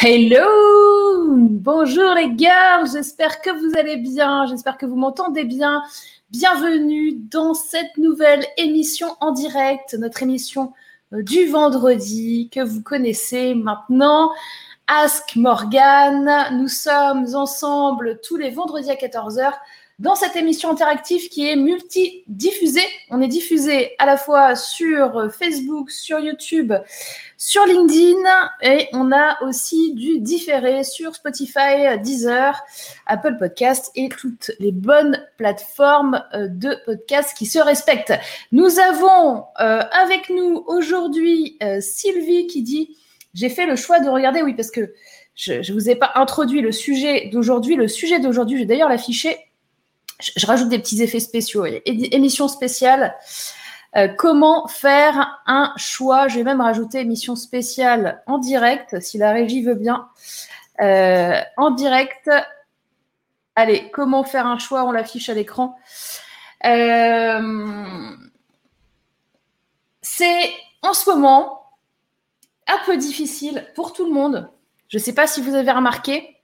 Hello Bonjour les gars, j'espère que vous allez bien, j'espère que vous m'entendez bien. Bienvenue dans cette nouvelle émission en direct, notre émission euh, du vendredi que vous connaissez maintenant. Ask Morgan, nous sommes ensemble tous les vendredis à 14h dans cette émission interactive qui est multi-diffusée. On est diffusé à la fois sur Facebook, sur YouTube, sur LinkedIn et on a aussi du différé sur Spotify, Deezer, Apple Podcast et toutes les bonnes plateformes euh, de podcast qui se respectent. Nous avons euh, avec nous aujourd'hui euh, Sylvie qui dit j'ai fait le choix de regarder, oui, parce que je ne vous ai pas introduit le sujet d'aujourd'hui. Le sujet d'aujourd'hui, je vais d'ailleurs l'afficher je, rajoute des petits effets spéciaux. Émission spéciale. Euh, comment faire un choix? Je vais même rajouter émission spéciale en direct, si la régie veut bien. Euh, en direct. Allez, comment faire un choix? On l'affiche à l'écran. Euh, c'est en ce moment un peu difficile pour tout le monde. Je ne sais pas si vous avez remarqué.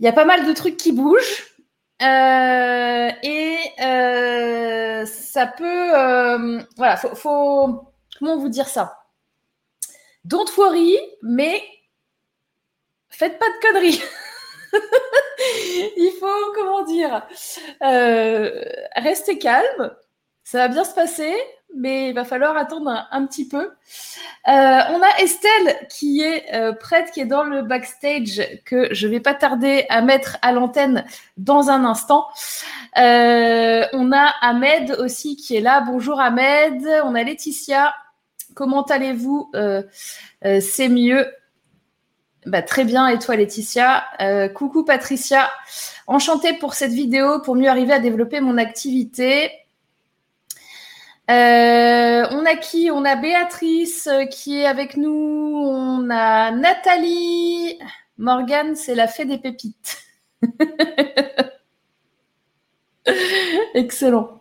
Il y a pas mal de trucs qui bougent. Euh, et euh, ça peut, euh, voilà, faut, faut, comment vous dire ça? Don't worry, mais faites pas de conneries. Il faut, comment dire, rester calme. Ça va bien se passer mais il va falloir attendre un, petit peu. Euh, on a Estelle qui est euh, prête, qui est dans le backstage, que je vais pas tarder à mettre à l'antenne dans un instant. Euh, on a Ahmed aussi qui est là. Bonjour Ahmed. On a Laetitia. Comment allez-vous? C'est mieux. Bah, très bien. Et toi Laetitia? Coucou Patricia. Enchantée pour cette vidéo, pour mieux arriver à développer mon activité. Euh, on a qui? On a Béatrice euh, qui est avec nous. On a Nathalie. Morgane, c'est la fée des pépites. Excellent.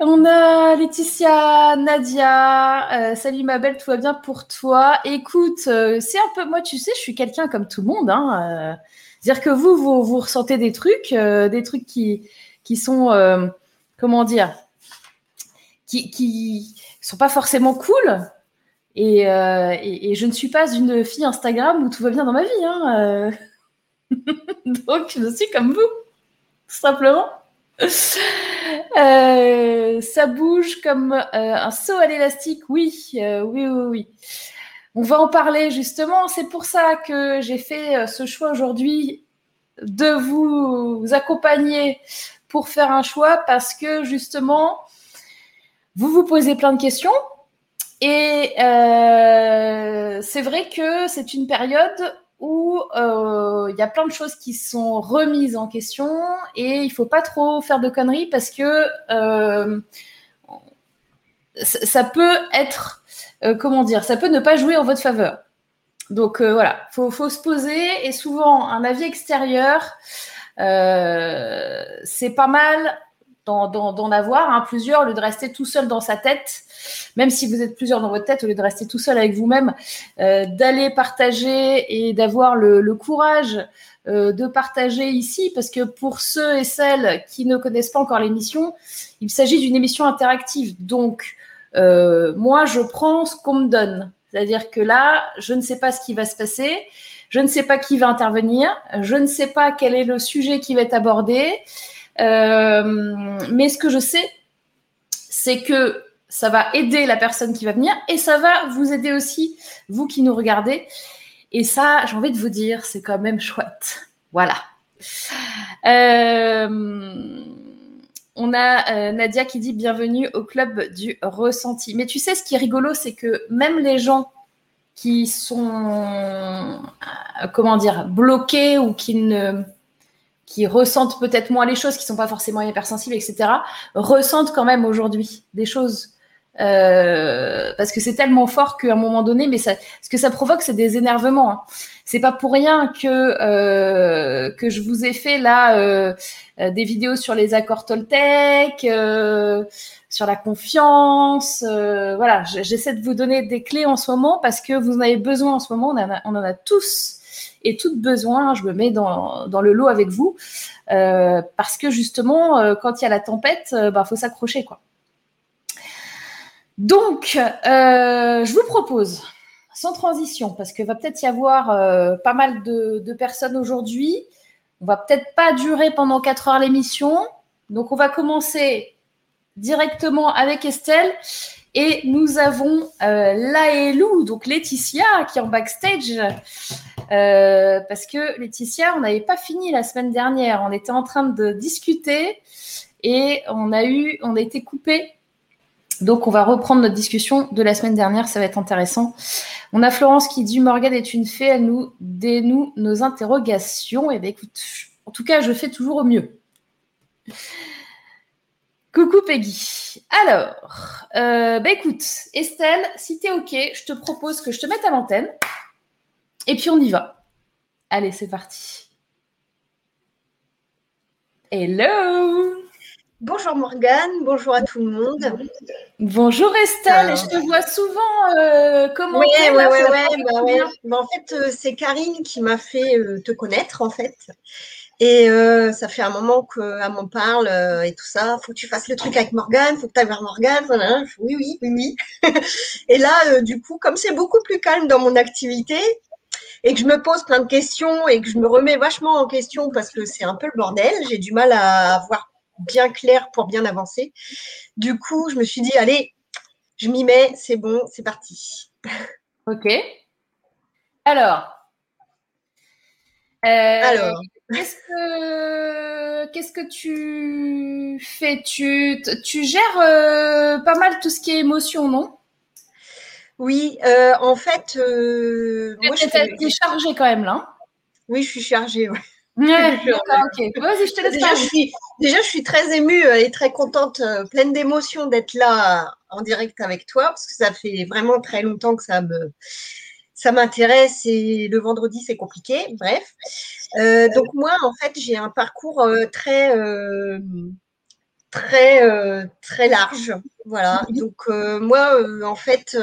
On a Laetitia, Nadia. Euh, salut ma belle, tout va bien pour toi. Écoute, c'est un peu moi, tu sais, je suis quelqu'un comme tout le monde. Hein, dire que vous, vous, ressentez des trucs, des trucs qui, qui sont, comment dire, qui, qui sont pas forcément cool. Et, euh, et, je ne suis pas une fille Instagram où tout va bien dans ma vie. Hein, euh. Donc, je suis comme vous, tout simplement. Euh, ça bouge comme un saut à l'élastique, oui, oui, oui, oui. On va en parler justement. C'est pour ça que j'ai fait ce choix aujourd'hui de vous accompagner pour faire un choix parce que justement, vous vous posez plein de questions. Et euh, c'est vrai que c'est une période où euh, il y a plein de choses qui sont remises en question et il faut pas trop faire de conneries parce que euh, ça peut être, comment dire, ça peut ne pas jouer en votre faveur. Donc voilà, faut, faut se poser et souvent un avis extérieur, c'est pas mal d'en avoir hein, plusieurs, au lieu de rester tout seul dans sa tête, même si vous êtes plusieurs dans votre tête, au lieu de rester tout seul avec vous-même, euh, d'aller partager et d'avoir le, courage euh, de partager ici, parce que pour ceux et celles qui ne connaissent pas encore l'émission, il s'agit d'une émission interactive. Donc, euh, moi, je prends ce qu'on me donne. C'est-à-dire que là, je ne sais pas ce qui va se passer. Je ne sais pas qui va intervenir, je ne sais pas quel est le sujet qui va être abordé. Euh, mais ce que je sais, c'est que ça va aider la personne qui va venir et ça va vous aider aussi, vous qui nous regardez. Et ça, j'ai envie de vous dire, c'est quand même chouette. Voilà. Euh, on a euh, Nadia qui dit bienvenue au club du ressenti. Mais tu sais, ce qui est rigolo, c'est que même les gens qui sont, comment dire, bloqués ou qui ne qui ressentent peut-être moins les choses, qui sont pas forcément hypersensibles, etc., ressentent quand même aujourd'hui des choses Euh, parce que c'est tellement fort qu'à un moment donné, mais ça, ce que ça provoque, c'est des énervements. Hein. C'est pas pour rien que euh, que je vous ai fait là euh, euh des vidéos sur les accords Toltec, euh, sur la confiance. Euh, voilà, j'essaie de vous donner des clés en ce moment parce que vous en avez besoin en ce moment. On en a, on en a tous et toutes besoin. Je me mets dans, le lot avec vous parce que justement, quand il y a la tempête, bah faut s'accrocher quoi. Donc, euh, je vous propose, sans transition, parce qu'il va peut-être y avoir euh, pas mal de, personnes aujourd'hui. On va peut-être pas durer pendant 4 heures l'émission. Donc, on va commencer directement avec Estelle. Et nous avons euh, Laëlou, donc Laetitia, qui est en backstage. Euh, parce que Laetitia, on n'avait pas fini la semaine dernière. On était en train de discuter et on a eu, on a été coupé donc, on va reprendre notre discussion de la semaine dernière, ça va être intéressant. On a Florence qui dit Morgane est une fée, elle nous dénoue nos interrogations. Et eh bien, écoute, en tout cas, je fais toujours au mieux. Coucou Peggy. Alors, euh, bah écoute, Estelle, si t'es OK, je te propose que je te mette à l'antenne. Et puis on y va. Allez, c'est parti. Hello Bonjour Morgane, bonjour à tout le monde. Bonjour Estelle, je te vois souvent euh, comment Oui, oui, oui, bah ouais. Bah, en fait, euh, c'est Karine qui m'a fait te connaître en fait. Et euh, ça fait un moment qu'elle m'en parle et tout ça. Faut que tu fasses le truc avec Morgane, faut que tu ailles vers Morgane. Oui, oui, oui, oui. et là, du coup, comme c'est beaucoup plus calme dans mon activité, et que je me pose plein de questions et que je me remets vachement en question parce que c'est un peu le bordel. J'ai du mal à avoir bien clair pour bien avancer. Du coup, je me suis dit, allez, je m'y mets, c'est bon, c'est parti. Ok. Alors. Euh, Alors. Qu'est-ce que, qu'est-ce que tu fais? Tu, tu gères euh, pas mal tout ce qui est émotion, non? Oui, euh, en fait. moi, je suis chargée quand même là. Hein? Oui, je suis chargée. Ouais. Vas-y, je te laisse déjà, je suis, déjà, je suis très émue euh, et très contente, euh, pleine d'émotions d'être là en direct avec toi, parce que ça fait vraiment très longtemps que ça me ça m'intéresse et le vendredi c'est compliqué. Bref, euh, donc moi en fait j'ai un parcours très très très large. Voilà. Mhm. Donc moi en fait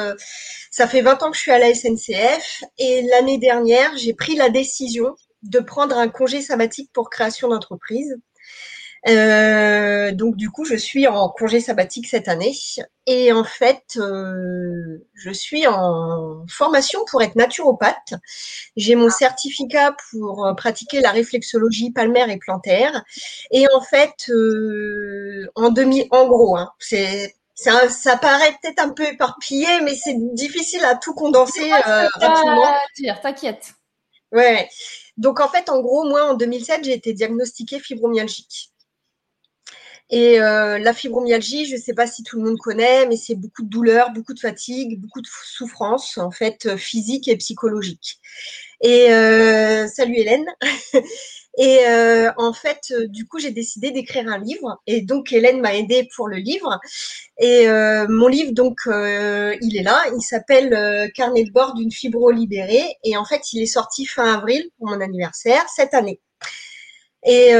ça fait 20 ans que je suis à la SNCF et l'année dernière j'ai pris la décision de prendre un congé sabbatique pour création d'entreprise. Euh, donc du coup, je suis en congé sabbatique cette année et en fait, euh, je suis en formation pour être naturopathe. J'ai mon certificat pour pratiquer la réflexologie palmaire et plantaire. Et en fait, euh, en demi, en gros, hein, c'est ça, ça, paraît peut-être un peu éparpillé, mais c'est difficile à tout condenser euh, rapidement. T'inquiète. Ouais. Donc en fait, en gros, moi en 2007, j'ai été diagnostiquée fibromyalgique. Et euh, la fibromyalgie, je ne sais pas si tout le monde connaît, mais c'est beaucoup de douleur, beaucoup de fatigue, beaucoup de souffrance, en fait, euh, physique et psychologique. Et euh, salut Hélène. Et euh, en fait, euh, du coup, j'ai décidé d'écrire un livre. Et donc, Hélène m'a aidée pour le livre. Et euh, mon livre, donc, il est là. Il s'appelle Carnet de bord d'une fibro libérée. Et en fait, il est sorti fin avril pour mon anniversaire cette année. Et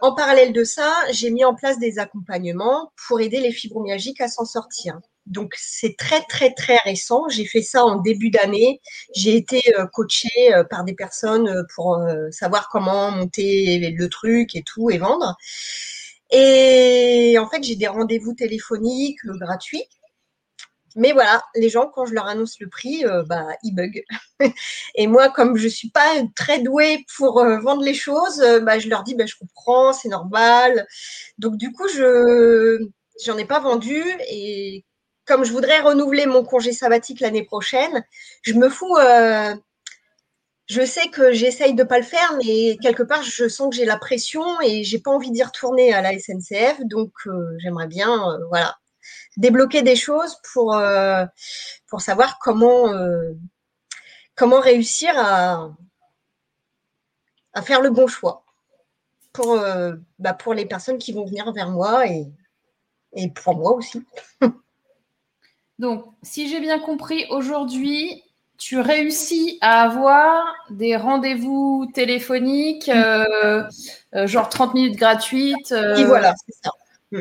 en parallèle de ça, j'ai mis en place des accompagnements pour aider les fibromyalgiques à s'en sortir. Donc c'est très très très récent. J'ai fait ça en début d'année. J'ai été euh, coachée euh, par des personnes euh, pour savoir comment monter le truc et tout et vendre. Et en fait, j'ai des rendez-vous téléphoniques gratuits. Mais voilà, les gens, quand je leur annonce le prix, bah, ils bug. et moi, comme je suis pas très douée pour vendre les choses, bah, je leur dis, bah, je comprends, c'est normal. Donc, du coup, je j'en ai pas vendu. Et comme je voudrais renouveler mon congé sabbatique l'année prochaine, je me fous. Euh, je sais que j'essaye de pas le faire, mais quelque part, je sens que j'ai la pression et j'ai pas envie d'y retourner à la SNCF. Donc, euh, j'aimerais bien, euh, voilà, débloquer des choses pour, pour savoir comment, comment réussir à, à faire le bon choix pour, bah, pour les personnes qui vont venir vers moi et, et pour moi aussi. Donc, si j'ai bien compris, aujourd'hui, tu réussis à avoir des rendez-vous téléphoniques, euh, euh, genre 30 minutes gratuites. Et voilà, c'est ça.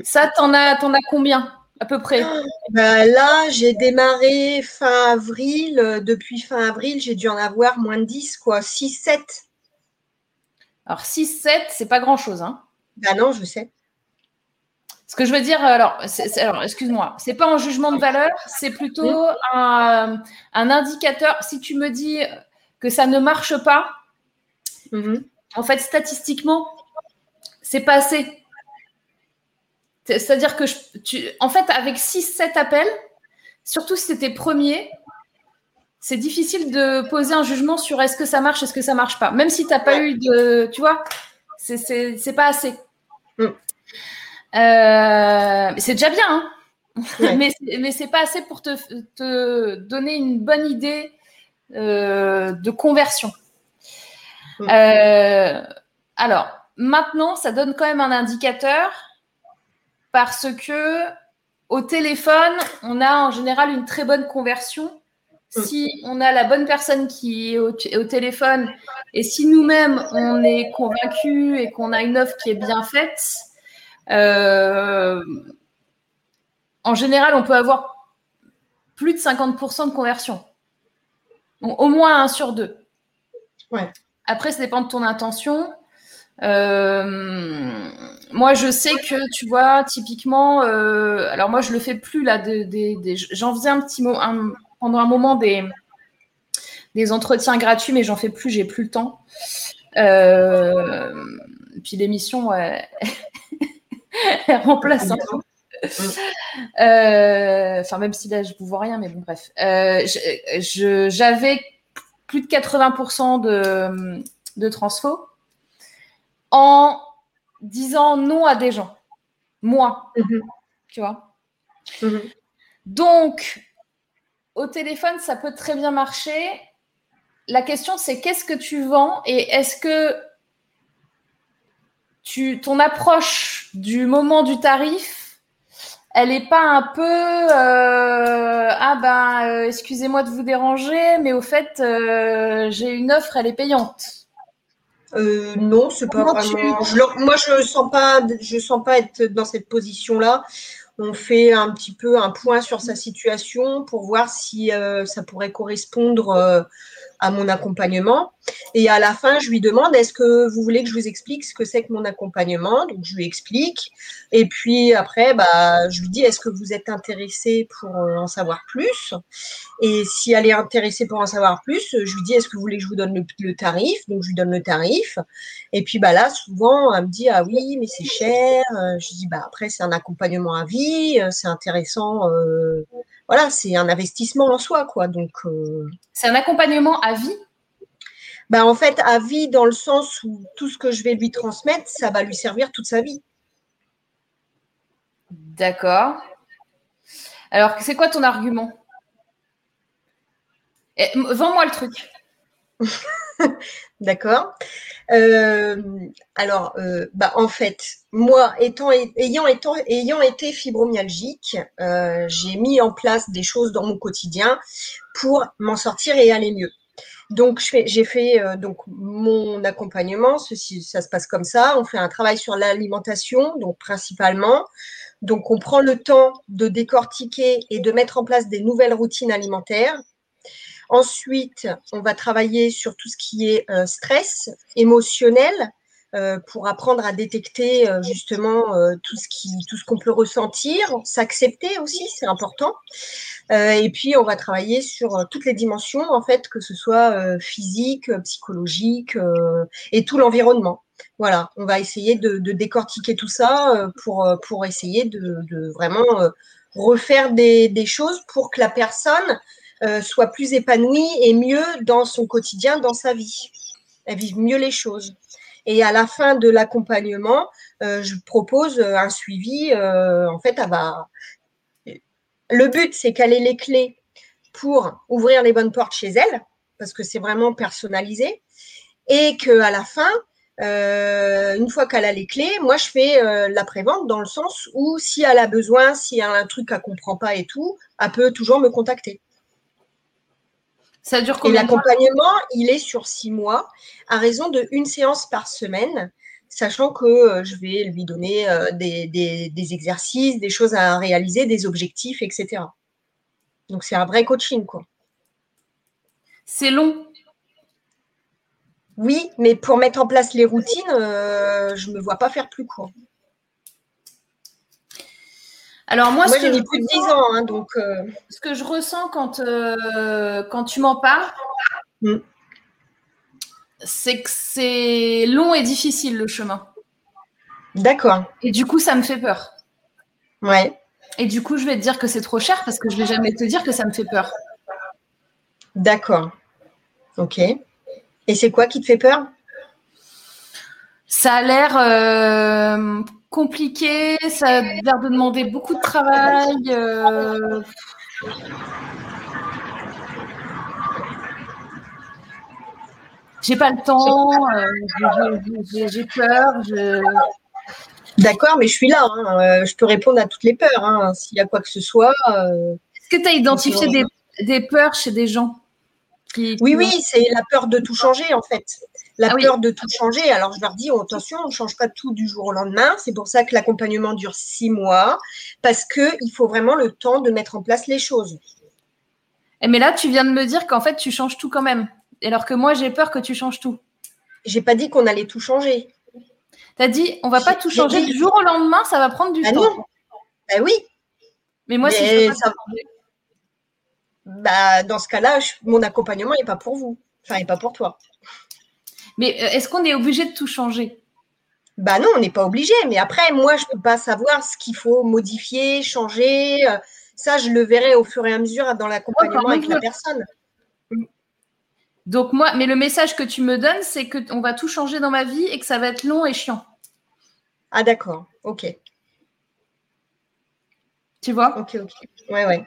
Ça, t'en as, en as combien? À peu près bah, Là, j'ai démarré fin avril. Depuis fin avril, j'ai dû en avoir moins de 10, quoi. 6, 7. Alors, 6, 7, c'est pas grand-chose. Hein. Bah non, je sais. Ce que je veux dire, alors, alors excuse-moi, c'est pas un jugement de valeur, c'est plutôt un, indicateur. Si tu me dis que ça ne marche pas, mhm. en fait, statistiquement, c'est pas assez. C'est-à-dire que, je, tu, en fait, avec 6-7 appels, surtout si c'était premier, c'est difficile de poser un jugement sur est-ce que ça marche, est-ce que ça marche pas. Même si tu n'as pas eu de. Tu vois, c'est pas assez. Mm. Euh, c'est déjà bien, hein mais, mais c'est pas assez pour te, te, donner une bonne idée euh, de conversion. Mm. Euh, alors, maintenant, ça donne quand même un indicateur parce que au téléphone, on a en général une très bonne conversion. Mm. Si on a la bonne personne qui est au, téléphone et si nous-mêmes on est convaincu et qu'on a une offre qui est bien faite, euh, en général, on peut avoir plus de 50% de conversion. au moins un sur deux. Après, ça dépend de ton intention. Euh, moi, je sais que, tu vois, typiquement, euh, alors moi, je le fais plus là. j'en faisais un petit mot pendant un moment des, des entretiens gratuits, mais j'en fais plus. J'ai plus le temps. Euh, puis l'émission, elle, remplace un peu. Enfin, même si là, je vous vois rien, mais bon, bref. j'avais plus de 80% de, de transfo en disant non à des gens. Moi. Mhm. Tu vois mhm. Donc, au téléphone, ça peut très bien marcher. La question, c'est qu'est-ce que tu vends et est-ce que tu, ton approche du moment du tarif, elle n'est pas un peu euh, ah ben euh, excusez-moi de vous déranger, mais au fait euh, j'ai une offre, elle est payante. Euh, non, c'est pas vraiment. moi, je sens pas, je sens pas être dans cette position-là. On fait un petit peu un point sur sa situation pour voir si euh, ça pourrait correspondre euh, à mon accompagnement. Et à la fin, je lui demande est-ce que vous voulez que je vous explique ce que c'est que mon accompagnement? Donc, je lui explique. Et puis après, bah, je lui dis est-ce que vous êtes intéressé pour euh, en savoir plus? Et si elle est intéressée pour en savoir plus, je lui dis est-ce que vous voulez que je vous donne le, tarif? Donc, je lui donne le tarif. Et puis bah, là, souvent, elle me dit ah oui, mais c'est cher. Je dis bah, après, c'est un accompagnement à vie, c'est intéressant. Euh, voilà, c'est un investissement en soi, quoi. Donc, euh, c'est un accompagnement à vie? Bah, en fait, à vie dans le sens où tout ce que je vais lui transmettre, ça va lui servir toute sa vie. D'accord. Alors, c'est quoi ton argument? Eh, Vends-moi le truc. D'accord. Euh, alors, euh, bah, en fait, moi, ayant été fibromyalgique, euh, j'ai mis en place des choses dans mon quotidien pour m'en sortir et aller mieux. Donc, j'ai fait donc mon accompagnement. Ceci, ça se passe comme ça. On fait un travail sur l'alimentation, donc principalement. Donc, on prend le temps de décortiquer et de mettre en place des nouvelles routines alimentaires Ensuite, on va travailler sur tout ce qui est euh, stress émotionnel euh, pour apprendre à détecter euh, justement tout ce qu'on peut ressentir, s'accepter aussi, c'est important. et puis, on va travailler sur toutes les dimensions en fait, que ce soit physique, psychologique et tout l'environnement. Voilà, on va essayer de, décortiquer tout ça pour, pour essayer de, vraiment refaire des, choses pour que la personne euh, soit plus épanouie et mieux dans son quotidien, dans sa vie. Elle vive mieux les choses. Et à la fin de l'accompagnement, euh, je propose un suivi. Euh, en fait, elle va... le but, c'est qu'elle ait les clés pour ouvrir les bonnes portes chez elle, parce que c'est vraiment personnalisé, et qu'à la fin, une fois qu'elle a les clés, moi je fais la prévente dans le sens où si elle a besoin, s'il y a un truc qu'elle comprend pas et tout, elle peut toujours me contacter. Ça dure combien Et l'accompagnement, il est sur six mois, à raison de une séance par semaine, sachant que euh, je vais lui donner euh, des, exercices, des choses à réaliser, des objectifs, etc. Donc c'est un vrai coaching, quoi. C'est long? Oui, mais pour mettre en place les routines, euh, je ne me vois pas faire plus court. Alors moi, j'ai mis plus de 10 ans, hein, donc. Euh, ce que je ressens quand, euh, quand tu m'en parles, mm. c'est que c'est long et difficile le chemin. D'accord. Et du coup, ça me fait peur. Ouais. Et du coup, je vais te dire que c'est trop cher parce que je vais jamais te dire que ça me fait peur. D'accord. Ok. Et c'est quoi qui te fait peur? Ça a l'air euh, compliqué, ça a l'air de demander beaucoup de travail. Euh. J'ai pas le temps, euh, j'ai peur. D'accord, mais je suis là. Hein. Euh, je peux répondre à toutes les peurs. Hein, s'il y a quoi que ce soit. Est-ce que tu as identifié des, des, peurs chez des gens Oui, oui, c'est la peur de tout changer en fait la ah peur de tout changer. Alors je leur dis oh, attention, on ne change pas tout du jour au lendemain. C'est pour ça que l'accompagnement dure six mois, parce qu'il faut vraiment le temps de mettre en place les choses. Eh, mais là, tu viens de me dire qu'en fait, tu changes tout quand même. Alors que moi, j'ai peur que tu changes tout. J'ai pas dit qu'on allait tout changer. Tu as dit on va pas tout changer du jour au lendemain, ça va prendre du ah temps. Non. Ben oui. Mais moi, si je ça... bah, dans ce cas-là, mon accompagnement n'est pas pour vous. Enfin, n'est pas pour toi. Mais euh, est-ce qu'on est obligé de tout changer? Bah non, on n'est pas obligé. Mais après, moi, je ne peux pas savoir ce qu'il faut modifier, changer. Euh, ça, je le verrai au fur et à mesure dans l'accompagnement avec la personne. Donc moi, mais le message que tu me donnes, c'est qu'on va tout changer dans ma vie et que ça va être long et chiant. Ah d'accord, ok. Tu vois? Ok, ok. Ouais, ouais.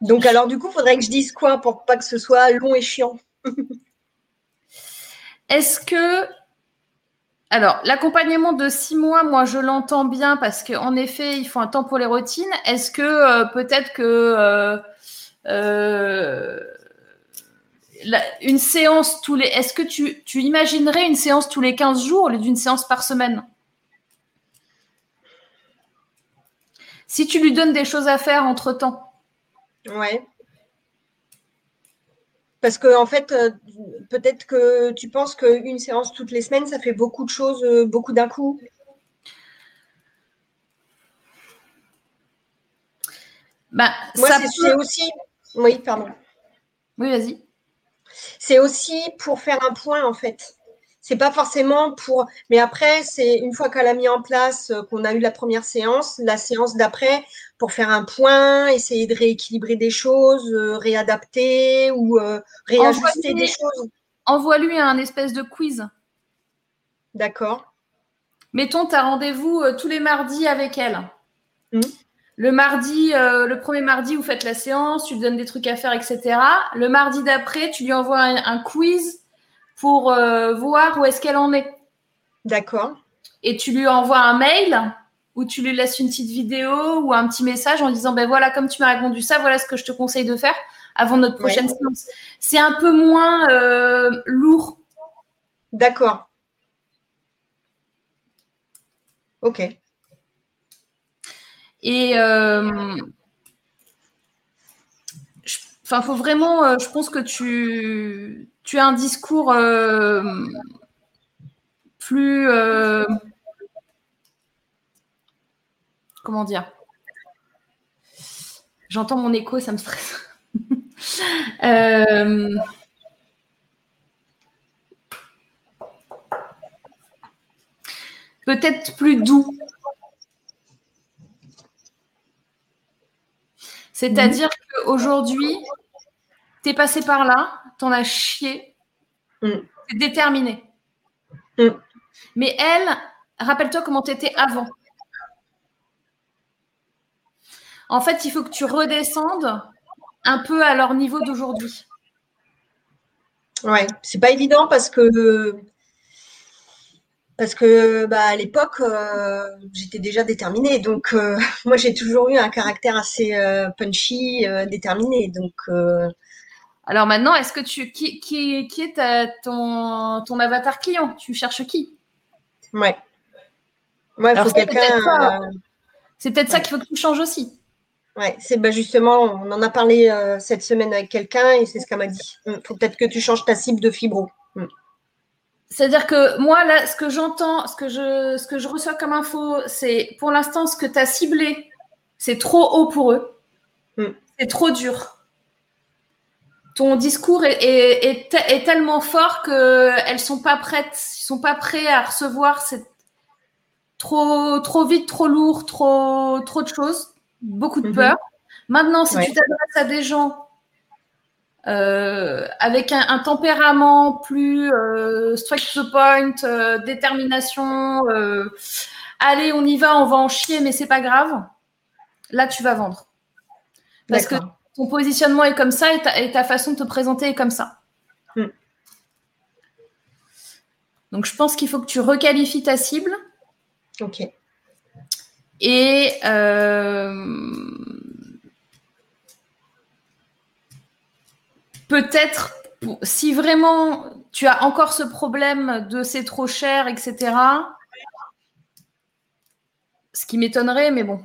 Donc alors du coup, il faudrait que je dise quoi pour pas que ce soit long et chiant? Est-ce que. Alors, l'accompagnement de six mois, moi, je l'entends bien parce qu'en effet, il faut un temps pour les routines. Est-ce que euh, peut-être que. Euh, euh, une séance tous les. Est-ce que tu, tu, imaginerais une séance tous les 15 jours au lieu d'une séance par semaine? Si tu lui donnes des choses à faire entre temps. Ouais. Parce que, en fait, euh, peut-être que tu penses qu'une séance toutes les semaines, ça fait beaucoup de choses, euh, beaucoup d'un coup. Bah, Moi, c'est aussi. Oui, pardon. Oui, vas-y. C'est aussi pour faire un point, en fait. C'est pas forcément pour. Mais après, c'est une fois qu'elle a mis en place, euh, qu'on a eu la première séance, la séance d'après, pour faire un point, essayer de rééquilibrer des choses, euh, réadapter ou euh, réajuster des choses. Envoie-lui un espèce de quiz. D'accord. Mettons, tu as rendez-vous tous les mardis avec elle. Hmm. Le mardi, le premier mardi, vous faites la séance, tu lui donnes des trucs à faire, etc. Le mardi d'après, tu lui envoies un quiz pour euh, voir où est-ce qu'elle en est. D'accord. Et tu lui envoies un mail ou tu lui laisses une petite vidéo ou un petit message en disant ben voilà comme tu m'as répondu ça voilà ce que je te conseille de faire avant notre prochaine séance. C'est un peu moins euh, lourd. D'accord. Ok. Et euh, Enfin, faut vraiment, euh, je pense que tu, tu as un discours euh, plus. Euh, comment dire? J'entends mon écho, ça me stresse. Peut-être plus doux. C'est-à-dire qu'aujourd'hui, tu es passé par là, tu en as chié, mm. déterminé. Mm. Mais elle, rappelle-toi comment tu étais avant. En fait, il faut que tu redescendes un peu à leur niveau d'aujourd'hui. Ouais, c'est pas évident parce que parce que bah, à l'époque, euh, j'étais déjà déterminée. Donc, euh, moi, j'ai toujours eu un caractère assez euh, punchy, déterminé. Donc, alors maintenant, est-ce que tu qui, qui, qui est ton, ton avatar client? Tu cherches qui? Ouais. Ouais, faut quelqu'un. C'est peut-être ça, qu'il faut que tu changes aussi. Ouais, c'est bah, justement, on en a parlé cette semaine avec quelqu'un et c'est ce qu'elle m'a dit. Il faut peut-être que tu changes ta cible de fibro. Mm. C'est-à-dire que moi, là, ce que j'entends, ce, que je, ce que je reçois comme info, c'est pour l'instant, ce que tu as ciblé, c'est trop haut pour eux. Hmm. C'est trop dur. Ton discours est, est, tellement fort qu'elles ne sont pas prêtes, ils sont pas prêts à recevoir cette trop, trop vite, trop lourd, trop, trop de choses, beaucoup de mhm. peur. Maintenant, si tu t'adresses à des gens euh, avec un, tempérament plus euh, straight to the point, euh, détermination, allez, on y va, on va en chier, mais c'est pas grave. Là, tu vas vendre. Parce que ton positionnement est comme ça et ta, façon de te présenter est comme ça. Hmm. Donc, je pense qu'il faut que tu requalifies ta cible. Ok. Et peut-être, si vraiment tu as encore ce problème de c'est trop cher, etc., ce qui m'étonnerait, mais bon,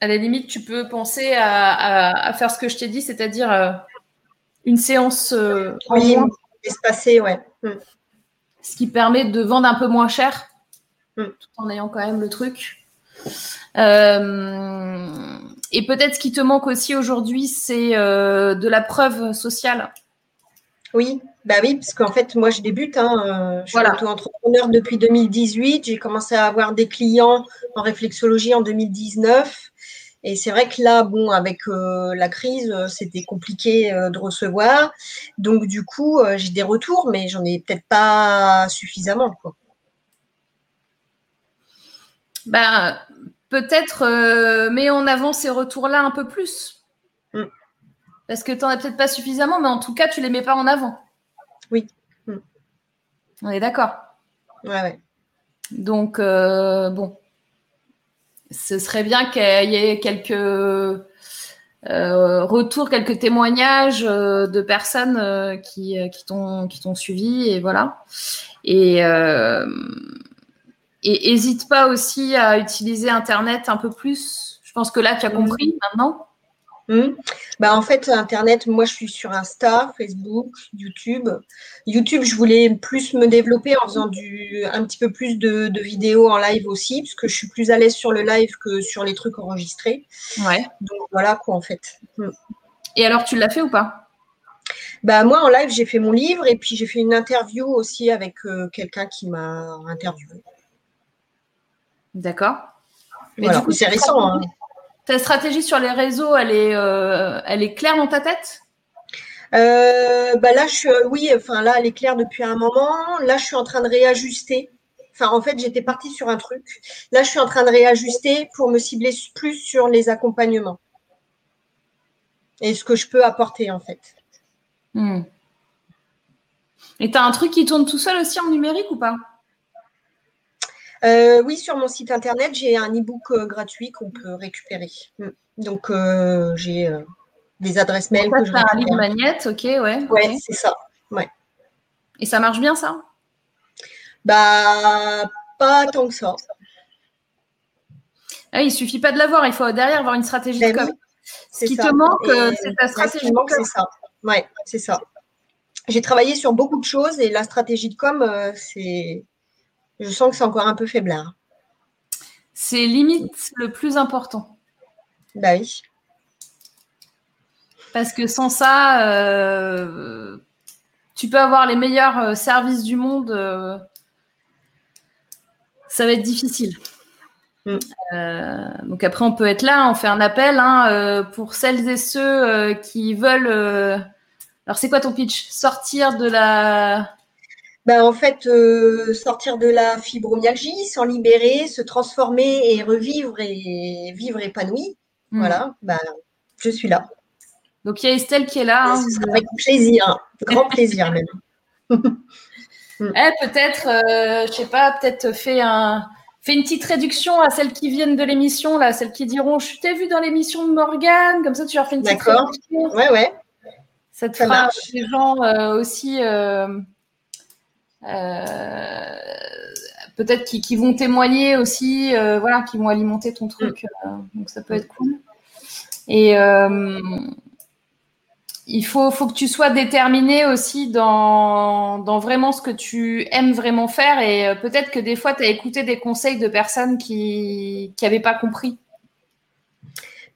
à la limite, tu peux penser à, faire ce que je t'ai dit, c'est-à-dire euh, une séance euh, oui, espacée, ouais. Hmm. Ce qui permet de vendre un peu moins cher, hmm. tout en ayant quand même le truc. Euh, et peut-être ce qui te manque aussi aujourd'hui, c'est de la preuve sociale. Oui, bah oui, parce qu'en fait, moi, je débute. Hein, je suis auto-entrepreneur depuis 2018. J'ai commencé à avoir des clients en réflexologie en 2019. Et c'est vrai que là, bon, avec la crise, c'était compliqué de recevoir. Donc, du coup, j'ai des retours, mais j'en ai peut-être pas suffisamment. Quoi. Ben, peut-être euh, mets en avant ces retours-là un peu plus. Mm. Parce que tu n'en as peut-être pas suffisamment, mais en tout cas, tu ne les mets pas en avant. Oui. Mm. On est d'accord. Ouais, ouais. Donc, euh, bon, ce serait bien qu'il y ait quelques euh, retours, quelques témoignages de personnes qui, qui t'ont suivi, et voilà. Et et n'hésite pas aussi à utiliser Internet un peu plus. Je pense que là, tu as compris maintenant. Hmm. Bah, en fait, Internet, moi, je suis sur Insta, Facebook, YouTube. YouTube, je voulais plus me développer en faisant du, un petit peu plus de, vidéos en live aussi, parce que je suis plus à l'aise sur le live que sur les trucs enregistrés. Ouais. Donc, voilà quoi, en fait. Hmm. Et alors, tu l'as fait ou pas? Bah, moi, en live, j'ai fait mon livre et puis j'ai fait une interview aussi avec euh, quelqu'un qui m'a interviewé. D'accord. Mais du coup, c'est récent. Hein. Ta stratégie sur les réseaux, elle est, euh, elle est claire dans ta tête? Euh, bah là, je suis, euh, oui, enfin là, elle est claire depuis un moment. Là, je suis en train de réajuster. Enfin, en fait, j'étais partie sur un truc. Là, je suis en train de réajuster pour me cibler plus sur les accompagnements et ce que je peux apporter, en fait. Hmm. Et tu as un truc qui tourne tout seul aussi en numérique ou pas? Euh, oui, sur mon site internet, j'ai un e-book euh, gratuit qu'on peut récupérer. Mm. Donc, euh, j'ai des adresses mail. que je un livre magnète, ok, ouais. Ouais, c'est ça. Ouais. Et ça marche bien, ça? Bah, pas tant que ça. Ah, il suffit pas de l'avoir, il faut derrière avoir une stratégie de ben com. Ce qui te manque, c'est ta stratégie de com. C'est ça. Ouais, c'est ça. J'ai travaillé sur beaucoup de choses et la stratégie de com, c'est je sens que c'est encore un peu faiblard. C'est limite le plus important. Bah oui. Parce que sans ça, euh, tu peux avoir les meilleurs euh, services du monde. Euh, ça va être difficile. Mm. donc après, on peut être là, on fait un appel hein, pour celles et ceux qui veulent. alors, c'est quoi ton pitch? Sortir de la bah, en fait, euh, sortir de la fibromyalgie, s'en libérer, se transformer et revivre et vivre épanoui. Hmm. Voilà, bah, je suis là. Donc il y a Estelle qui est là. Hein. avec plaisir, grand plaisir même. eh, peut-être, euh, je sais pas, peut-être fait un, fait une petite réduction à celles qui viennent de l'émission là, celles qui diront, je t'ai vu dans l'émission de Morgane, comme ça tu leur fais une petite réduction. Ouais, ouais. Ça te fera des gens euh, aussi. Euh, peut-être qui, vont témoigner aussi, voilà, qui vont alimenter ton truc. Mm. donc ça peut être cool. Et il faut, faut que tu sois déterminé aussi dans, dans vraiment ce que tu aimes vraiment faire. Et euh, peut-être que des fois, tu as écouté des conseils de personnes qui n'avaient pas compris.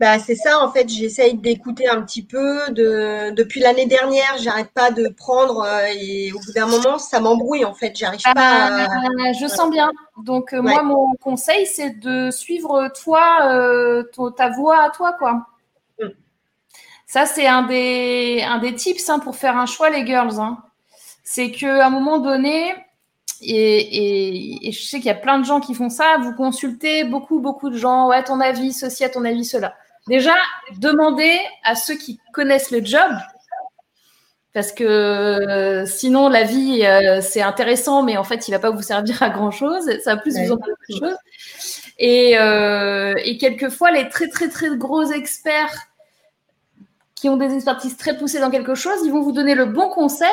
Bah, c'est ça, en fait, j'essaye d'écouter un petit peu. De, depuis l'année dernière, j'arrête pas de prendre euh, et au bout d'un moment, ça m'embrouille, en fait. J'arrive pas à... Ah, je sens bien. Donc, euh, moi, mon conseil, c'est de suivre toi, ta voix à toi, quoi. Ça, c'est un des, un des tips hein, pour faire un choix, les girls. Hein. C'est qu'à un moment donné, et, je sais qu'il y a plein de gens qui font ça, vous consultez beaucoup, beaucoup de gens, ouais, ton avis, ceci, à ton avis, cela. Déjà, demandez à ceux qui connaissent le job, parce que euh, sinon, la vie, euh, c'est intéressant, mais en fait, il ne va pas vous servir à grand-chose. Ça va plus vous en faire quelque chose. Et, euh, et quelquefois, les très, très, très gros experts qui ont des expertises très poussées dans quelque chose, ils vont vous donner le bon conseil,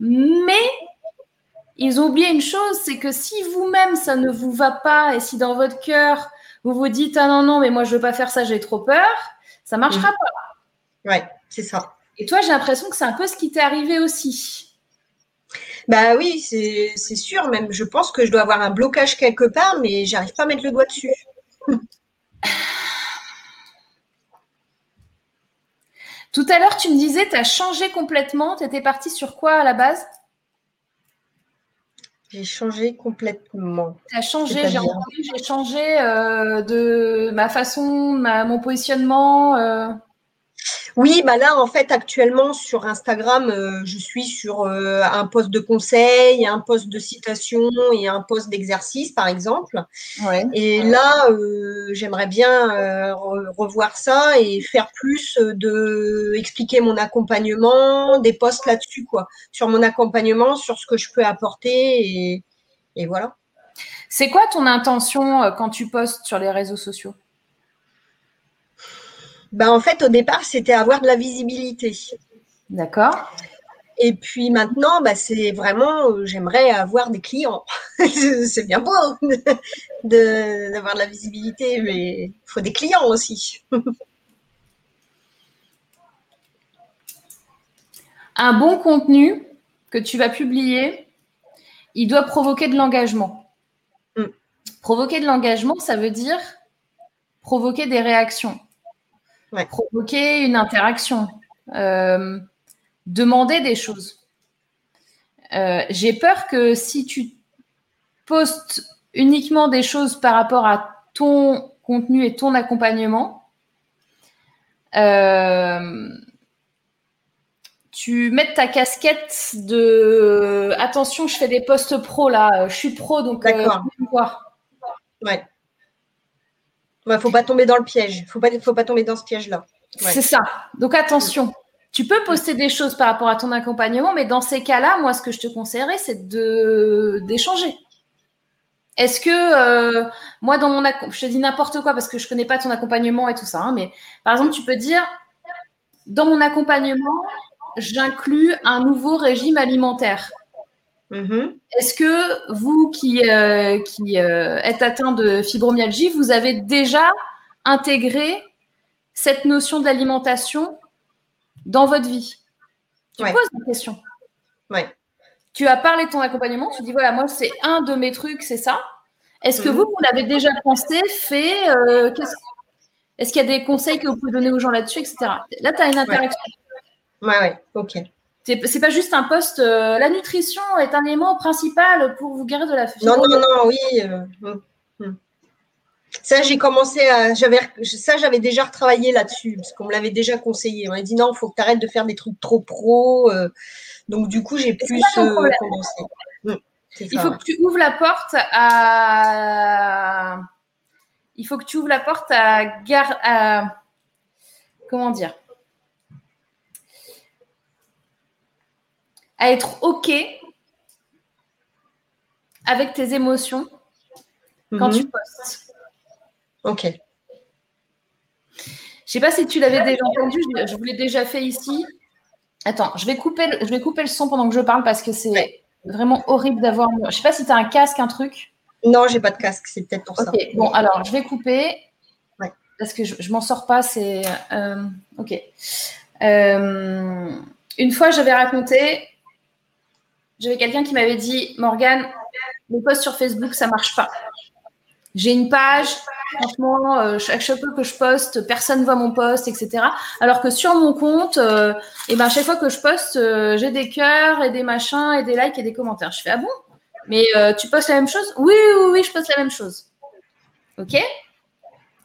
mais ils ont oublié une chose, c'est que si vous-même ça ne vous va pas et si dans votre cœur vous vous dites ah non non mais moi je veux pas faire ça, j'ai trop peur, ça marchera mm. pas. Ouais, c'est ça. Et toi, j'ai l'impression que c'est un peu ce qui t'est arrivé aussi. Bah oui, c'est sûr. Même, je pense que je dois avoir un blocage quelque part, mais j'arrive pas à mettre le doigt dessus. Tout à l'heure, tu me disais, tu as changé complètement. Tu étais partie sur quoi à la base? J'ai changé complètement. Tu as changé, j'ai changé euh, de ma façon, mon positionnement. Euh. Oui, bah là, en fait, actuellement, sur Instagram, euh, je suis sur euh, un poste de conseil, un poste de citation et un poste d'exercice, par exemple. Et là, euh, j'aimerais bien revoir ça et faire plus de expliquer mon accompagnement, des posts là-dessus, quoi, sur mon accompagnement, sur ce que je peux apporter et, et voilà. C'est quoi ton intention quand tu postes sur les réseaux sociaux? Ben, En fait, au départ, c'était avoir de la visibilité. D'accord. Et puis maintenant, bah, c'est vraiment, euh, j'aimerais avoir des clients. c'est bien beau d'avoir de, la visibilité, mais il faut des clients aussi. Un bon contenu que tu vas publier, il doit provoquer de l'engagement. Mm. Provoquer de l'engagement, ça veut dire provoquer des réactions provoquer une interaction, euh, demander des choses. Euh, j'ai peur que si tu postes uniquement des choses par rapport à ton contenu et ton accompagnement, euh, tu mettes ta casquette de attention, je fais des postes pro là, je suis pro donc d'accord. ouais. Il ne faut pas tomber dans le piège. Il ne faut pas, tomber dans ce piège-là. C'est ça. Donc attention. Tu peux poster des choses par rapport à ton accompagnement, mais dans ces cas-là, moi, ce que je te conseillerais, c'est d'échanger. Est-ce que euh, moi, dans mon je te dis n'importe quoi parce que je ne connais pas ton accompagnement et tout ça, hein, mais par exemple, tu peux dire dans mon accompagnement, j'inclus un nouveau régime alimentaire. Mm-hmm. Est-ce que vous qui, euh, qui euh, êtes atteint de fibromyalgie, vous avez déjà intégré cette notion d'alimentation dans votre vie? Tu poses une question. Tu as parlé de ton accompagnement, tu dis voilà, moi c'est un de mes trucs, c'est ça. Est-ce que mm-hmm. vous, vous l'avez déjà pensé, fait euh, Est-ce qu'il y a des conseils que vous pouvez donner aux gens là-dessus, etc. Là, tu as une interaction. Ouais, ouais, ok. C'est pas juste un poste. Euh, la nutrition est un élément principal pour vous guérir de la Non, non, non, oui. Euh, hum, hum. Ça, j'ai commencé à. J'avais, ça, j'avais déjà retravaillé là-dessus, parce qu'on me l'avait déjà conseillé. On m'a dit non, il faut que tu arrêtes de faire des trucs trop pro. Euh. donc, du coup, j'ai plus commencé. Hum, il faut que tu ouvres la porte à. Il faut que tu ouvres la porte à. Gar... à... Comment dire à être OK avec tes émotions quand Mhm. tu postes. Ok. Je sais pas si tu l'avais déjà entendu, je, vous l'ai déjà fait ici. Attends, je vais, couper le, je vais couper le son pendant que je parle parce que c'est vraiment horrible d'avoir. Je sais pas si tu as un casque, un truc. Non, j'ai pas de casque, c'est peut-être pour ça. Ok, bon, alors je vais couper. Ouais. Parce que je, je m'en sors pas, c'est. euh, ok. Euh, une fois, j'avais raconté, j'avais quelqu'un qui m'avait dit Morgane, les posts sur Facebook, ça marche pas. J'ai une page, franchement, euh, chaque, fois que je poste, personne voit mon post, etc. Alors que sur mon compte, euh, et ben, chaque fois que je poste, euh, j'ai des cœurs et des machins et des likes et des commentaires. Je fais Ah bon? Mais euh, tu postes la même chose? Oui, oui, oui, je poste la même chose. Ok?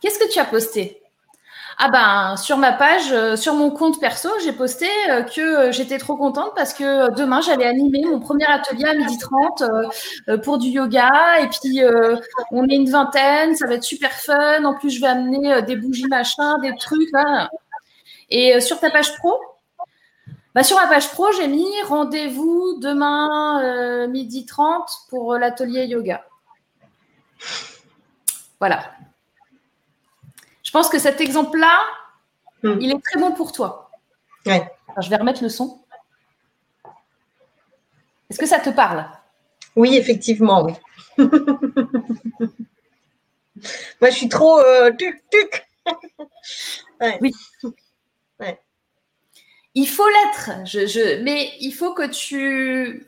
Qu'est-ce que tu as posté? Ah ben, sur ma page, euh, sur mon compte perso, j'ai posté euh, que euh, j'étais trop contente parce que demain, j'allais animer mon premier atelier à 12h30 euh, euh, pour du yoga. Et puis, on est une vingtaine, ça va être super fun. En plus, je vais amener des bougies machin, des trucs. Là. Et sur ta page pro? Bah, Sur ma page pro, j'ai mis rendez-vous demain midi 30 pour l'atelier yoga. Voilà. Je pense que cet exemple-là, Hmm. il est très bon pour toi. Ouais. Alors, je vais remettre le son. Est-ce que ça te parle? Oui, effectivement, oui. Moi, je suis trop euh, tuc, tuc. Il faut l'être, je, je- mais il faut que tu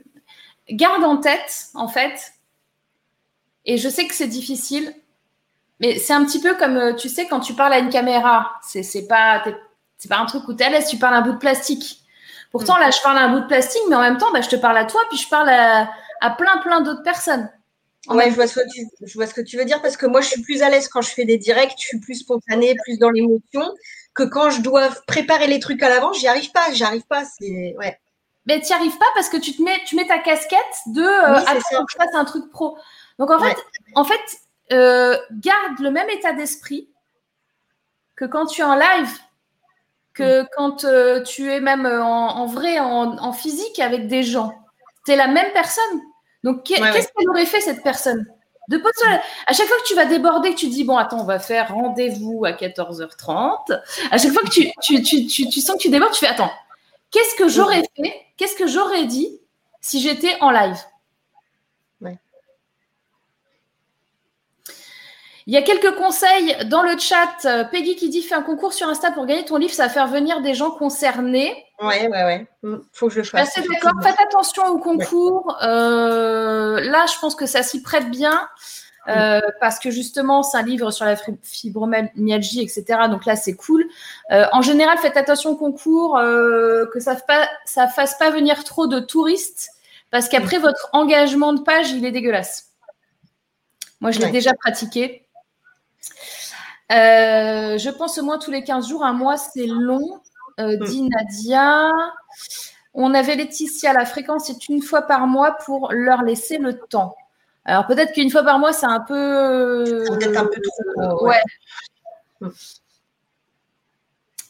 gardes en tête, en fait, et je sais que c'est difficile, mais c'est un petit peu comme, euh, tu sais, quand tu parles à une caméra, c'est c'est pas, c'est pas un truc où tu es à l'aise, tu parles à un bout de plastique. Pourtant, là, je parle à un bout de plastique, mais en même temps, bah, je te parle à toi, puis je parle à, à plein, plein d'autres personnes. Ouais, je vois, ce que tu, je vois ce que tu veux dire parce que moi, je suis plus à l'aise quand je fais des directs, je suis plus spontanée, plus dans l'émotion que quand je dois préparer les trucs à l'avance, j'y arrive pas, j'y arrive pas. C'est ouais. Mais tu n'y arrives pas parce que tu te mets, tu mets ta casquette de euh, Oui, je fasse un truc pro. Donc en fait, Ouais. en fait euh, garde le même état d'esprit que quand tu es en live, que quand euh, tu es même euh, en, en vrai, en, en physique avec des gens. Tu es la même personne. Donc Ouais, qu'est-ce qu'elle aurait fait cette personne? De à chaque fois que tu vas déborder, tu dis bon attends on va faire rendez-vous à 14h30. À chaque fois que tu, tu, tu, tu, tu sens que tu débordes, tu fais attends qu'est-ce que j'aurais fait, qu'est-ce que j'aurais dit si j'étais en live Ouais. Il y a quelques conseils dans le chat. Euh, Peggy qui dit fais un concours sur Insta pour gagner ton livre, ça va faire venir des gens concernés. Ouais, ouais, ouais. Mm, Faut que je le fasse. assez d'accord. Faites attention au concours. Euh, là, je pense que ça s'y prête bien. euh, parce que justement, c'est un livre sur la fibromyalgie, etc. Donc là, c'est cool. Euh, en général, faites attention au concours, euh, que ça ne fasse pas venir trop de touristes, parce qu'après, votre engagement de page, il est dégueulasse. Moi, je l'ai Ouais. déjà pratiqué. Euh, je pense au moins tous les 15 jours. Un mois, c'est long, euh, dit Nadia. On avait Laetitia, la fréquence est une fois par mois pour leur laisser le temps. Alors peut-être qu'une fois par mois, c'est un peu. C'est peut-être un peu trop. Ouais.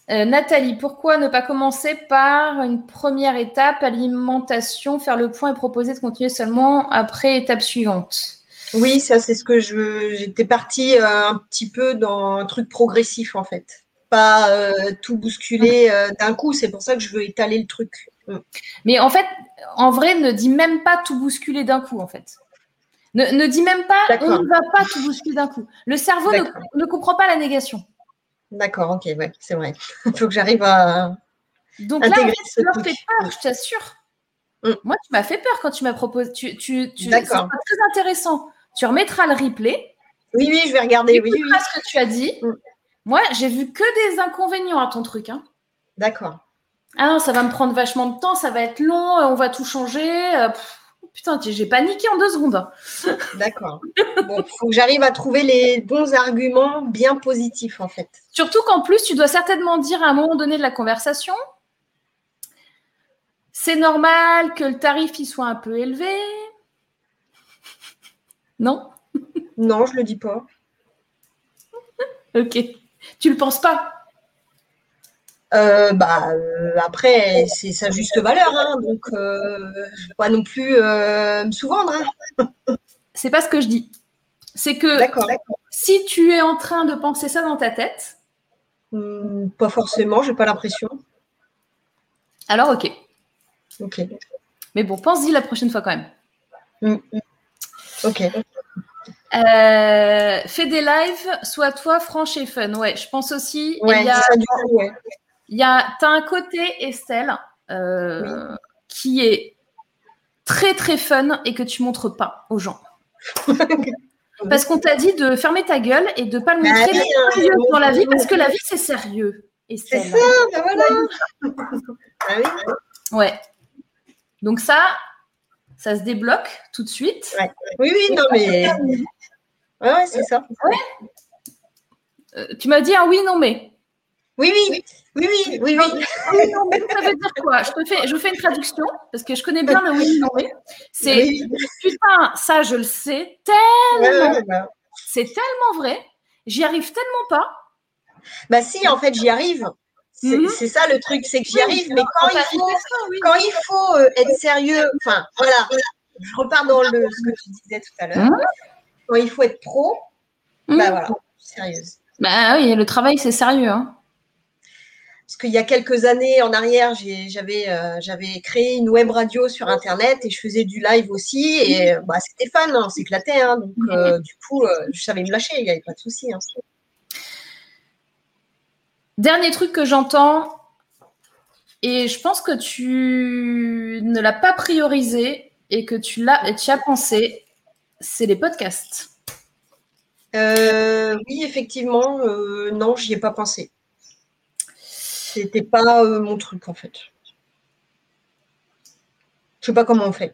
Euh, Nathalie, pourquoi ne pas commencer par une première étape, alimentation, faire le point et proposer de continuer seulement après étape suivante? Oui, ça c'est ce que je. J'étais partie euh, un petit peu dans un truc progressif en fait. Pas euh, tout bousculer euh, d'un coup. C'est pour ça que je veux étaler le truc. Mm. Mais en fait, en vrai, ne dis même pas tout bousculer d'un coup, en fait. Ne, ne dis même pas, on ne va pas tout bousculer d'un coup. Le cerveau ne, ne comprend pas la négation. D'accord, ok, ouais, c'est vrai. Il faut que j'arrive à. Donc là, en fait, tu leur fais peur, je t'assure. Mm. Moi, tu m'as fait peur quand tu m'as proposé. Tu, tu, tu, sera très intéressant. Tu remettras le replay. Oui, oui, je vais regarder. Oui, oui. ce que tu as dit. Mm. Moi, j'ai vu que des inconvénients à ton truc. hein. D'accord. Ah non, ça va me prendre vachement de temps, ça va être long, euh, on va tout changer. euh, pff, putain, j'ai paniqué en deux secondes. D'accord. Bon, faut que j'arrive à trouver les bons arguments bien positifs en fait. Surtout qu'en plus, tu dois certainement dire à un moment donné de la conversation, c'est normal que le tarif il soit un peu élevé. Non? Non, je le dis pas. Ok. Tu le penses pas? Euh, bah, euh, après, c'est sa juste valeur, hein, donc euh, pas non plus me sous-vendre. Hein. C'est pas ce que je dis. C'est que si tu es en train de penser ça dans ta tête. Hmm, pas forcément, j'ai pas l'impression. Alors, ok. Ok. Mais bon, pense-y la prochaine fois quand même. Hmm, hmm. Ok. Euh, fais des lives, sois toi franche et fun. Ouais, je pense aussi. Ouais, il y a, ouais. Il y a, as un côté Estelle euh, qui est très très fun et que tu montres pas aux gens. parce qu'on t'a dit de fermer ta gueule et de pas le montrer sérieux dans la vie parce que la vie c'est sérieux. C'est ça, ben voilà. ah oui. Ouais. Donc ça, ça se débloque tout de suite. Oui, oui, non mais. Ouais, ouais c'est ça. Euh, tu m'as dit un oui, non mais. Oui, oui, oui, oui, oui, oui. ça veut dire quoi? Je, te fais, je fais une traduction parce que je connais bien le oui, non mais. C'est putain, ça je le sais tellement. C'est tellement vrai. J'y arrive tellement pas. Bah si, en fait, j'y arrive. Mhm. C'est ça le truc, c'est que j'y arrive, mais quand il faut, quand il faut euh, être sérieux, enfin voilà, je repars dans le, ce que tu disais tout à l'heure. Mhm. Quand il faut être pro, bah mhm. voilà, sérieuse. Bah oui, le travail c'est sérieux. Hein. Parce qu'il y a quelques années en arrière, j'avais euh, j'avais créé une web radio sur internet et je faisais du live aussi et bah, c'était fun, hein, on s'éclatait, hein, donc euh, du coup je savais me lâcher, il n'y avait pas de souci. Dernier truc que j'entends, et je pense que tu ne l'as pas priorisé et que tu, l'as, tu as pensé, c'est les podcasts. Euh, oui, effectivement, euh, non, j'y ai pas pensé. C'était pas euh, mon truc en fait. Je sais pas comment on fait.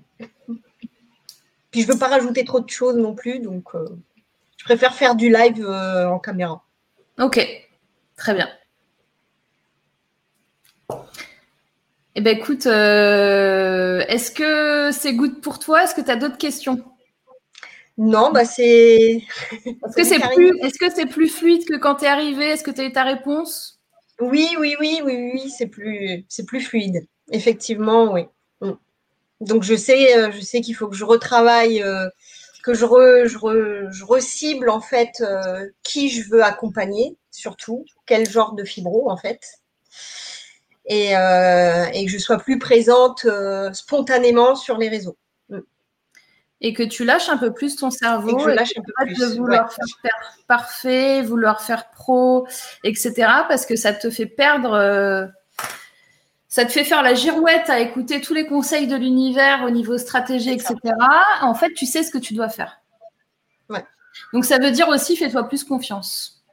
Puis je veux pas rajouter trop de choses non plus, donc je préfère faire du live en caméra. Ok, très bien. Eh bien, écoute, euh, est-ce que c'est good pour toi? Est-ce que tu as d'autres questions? Non, bah c'est. Est-ce que c'est plus, est-ce que c'est plus fluide que quand tu es arrivé? Est-ce que tu as eu ta réponse? Oui, oui, oui, oui, oui, c'est plus, c'est plus fluide. Effectivement, oui. Mm. Donc je sais, euh, je sais qu'il faut que je retravaille, euh, que je, re, je, je recible en fait qui je veux accompagner, surtout quel genre de fibro en fait et, euh, et que je sois plus présente euh, spontanément sur les réseaux. Mm. Et que tu lâches un peu plus ton cerveau. Et que je lâche un peu plus. De vouloir faire parfait, vouloir faire pro, etc. Parce que ça te fait perdre. Euh, ça te fait faire la girouette à écouter tous les conseils de l'univers au niveau stratégie, etc. En fait, tu sais ce que tu dois faire. Ouais. Donc, ça veut dire aussi, fais-toi plus confiance.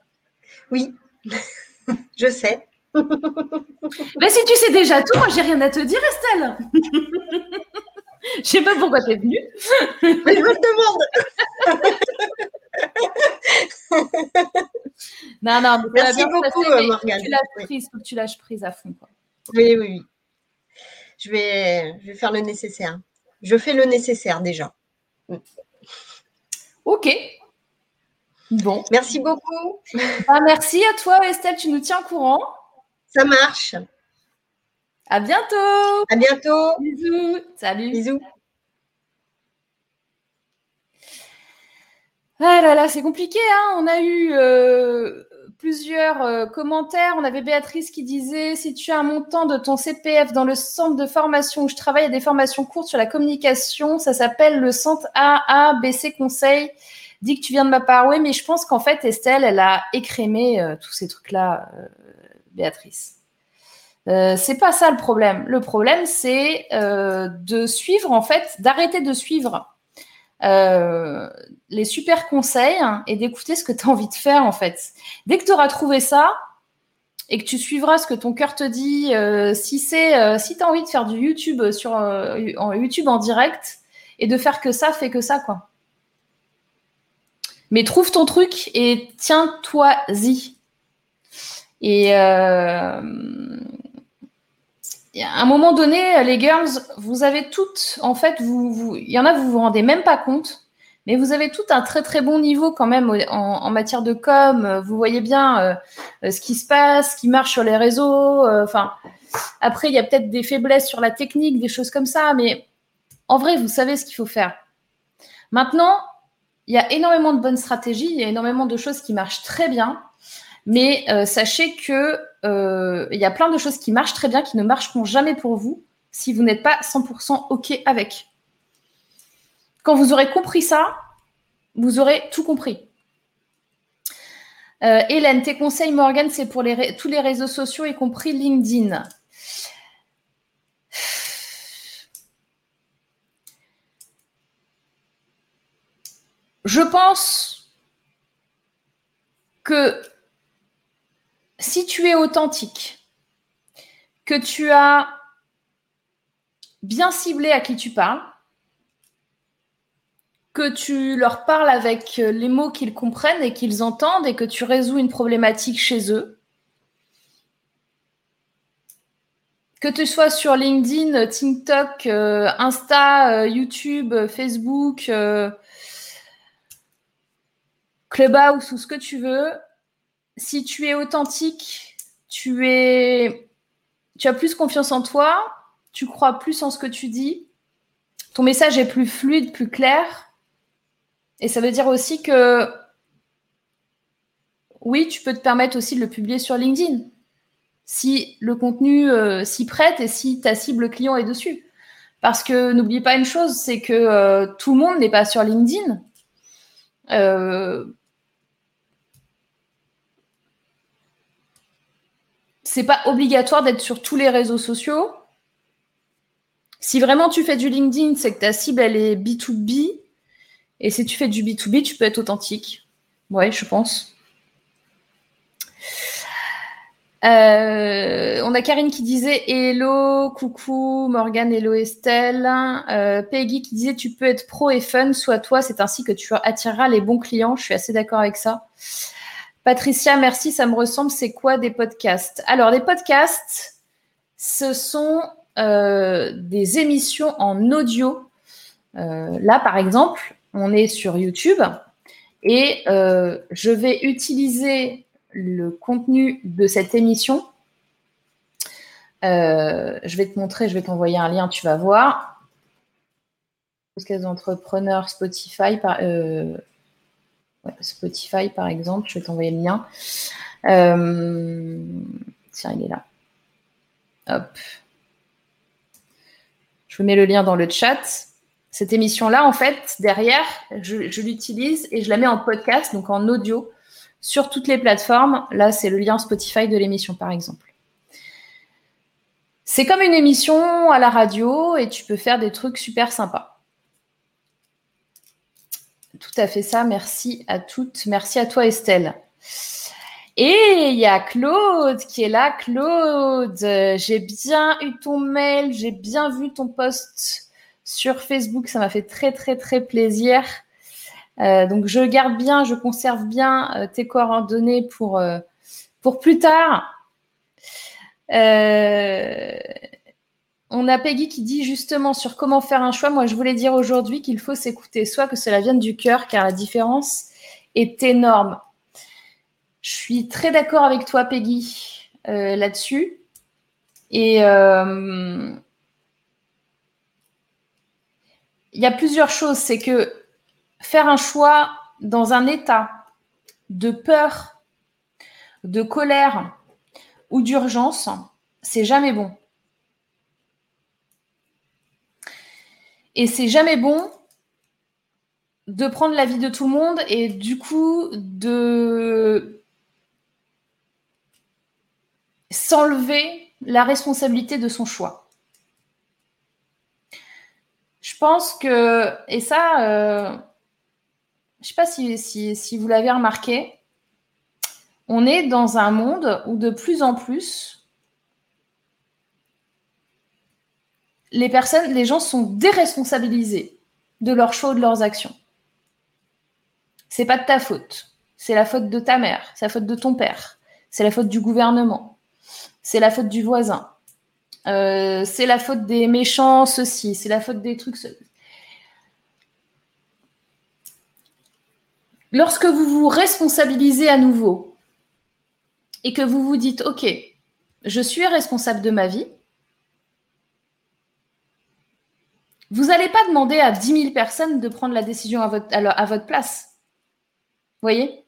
Oui, je sais. Mais si tu sais déjà tout, moi j'ai rien à te dire, Estelle. Je sais pas pourquoi tu es venue. Mais je te demande. non, non, merci beaucoup, Morgane. Tu lâches prise, faut que tu lâches prise à fond. Oui, oui, oui. Je vais, je vais faire le nécessaire. Je fais le nécessaire déjà. Ok. Bon. Merci beaucoup. Ah, merci à toi, Estelle. Tu nous tiens au courant. Ça marche. À bientôt. À bientôt. Bisous. Salut. Bisous. Ah là là, c'est compliqué. Hein on a eu euh, plusieurs euh, commentaires. On avait Béatrice qui disait si tu as un montant de ton CPF dans le centre de formation où je travaille à des formations courtes sur la communication, ça s'appelle le centre AABC Conseil. Dis que tu viens de ma part. Oui, mais je pense qu'en fait, Estelle, elle a écrémé euh, tous ces trucs-là Béatrice. Euh, c'est pas ça le problème. Le problème, c'est euh, de suivre, en fait, d'arrêter de suivre euh, les super conseils et d'écouter ce que tu as envie de faire, en fait. Dès que tu auras trouvé ça et que tu suivras ce que ton cœur te dit, si c'est si tu as envie de faire du YouTube sur YouTube en direct et de faire que ça, fais que ça, quoi. Mais trouve ton truc et tiens-toi-y. Et euh, à un moment donné, les girls, vous avez toutes, en fait, vous, il y en a, vous vous rendez même pas compte, Mais vous avez tout un très très bon niveau quand même en, matière de com. Vous voyez bien euh, ce qui se passe, ce qui marche sur les réseaux. Euh, enfin, après, il y a peut-être des faiblesses sur la technique, des choses comme ça, mais en vrai, vous savez ce qu'il faut faire. Maintenant, il y a énormément de bonnes stratégies, il y a énormément de choses qui marchent très bien, mais euh, sachez que il y a plein de choses qui marchent très bien, qui ne marcheront jamais pour vous si vous n'êtes pas 100% OK avec. Quand vous aurez compris ça, vous aurez tout compris. Euh, Hélène, tes conseils, Morgan, c'est pour tous les réseaux sociaux, y compris LinkedIn. Je pense que si tu es authentique, que tu as bien ciblé à qui tu parles, que tu leur parles avec euh, les mots qu'ils comprennent et qu'ils entendent et que tu résous une problématique chez eux. Que tu sois sur LinkedIn, TikTok, euh, Insta, euh, YouTube, Facebook, Clubhouse ou ce que tu veux, si tu es authentique, tu as plus confiance en toi, tu crois plus en ce que tu dis, ton message est plus fluide, plus clair, et ça veut dire aussi que oui, tu peux te permettre aussi de le publier sur LinkedIn si le contenu euh, s'y prête et si ta cible client est dessus. Parce que n'oublie pas une chose, c'est que euh, tout le monde n'est pas sur LinkedIn. Euh, c'est pas obligatoire d'être sur tous les réseaux sociaux. Si vraiment tu fais du LinkedIn, c'est que ta cible est B2B, et si tu fais du B2B, tu peux être authentique. Ouais, je pense. Euh, on a Karine qui disait Hello, coucou, Morgane, hello Estelle. Euh, Peggy qui disait Tu peux être pro et fun, soit toi, c'est ainsi que tu attireras les bons clients. Je suis assez d'accord avec ça. Patricia, merci, ça me ressemble. C'est quoi des podcasts? Alors, les podcasts, ce sont euh, des émissions en audio. là, par exemple, on est sur YouTube et euh, je vais utiliser le contenu de cette émission. Euh, je vais te montrer, je vais t'envoyer un lien, tu vas voir. Spotify, euh, Spotify par exemple, je vais t'envoyer le lien. tiens, il est là. Hop. Je vous mets le lien dans le chat cette émission-là, en fait, derrière, je, l'utilise et je la mets en podcast, donc en audio, sur toutes les plateformes. Là, c'est le lien Spotify de l'émission, par exemple. C'est comme une émission à la radio et tu peux faire des trucs super sympas. Tout à fait ça. Merci à toutes. Merci à toi, Estelle. Et il y a Claude qui est là. Claude, j'ai bien eu ton mail, j'ai bien vu ton post sur Facebook. Ça m'a fait très, très, très plaisir. Euh, donc, je garde bien, je conserve bien euh, tes coordonnées pour, euh, pour plus tard. On a Peggy qui dit justement sur comment faire un choix. Moi, je voulais dire aujourd'hui qu'il faut s'écouter, soit que cela vienne du cœur, car la différence est énorme. Je suis très d'accord avec toi, Peggy, là-dessus. Et il y a plusieurs choses. C'est que faire un choix dans un état de peur, de colère ou d'urgence, c'est jamais bon. Et c'est jamais bon de prendre l'avis de tout le monde et du coup de s'enlever la responsabilité de son choix. Je pense que, et ça, euh, je ne sais pas si, si vous l'avez remarqué, on est dans un monde où de plus en plus, les personnes, les gens sont déresponsabilisés de leurs choix ou de leurs actions. C'est pas de ta faute. C'est la faute de ta mère, c'est la faute de ton père, c'est la faute du gouvernement, c'est la faute du voisin, euh, c'est la faute des méchants, ceci, c'est la faute des trucs. lorsque vous vous responsabilisez à nouveau et que vous vous dites, OK, je suis responsable de ma vie, vous n'allez pas demander à 10 000 personnes de prendre la décision à votre, place. Vous voyez?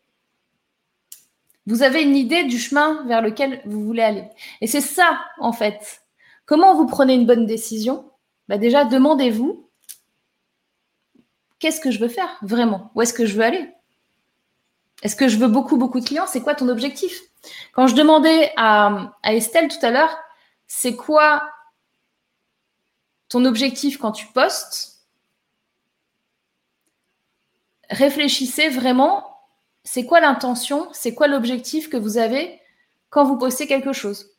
Vous avez une idée du chemin vers lequel vous voulez aller. Et c'est ça, en fait. Comment vous prenez une bonne décision? Bah Déjà, demandez-vous, qu'est-ce que je veux faire vraiment? Où est-ce que je veux aller? Est-ce que je veux beaucoup, beaucoup de clients? C'est quoi ton objectif? Quand je demandais à, Estelle tout à l'heure, c'est quoi ton objectif quand tu postes Réfléchissez vraiment, c'est quoi l'intention, c'est quoi l'objectif que vous avez quand vous postez quelque chose?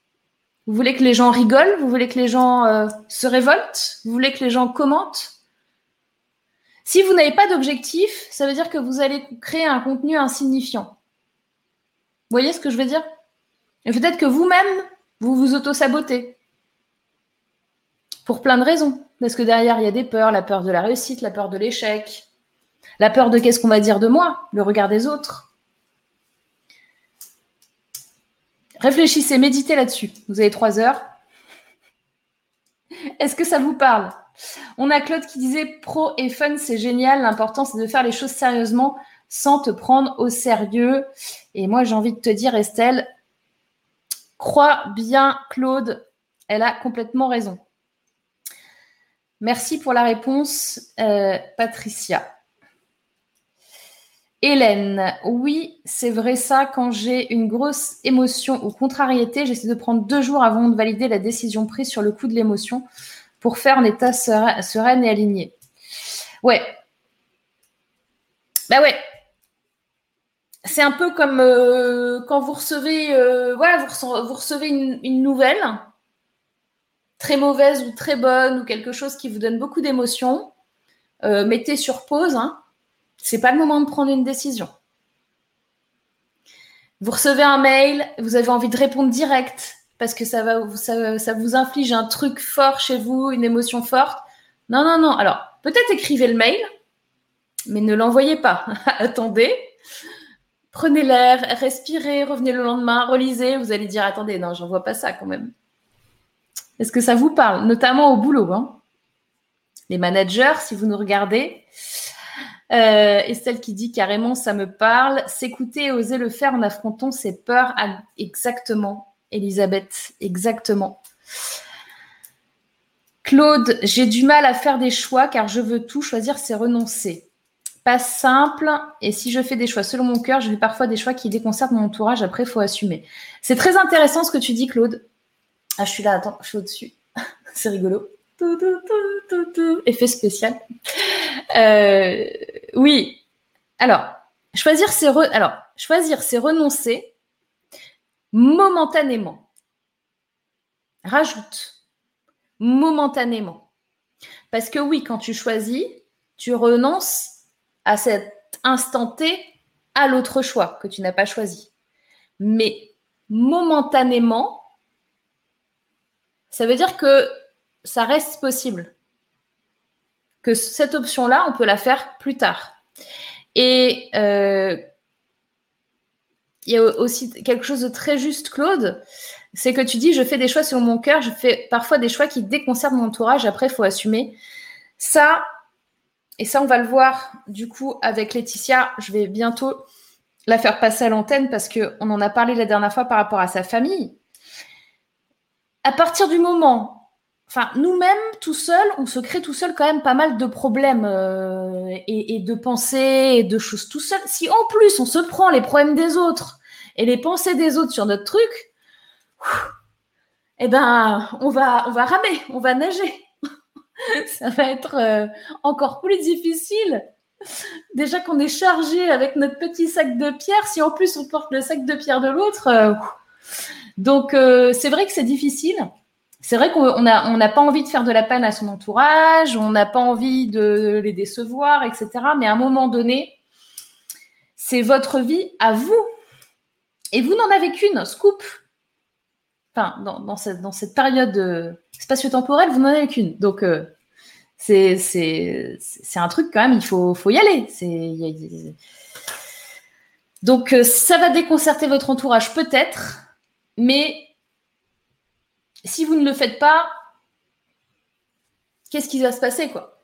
Vous voulez que les gens rigolent? Vous voulez que les gens euh, se révoltent? Vous voulez que les gens commentent? Si vous n'avez pas d'objectif, ça veut dire que vous allez créer un contenu insignifiant. Vous voyez ce que je veux dire? Et peut-être que vous-même, vous vous auto-sabotez. Pour plein de raisons. Parce que derrière, il y a des peurs, la peur de la réussite, la peur de l'échec, la peur de qu'est-ce qu'on va dire de moi, le regard des autres. Réfléchissez, méditez là-dessus. Vous avez trois heures. Est-ce que ça vous parle? On a Claude qui disait pro et fun, c'est génial. L'important, c'est de faire les choses sérieusement sans te prendre au sérieux. Et moi, j'ai envie de te dire, Estelle, crois bien, Claude, elle a complètement raison. Merci pour la réponse, euh, Patricia. Hélène, oui, c'est vrai ça. Quand j'ai une grosse émotion ou contrariété, j'essaie de prendre deux jours avant de valider la décision prise sur le coup de l'émotion pour faire un état serein et aligné. Ouais. Bah ouais. C'est un peu comme euh, quand vous recevez, euh, voilà, vous, recevez une, nouvelle, très mauvaise ou très bonne, ou quelque chose qui vous donne beaucoup d'émotions. Euh, mettez sur pause. Hein. C'est pas le moment de prendre une décision. Vous recevez un mail, vous avez envie de répondre direct parce que ça, vous inflige un truc fort chez vous, une émotion forte. Non, non, non. Alors, peut-être écrivez le mail, mais ne l'envoyez pas. attendez, prenez l'air, respirez, revenez le lendemain, relisez. Vous allez dire, attendez, non, j'envoie pas ça quand même. Est-ce que ça vous parle Notamment au boulot. Hein? Les managers, si vous nous regardez. Euh, Estelle qui dit carrément, ça me parle. S'écouter et oser le faire en affrontant ses peurs. Exactement. Elisabeth, exactement. Claude, j'ai du mal à faire des choix car je veux tout choisir, c'est renoncer. Pas simple. Et si je fais des choix selon mon cœur, je fais parfois des choix qui déconcertent mon entourage. Après, il faut assumer. C'est très intéressant ce que tu dis, Claude. Ah, je suis là, attends, je suis au-dessus. c'est rigolo. Effet spécial. Euh, oui. Alors, choisir, c'est Alors, choisir, c'est renoncer momentanément. Rajoute momentanément. Parce que oui, quand tu choisis, tu renonces à cet instant T à l'autre choix que tu n'as pas choisi. Mais momentanément, ça veut dire que ça reste possible. Que cette option-là, on peut la faire plus tard. Et euh, il y a aussi quelque chose de très juste, Claude. C'est que tu dis, je fais des choix selon mon cœur, je fais parfois des choix qui déconcertent mon entourage, après, il faut assumer. Ça, et ça, on va le voir du coup avec Laetitia. Je vais bientôt la faire passer à l'antenne parce qu'on en a parlé la dernière fois par rapport à sa famille. À partir du moment, enfin, nous-mêmes, tout seuls, on se crée tout seul quand même pas mal de problèmes euh, et, de pensées et de choses tout seul. Si en plus on se prend les problèmes des autres et les pensées des autres sur notre truc, eh ben, on va, on va ramer, on va nager. Ça va être euh, encore plus difficile. Déjà qu'on est chargé avec notre petit sac de pierre, si en plus on porte le sac de pierre de l'autre. Euh, donc, euh, c'est vrai que c'est difficile. C'est vrai qu'on n'a on pas envie de faire de la peine à son entourage, on n'a pas envie de les décevoir, etc. Mais à un moment donné, c'est votre vie à vous. Et vous n'en avez qu'une, scoop. Enfin, dans, cette, dans cette, période euh, spatio-temporelle, vous n'en avez qu'une. Donc, euh, c'est un truc quand même, il faut, faut y aller. Donc, ça va déconcerter votre entourage peut-être, mais si vous ne le faites pas, qu'est-ce qui va se passer, quoi?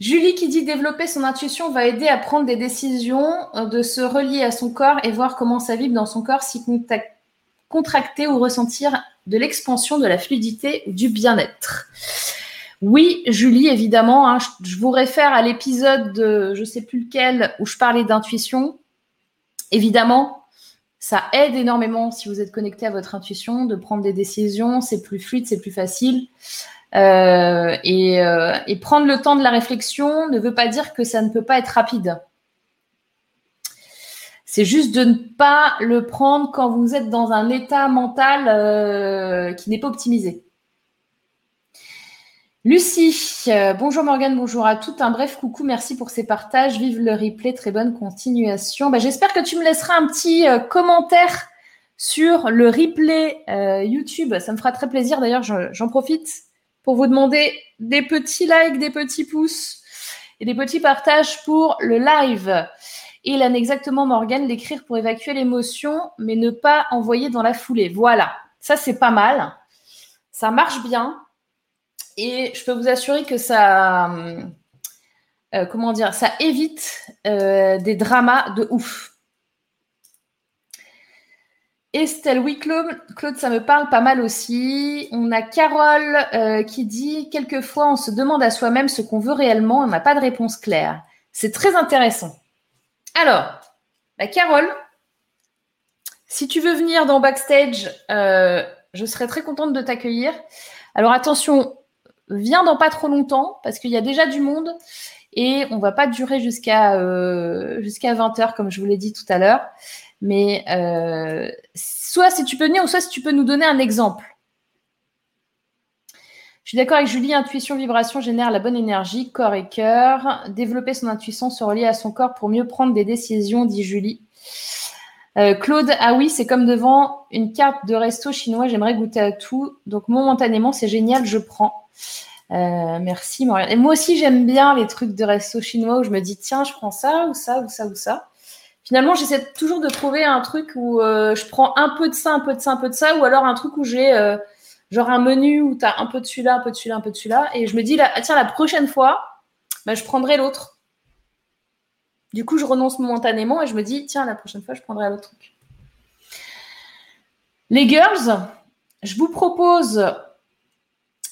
Julie qui dit développer son intuition va aider à prendre des décisions, euh, de se relier à son corps et voir comment ça vibre dans son corps, si contracter ou ressentir de l'expansion, de la fluidité ou du bien-être. Oui, Julie, évidemment, hein, je, vous réfère à l'épisode de je ne sais plus lequel où je parlais d'intuition. Évidemment, ça aide énormément si vous êtes connecté à votre intuition de prendre des décisions, c'est plus fluide, c'est plus facile. Euh, euh, et, prendre le temps de la réflexion ne veut pas dire que ça ne peut pas être rapide. C'est juste de ne pas le prendre quand vous êtes dans un état mental euh, qui n'est pas optimisé. Lucie, bonjour Morgane, bonjour à toutes. Un bref coucou, merci pour ces partages. Vive le replay, très bonne continuation. Bah, j'espère que tu me laisseras un petit commentaire sur le replay YouTube. Ça me fera très plaisir. D'ailleurs, j'en profite pour vous demander des petits likes, des petits pouces et des petits partages pour le live. Et en exactement, Morgane, l'écrire pour évacuer l'émotion, mais ne pas envoyer dans la foulée. Voilà, ça c'est pas mal. Ça marche bien. Et je peux vous assurer que ça, euh, comment dire, ça évite euh, des dramas de ouf. Estelle, oui, Claude, ça me parle pas mal aussi. On a Carole euh, qui dit Quelquefois, on se demande à soi-même ce qu'on veut réellement, on n'a pas de réponse claire. C'est très intéressant. Alors, bah, Carole, si tu veux venir dans Backstage, euh, je serais très contente de t'accueillir. Alors, attention, viens dans pas trop longtemps parce qu'il y a déjà du monde et on va pas durer jusqu'à euh, jusqu'à 20h, comme je vous l'ai dit tout à l'heure. Mais euh, soit si tu peux venir, ou soit si tu peux nous donner un exemple. Je suis d'accord avec Julie, intuition, vibration génère la bonne énergie, corps et cœur. Développer son intuition, se relier à son corps pour mieux prendre des décisions, dit Julie. Euh, Claude, ah oui, c'est comme devant une carte de resto chinois, j'aimerais goûter à tout. Donc momentanément, c'est génial, je prends. Euh, merci Marianne. Et moi aussi, j'aime bien les trucs de resto chinois où je me dis, tiens, je prends ça ou ça ou ça ou ça finalement, j'essaie toujours de trouver un truc où euh, je prends un peu de ça, un peu de ça, un peu de ça, ou alors un truc où j'ai genre un menu où tu as un peu de celui-là, un peu de celui-là, un peu de celui-là. Et je me dis, là, tiens, la prochaine fois, bah, je prendrai l'autre. Du coup, je renonce momentanément et je me dis, tiens, la prochaine fois, je prendrai l'autre truc. Les girls, je vous propose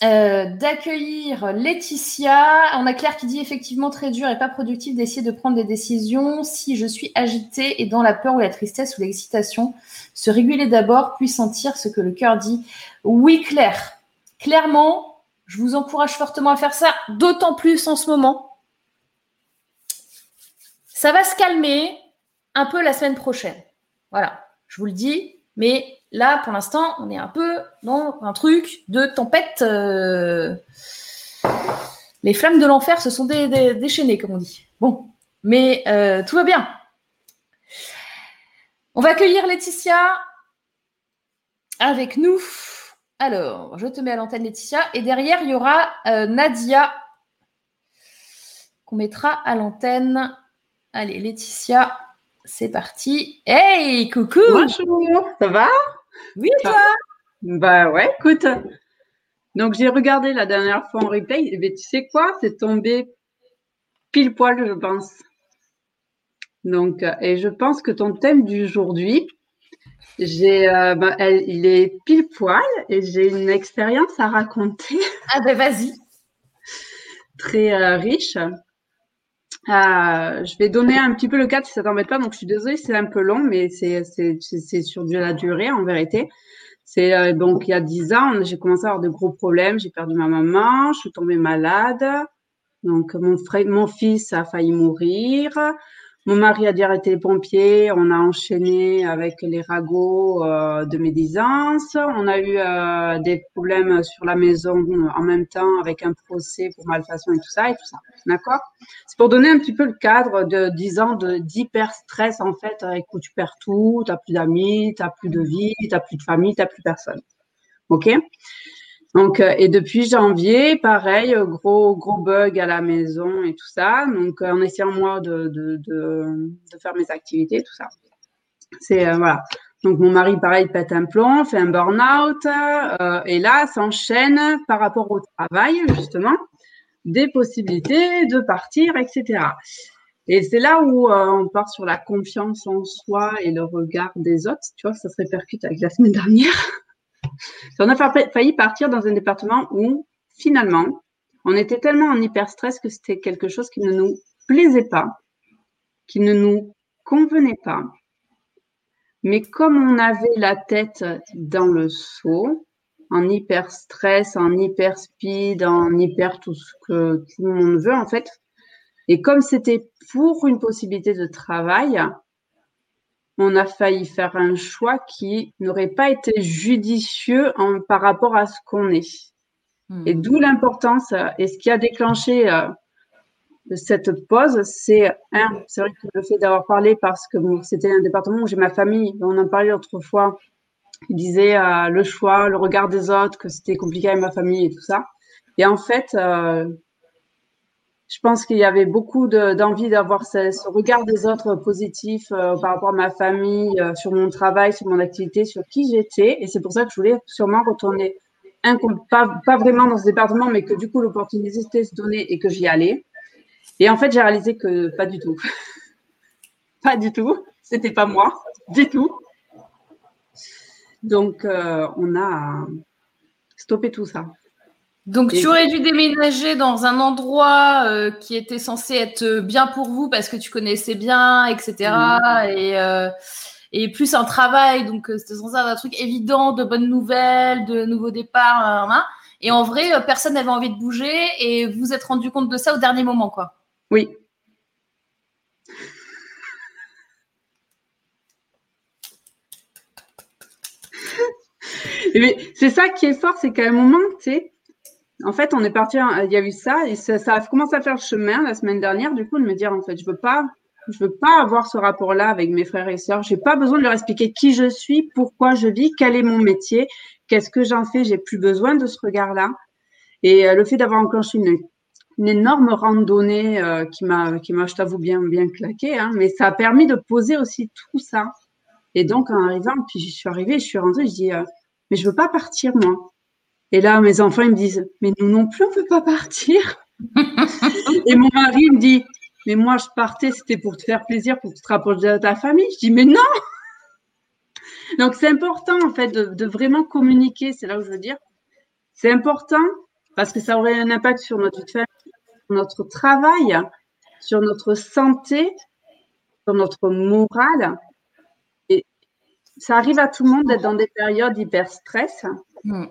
euh, d'accueillir Laetitia. On a Claire qui dit effectivement très dur et pas productif d'essayer de prendre des décisions si je suis agitée et dans la peur ou la tristesse ou l'excitation. Se réguler d'abord, puis sentir ce que le cœur dit. Oui, Claire. Clairement, je vous encourage fortement à faire ça, d'autant plus en ce moment. Ça va se calmer un peu la semaine prochaine. Voilà, je vous le dis, mais là, pour l'instant, on est un peu dans un truc de tempête. Euh, les flammes de l'enfer se sont déchaînées, comme on dit. Bon, mais euh, tout va bien. On va accueillir Laetitia avec nous. Alors, je te mets à l'antenne, Laetitia. Et derrière, il y aura euh, Nadia qu'on mettra à l'antenne. Allez, Laetitia, c'est parti. Hey, coucou Bonjour, ça va? Oui, toi? Bah ouais, écoute. Donc j'ai regardé la dernière fois en replay, et tu sais quoi? C'est tombé pile poil, je pense. Donc, euh, et je pense que ton thème d'aujourd'hui, j'ai, euh, bah, il est pile poil et j'ai une expérience à raconter. Ah ben vas-y. Très euh, riche. Euh, je vais donner un petit peu le cadre si ça t'embête pas. Donc, je suis désolée, c'est un peu long, mais c'est sur de la durée en vérité. C'est euh, donc il y a dix ans, j'ai commencé à avoir de gros problèmes. J'ai perdu ma maman, je suis tombée malade. Donc, mon frère, mon fils a failli mourir. Mon mari a dû arrêter les pompiers. On a enchaîné avec les ragots euh, de médisance. On a eu euh, des problèmes sur la maison en même temps avec un procès pour malfaçon et tout ça et tout ça. D'accord? C'est pour donner un petit peu le cadre de 10 ans d'hyper stress en fait, avec où tu perds tout, tu n'as plus d'amis, tu n'as plus de vie, tu n'as plus de famille, tu n'as plus personne. OK? Donc, euh, et depuis janvier, pareil, euh, gros, gros bug à la maison et tout ça. Donc, euh, en essayant, moi, de, de, de, de faire mes activités, tout ça. C'est, voilà. Donc, mon mari, pareil, pète un plomb, fait un burn-out. et là, s'enchaîne par rapport au travail, justement, des possibilités de partir, etc. Et c'est là où on part sur la confiance en soi et le regard des autres. Tu vois, ça se répercute avec la semaine dernière. On a failli partir dans un département où, finalement, on était tellement en hyper stress que c'était quelque chose qui ne nous plaisait pas, qui ne nous convenait pas. Mais comme on avait la tête dans le seau, en hyper stress, en hyper speed, en hyper tout ce que tout le monde veut en fait, et comme c'était pour une possibilité de travail, on a failli faire un choix qui n'aurait pas été judicieux en, par rapport à ce qu'on est. Hmm. Et d'où l'importance, et ce qui a déclenché euh, cette pause, c'est un, c'est vrai que le fait d'avoir parlé parce que c'était un département où j'ai ma famille, on en parlait autrefois, il disait euh, le choix, le regard des autres, que c'était compliqué avec ma famille et tout ça. Et en fait, euh, je pense qu'il y avait beaucoup d'envie d'avoir ce, regard des autres positif euh, par rapport à ma famille, euh, sur mon travail, sur mon activité, sur qui j'étais. Et c'est pour ça que je voulais sûrement retourner, pas vraiment dans ce département, mais que du coup l'opportunité se donnait et que j'y allais. Et en fait, j'ai réalisé que pas du tout. pas du tout. C'était pas moi, du tout. Donc, euh, on a stoppé tout ça. Donc, tu aurais dû déménager dans un endroit euh, qui était censé être bien pour vous parce que tu connaissais bien, etc. Et, euh, et plus un travail, donc euh, c'était censé être un truc évident, de bonnes nouvelles, de nouveaux départs. Hein. et en vrai, personne n'avait envie de bouger et vous vous êtes rendu compte de ça au dernier moment, quoi. Oui. c'est ça qui est fort, c'est qu'à un moment, tu sais, en fait, on est parti, il y a eu ça, et ça, a commencé à faire le chemin la semaine dernière, du coup, de me dire, en fait, je veux pas, je veux pas avoir ce rapport-là avec mes frères et sœurs. J'ai pas besoin de leur expliquer qui je suis, pourquoi je vis, quel est mon métier, qu'est-ce que j'en fais. J'ai plus besoin de ce regard-là. Et euh, le fait d'avoir enclenché une, une énorme randonnée euh, qui m'a, qui m'a, je t'avoue, bien, bien claqué, hein, mais ça a permis de poser aussi tout ça. Et donc, en arrivant, puis je suis arrivée, je suis rentrée, je dis, euh, mais je veux pas partir, moi. Et là, mes enfants, ils me disent, mais nous non plus, on ne veut pas partir. et mon mari me dit, mais moi, je partais, c'était pour te faire plaisir, pour te rapprocher de ta famille. Je dis, mais non Donc, c'est important, en fait, de, vraiment communiquer, c'est là où je veux dire. C'est important parce que ça aurait un impact sur notre famille, sur notre travail, sur notre santé, sur notre morale. Et ça arrive à tout le monde d'être dans des périodes hyper stress. Mm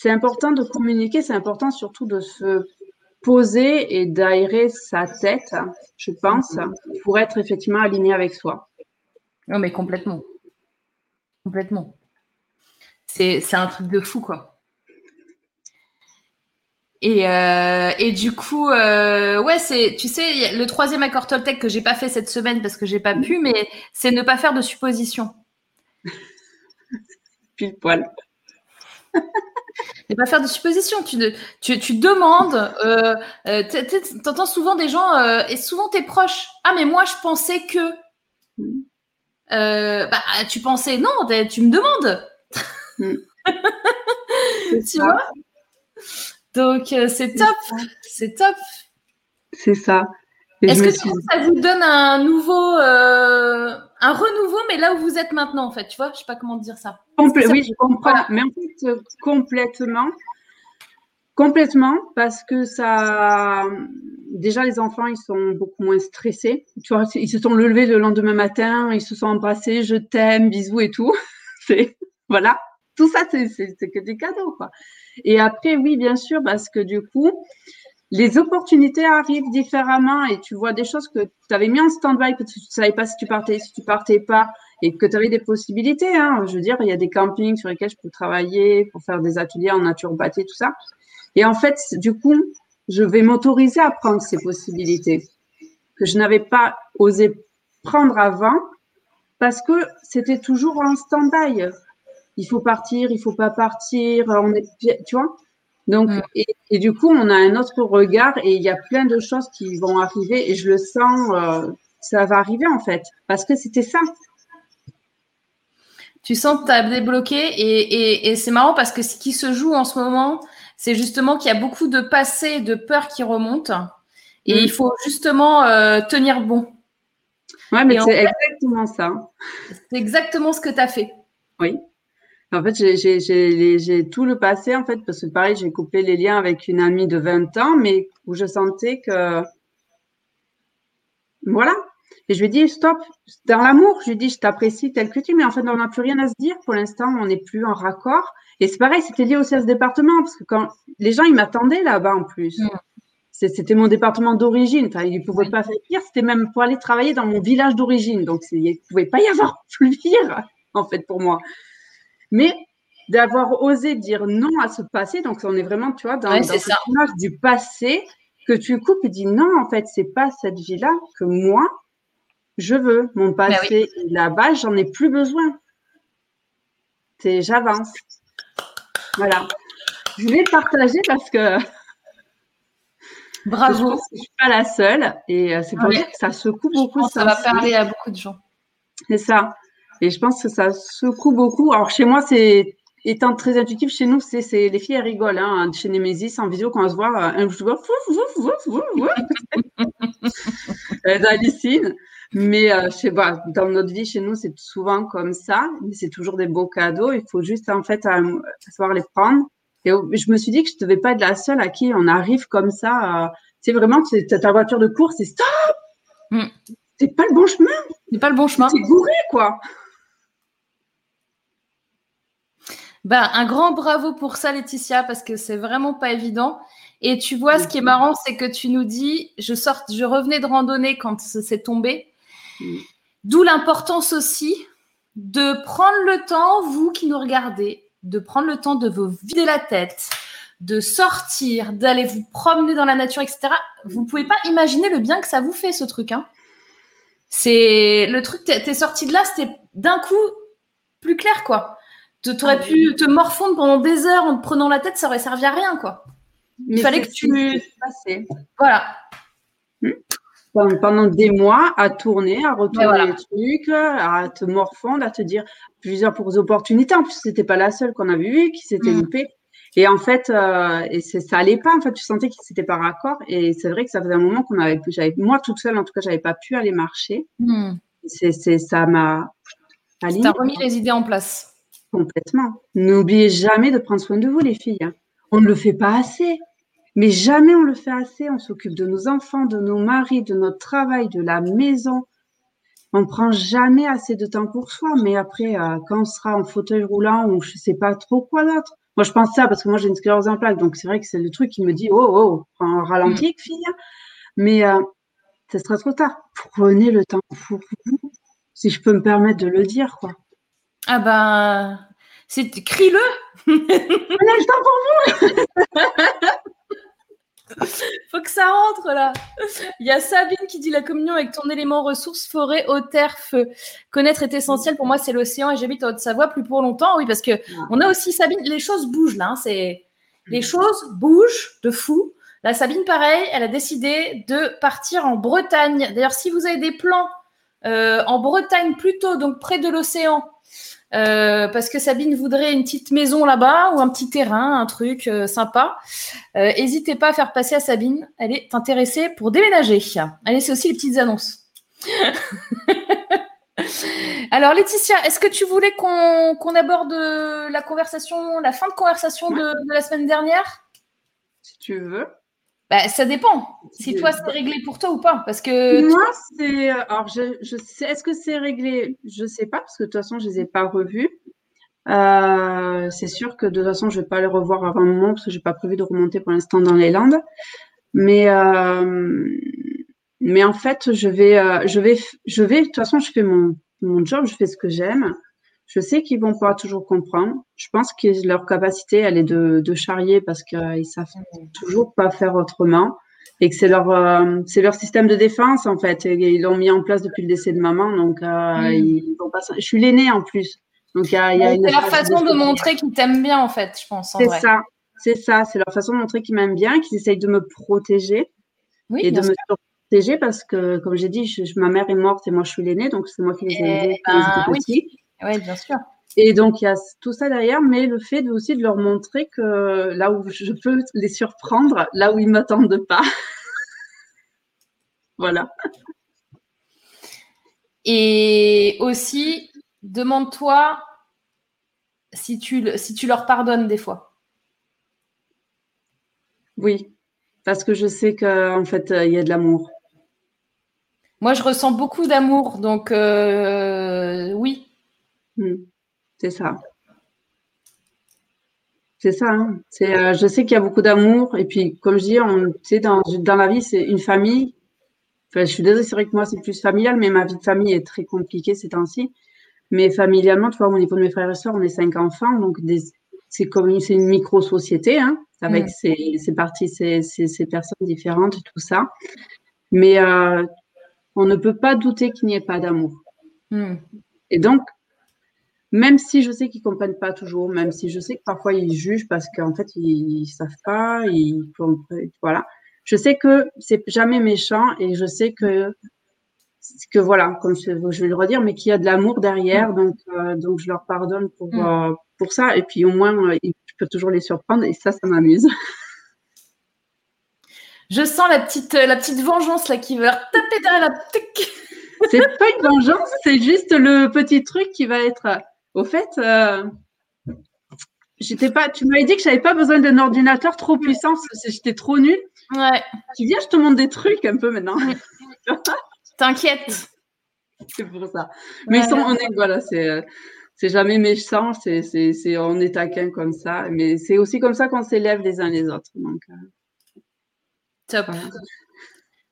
c'est important de communiquer, c'est important surtout de se poser et d'aérer sa tête, je pense, pour être effectivement aligné avec soi. Non, mais complètement. Complètement. C'est un truc de fou, quoi. Et, euh, et du coup, euh, ouais, c'est, tu sais, le troisième accord Toltec que j'ai pas fait cette semaine parce que j'ai pas pu, mais c'est ne pas faire de suppositions. Pile poil. Ne pas faire de suppositions. Tu, tu, tu demandes. Euh, euh tu entends souvent des gens, euh, et souvent tes proches. Ah, mais moi, je pensais que. Bah, tu pensais. Non, tu me demandes. Mm. tu vois? Donc, c'est top. C'est top. C'est ça. Est-ce que ça vous donne un nouveau, un renouveau, mais là où vous êtes maintenant, en fait, tu vois, je sais pas comment dire ça. oui, je comprends, mais en fait, euh, complètement, complètement, parce que ça, déjà les enfants, ils sont beaucoup moins stressés. Tu vois, ils se sont levés le lendemain matin, ils se sont embrassés, je t'aime, bisous et tout. c'est voilà, tout ça, c'est que des cadeaux, quoi. Et après, oui, bien sûr, parce que du coup, les opportunités arrivent différemment et tu vois des choses que tu avais mis en stand-by, que tu ne savais pas si tu partais, si tu partais pas, et que tu avais des possibilités. Hein. Je veux dire, il y a des campings sur lesquels je peux travailler pour faire des ateliers en naturopathie, tout ça. Et en fait, du coup, je vais m'autoriser à prendre ces possibilités que je n'avais pas osé prendre avant parce que c'était toujours en stand-by. il faut partir, il faut pas partir, on est, tu vois? Donc, mm. et, du coup, on a un autre regard et il y a plein de choses qui vont arriver et je le sens, euh, ça va arriver en fait, parce que c'était ça. Tu sens que tu as débloqué et, et, c'est marrant parce que ce qui se joue en ce moment, c'est justement qu'il y a beaucoup de passé, de peur qui remontent et mm. il faut justement euh, tenir bon. Ouais, mais c'est exactement ça. C'est exactement ce que tu as fait. Oui. En fait, j'ai tout le passé, en fait, parce que pareil, j'ai coupé les liens avec une amie de 20 ans, mais où je sentais que. Voilà. Et je lui ai dit, stop, dans l'amour, je lui ai dit, je t'apprécie tel que tu es, mais en fait, on n'a plus rien à se dire. Pour l'instant, on n'est plus en raccord. Et c'est pareil, c'était lié aussi à ce département, parce que quand les gens, ils m'attendaient là-bas en plus. Mm. C'était mon département d'origine. Enfin, il ne pouvait pas faire pire. C'était même pour aller travailler dans mon village d'origine. Donc, il ne pouvait pas y avoir plus pire, en fait, pour moi. Mais d'avoir osé dire non à ce passé, donc on est vraiment, tu vois, dans, ouais, cette image du passé que tu coupes et dis non, en fait, c'est pas cette vie-là que moi, je veux. Mon bah passé là-bas, j'en ai plus besoin. C'est j'avance. Voilà. Je voulais partager parce que Bravo. Je je suis pas la seule et euh, c'est pour dire que ça secoue beaucoup. ça va parler à beaucoup de gens. C'est ça. Et je pense que ça secoue beaucoup. Alors chez moi, c'est étant très intuitif, chez nous, c'est les filles elles rigolent. Hein, chez Nemesis, en vidéo, quand on se voit, un je vois, elles hallucinent. Mais euh, je sais pas, dans notre vie, chez nous, c'est souvent comme ça. Mais c'est toujours des beaux cadeaux. Il faut juste en fait savoir les prendre. Et je me suis dit que je devais pas être la seule à qui on arrive comme ça. C'est vraiment, c'est ta voiture de course, c'est stop. Mm. C'est pas le bon chemin. C'est pas le bon chemin. C'est gouré, quoi. Ben, un grand bravo pour ça, Laetitia, parce que c'est vraiment pas évident. Et tu vois, ce qui est marrant, c'est que tu nous dis, je je revenais de randonnée quand c'est tombé. Mm. D'où l'importance aussi de prendre le temps, vous qui nous regardez, de prendre le temps de vous vider la tête, de sortir, d'aller vous promener dans la nature, etc. Vous ne pouvez pas imaginer le bien que ça vous fait, ce truc. Hein. C'est le truc, tu es sorti de là, c'était d'un coup plus clair, quoi. Tu aurais ah pu te morfondre pendant des heures en te prenant la tête, ça aurait servi à rien, quoi. Il fallait que tu. Voilà. Hmm. Pendant des mois à tourner, à retourner les trucs, à te morfondre, à te dire plusieurs opportunités. En plus, c'était pas la seule qu'on avait vue qui s'était hmm. loupée. Et en fait, euh, et ça allait pas. En fait, tu sentais que c'était pas raccord. Et c'est vrai que ça faisait un moment qu'on avait, j'avais, moi toute seule, en tout cas, j'avais pas pu aller marcher. C'est, c'est, ça m'a. Ça a remis les idées en place. Complètement. N'oubliez jamais de prendre soin de vous, les filles. Hein. On ne le fait pas assez. Mais jamais on le fait assez. On s'occupe de nos enfants, de nos maris, de notre travail, de la maison. On prend jamais assez de temps pour soi. Mais après, euh, quand on sera en fauteuil roulant ou je sais pas trop quoi d'autre. Moi, je pense ça parce que moi, j'ai une sclérose en plaques. Donc, c'est vrai que c'est le truc qui me dit, oh, oh, prends un ralenti, mm. fille. Mais euh, ça sera trop tard. Prenez le temps pour vous. Si je peux me permettre de le dire, quoi. Ah ben, c'est crie-le. On a le temps pour vous. Faut que ça rentre là. Il y a Sabine qui dit la communion avec ton élément ressource, forêt, eau, terre, feu. Connaître est essentiel. Pour moi, c'est l'océan et j'habite en Haute-Savoie plus pour longtemps. Oui, parce que on a aussi Sabine. Les choses bougent là. Hein, c'est les choses bougent de fou. La Sabine, pareil, elle a décidé de partir en Bretagne. D'ailleurs, si vous avez des plans euh, en Bretagne plutôt, donc près de l'océan, euh, parce que Sabine voudrait une petite maison là-bas ou un petit terrain, un truc euh, sympa. N'hésitez pas à faire passer à Sabine. Elle est intéressée pour déménager. Allez, c'est aussi les petites annonces. Alors Laetitia, est-ce que tu voulais qu'on aborde la conversation, la fin de conversation de la semaine dernière? Si tu veux. Bah, ça dépend. Si toi, c'est réglé pour toi ou pas. Parce que. Moi, c'est. Euh, alors, je, je sais. Est-ce que c'est réglé? Je ne sais pas, parce que de toute façon, je ne les ai pas revus. Euh, c'est sûr que de toute façon, je ne vais pas les revoir avant un moment, parce que je n'ai pas prévu de remonter pour l'instant dans les Landes. Mais. Euh, mais en fait, je vais, je vais, je vais. De toute façon, je fais mon, mon job, je fais ce que j'aime. Je sais qu'ils vont pas toujours comprendre. Je pense que leur capacité, elle est de, de charrier parce qu'ils savent toujours pas faire autrement et que c'est leur euh, c'est leur système de défense en fait. ils l'ont mis en place depuis le décès de maman, donc euh, mm. ils vont pas. Je suis l'aînée en plus, Donc, il y a, il y a une C'est leur façon de de- montrer qu'ils t'aiment bien, en fait, je pense. en C'est ça, c'est ça. C'est leur façon de montrer qu'ils m'aiment bien, qu'ils essayent de me protéger Oui, et de me protéger parce que, comme j'ai dit, je- je- ma mère est morte et moi je suis l'aînée, donc c'est moi qui les ai Eh élevés quand ils étaient oui. petits. Oui, bien sûr. Et donc, il y a tout ça derrière, mais le fait de, aussi de leur montrer que là où je peux les surprendre, là où ils m'attendent pas. voilà. Et aussi, demande-toi si tu, si tu leur pardonnes des fois. Oui. Parce que je sais qu'en fait, euh, il y a de l'amour. Moi, je ressens beaucoup d'amour, donc euh, oui. Hmm. C'est ça. C'est ça. hein. C'est, euh, je sais qu'il y a beaucoup d'amour. Et puis, comme je dis, on, dans, dans la vie, c'est une famille. Enfin, je suis désolée, c'est vrai que moi, c'est plus familial, mais ma vie de famille est très compliquée ces temps-ci. Mais familialement, tu vois, au niveau de mes frères et sœurs, on est cinq enfants. Donc, des, c'est comme une, c'est une micro-société, hein, avec Mm. ses, ses parties, ses, ses, ses personnes différentes, tout ça. Mais euh, on ne peut pas douter qu'il n'y ait pas d'amour. Hmm. Et donc, même si je sais qu'ils comprennent pas toujours, même si je sais que parfois ils jugent parce qu'en fait ils, ils savent pas, ils comprennent- voilà. Je sais que c'est jamais méchant et je sais que que voilà, comme je, je vais le redire, mais qu'il y a de l'amour derrière, donc euh, donc je leur pardonne pour Mm. euh, pour ça et puis au moins euh, je peux toujours les surprendre et ça ça m'amuse. Je sens la petite, euh, la petite vengeance là qui veut leur taper derrière la. C'est pas une vengeance, c'est juste le petit truc qui va être. Au fait, euh, j'étais pas. Tu m'avais dit que j'avais pas besoin d'un ordinateur trop puissant, parce que j'étais trop nulle. Ouais, Tu viens, je te montre des trucs un peu maintenant. t'inquiète. c'est pour ça. Mais ils sont, on est, voilà, c'est, c'est jamais méchant, c'est, c'est, c'est, on est taquin comme ça. Mais c'est aussi comme ça qu'on s'élève les uns les autres. Donc, euh, Top. voilà.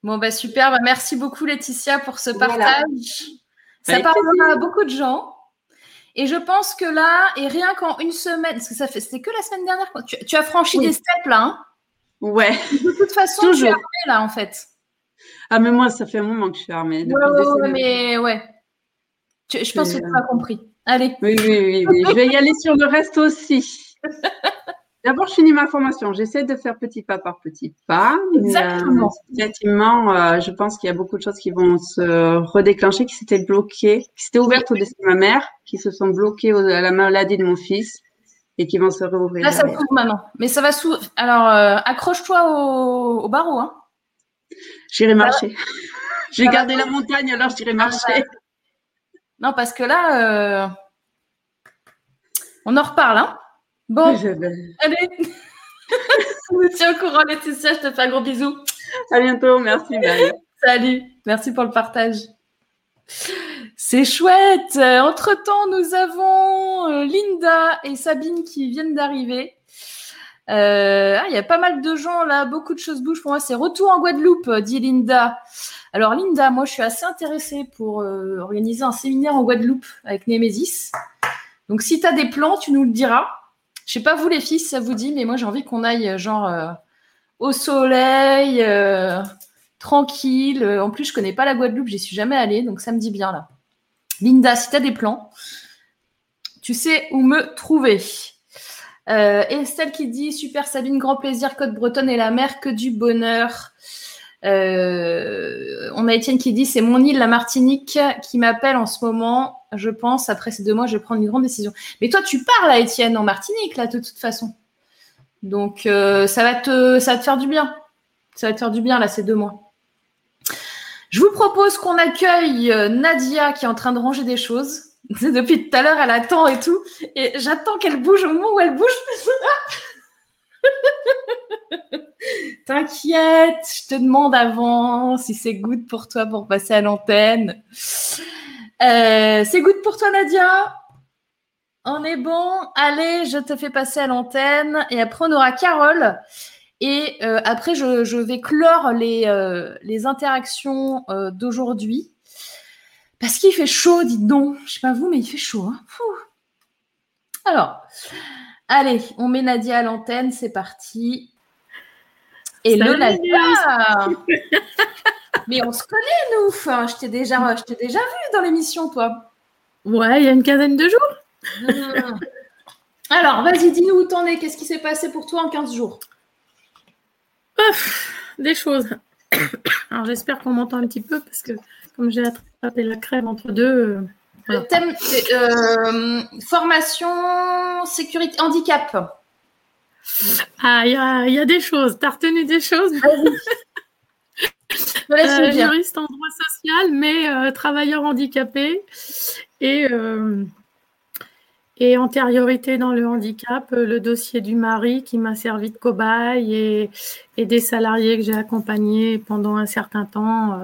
Bon, bah super. Bah, merci beaucoup, Laetitia, pour ce Voilà. partage. Ça Avec parlera à beaucoup de gens. Et je pense que là, et rien qu'en une semaine, parce que ça fait, c'était que la semaine dernière, quoi. Tu, tu as franchi Oui. des steps là. hein. Ouais. De toute façon, tu es Toujours. armée là, en fait. Ah, mais moi, ça fait un moment que je suis armée. Ouais, mais ouais. Tu- je pense que tu as compris. Allez. Oui, oui, oui, oui. Je vais y aller sur le reste aussi. D'abord, je finis ma formation. J'essaie de faire petit pas par petit pas. mais, Exactement. euh, effectivement, euh, je pense qu'il y a beaucoup de choses qui vont se redéclencher, qui s'étaient bloquées, qui s'étaient ouvertes au décès de ma mère, qui se sont bloquées à la maladie de mon fils et qui vont se réouvrir. Là, ça s'ouvre maintenant. Mais ça va s'ouvrir. Alors, euh, accroche-toi au, au barreau. Hein. J'irai marcher. J'ai gardé la montagne, alors j'irai marcher. Non, parce que là, euh, on en reparle. Hein. Bon, Je vais- allez. On nous tient au courant, Laetitia. Je te fais un gros bisou. À bientôt, merci. bye. Salut. Merci pour le partage. C'est chouette. Entre-temps, nous avons euh, Linda et Sabine qui viennent d'arriver. Euh, ah, Il y a pas mal de gens là, beaucoup de choses bougent pour moi. C'est retour en Guadeloupe, euh, dit Linda. Alors Linda, moi je suis assez intéressée pour euh, organiser un séminaire en Guadeloupe avec Némésis. Donc si tu as des plans, tu nous le diras. Je sais pas vous les filles ça vous dit, mais moi j'ai envie qu'on aille euh, genre euh, au soleil, euh, tranquille. En plus, je connais pas la Guadeloupe, j'y suis jamais allée, donc ça me dit bien là. Linda, si tu as des plans, tu sais où me trouver. Euh, Estelle qui dit Super Sabine, grand plaisir, Côte Bretonne et la mer, que du bonheur. Euh, on a Étienne qui dit C'est mon île, la Martinique, qui m'appelle en ce moment. Je pense, après ces deux mois, je vais prendre une grande décision. Mais toi, tu pars là, Étienne, en Martinique, là, de toute façon. Donc, euh, ça, va te, ça te faire du bien. Ça va te faire du bien, là, ces deux mois. Je vous propose qu'on accueille euh, Nadia qui est en train de ranger des choses. Depuis tout à l'heure, elle attend et tout. Et j'attends qu'elle bouge au moment où elle bouge. T'inquiète, je te demande avant si c'est good pour toi pour passer à l'antenne. Euh, c'est good pour toi, Nadia? On est bon? Allez, je te fais passer à l'antenne. Et après, on aura Carole. Et euh, après, je, vais clore les, euh, interactions d'aujourd'hui. Parce qu'il fait chaud, dites donc. Je sais pas vous, mais il fait chaud. Hein. Alors, allez, on met Nadia à l'antenne, c'est parti. Hello Nadia Mais on se connaît, nous. Enfin, je t'ai déjà, je déjà vu dans l'émission, toi. Ouais, il y a une quinzaine de jours. Hmm. Alors, vas-y, dis-nous où t'en es. Qu'est-ce qui s'est passé pour toi en 15 jours? Des choses. Alors, j'espère qu'on m'entend un petit peu parce que comme j'ai attrapé la crève entre deux. Euh, Le thème, c'est euh, formation, sécurité, handicap. Ah, il y a, des choses. Tu as retenu des choses? Euh, juriste en droit social, mais travailleur handicapé et et antériorité dans le handicap, euh, le dossier du mari qui m'a servi de cobaye et, et des salariés que j'ai accompagnés pendant un certain temps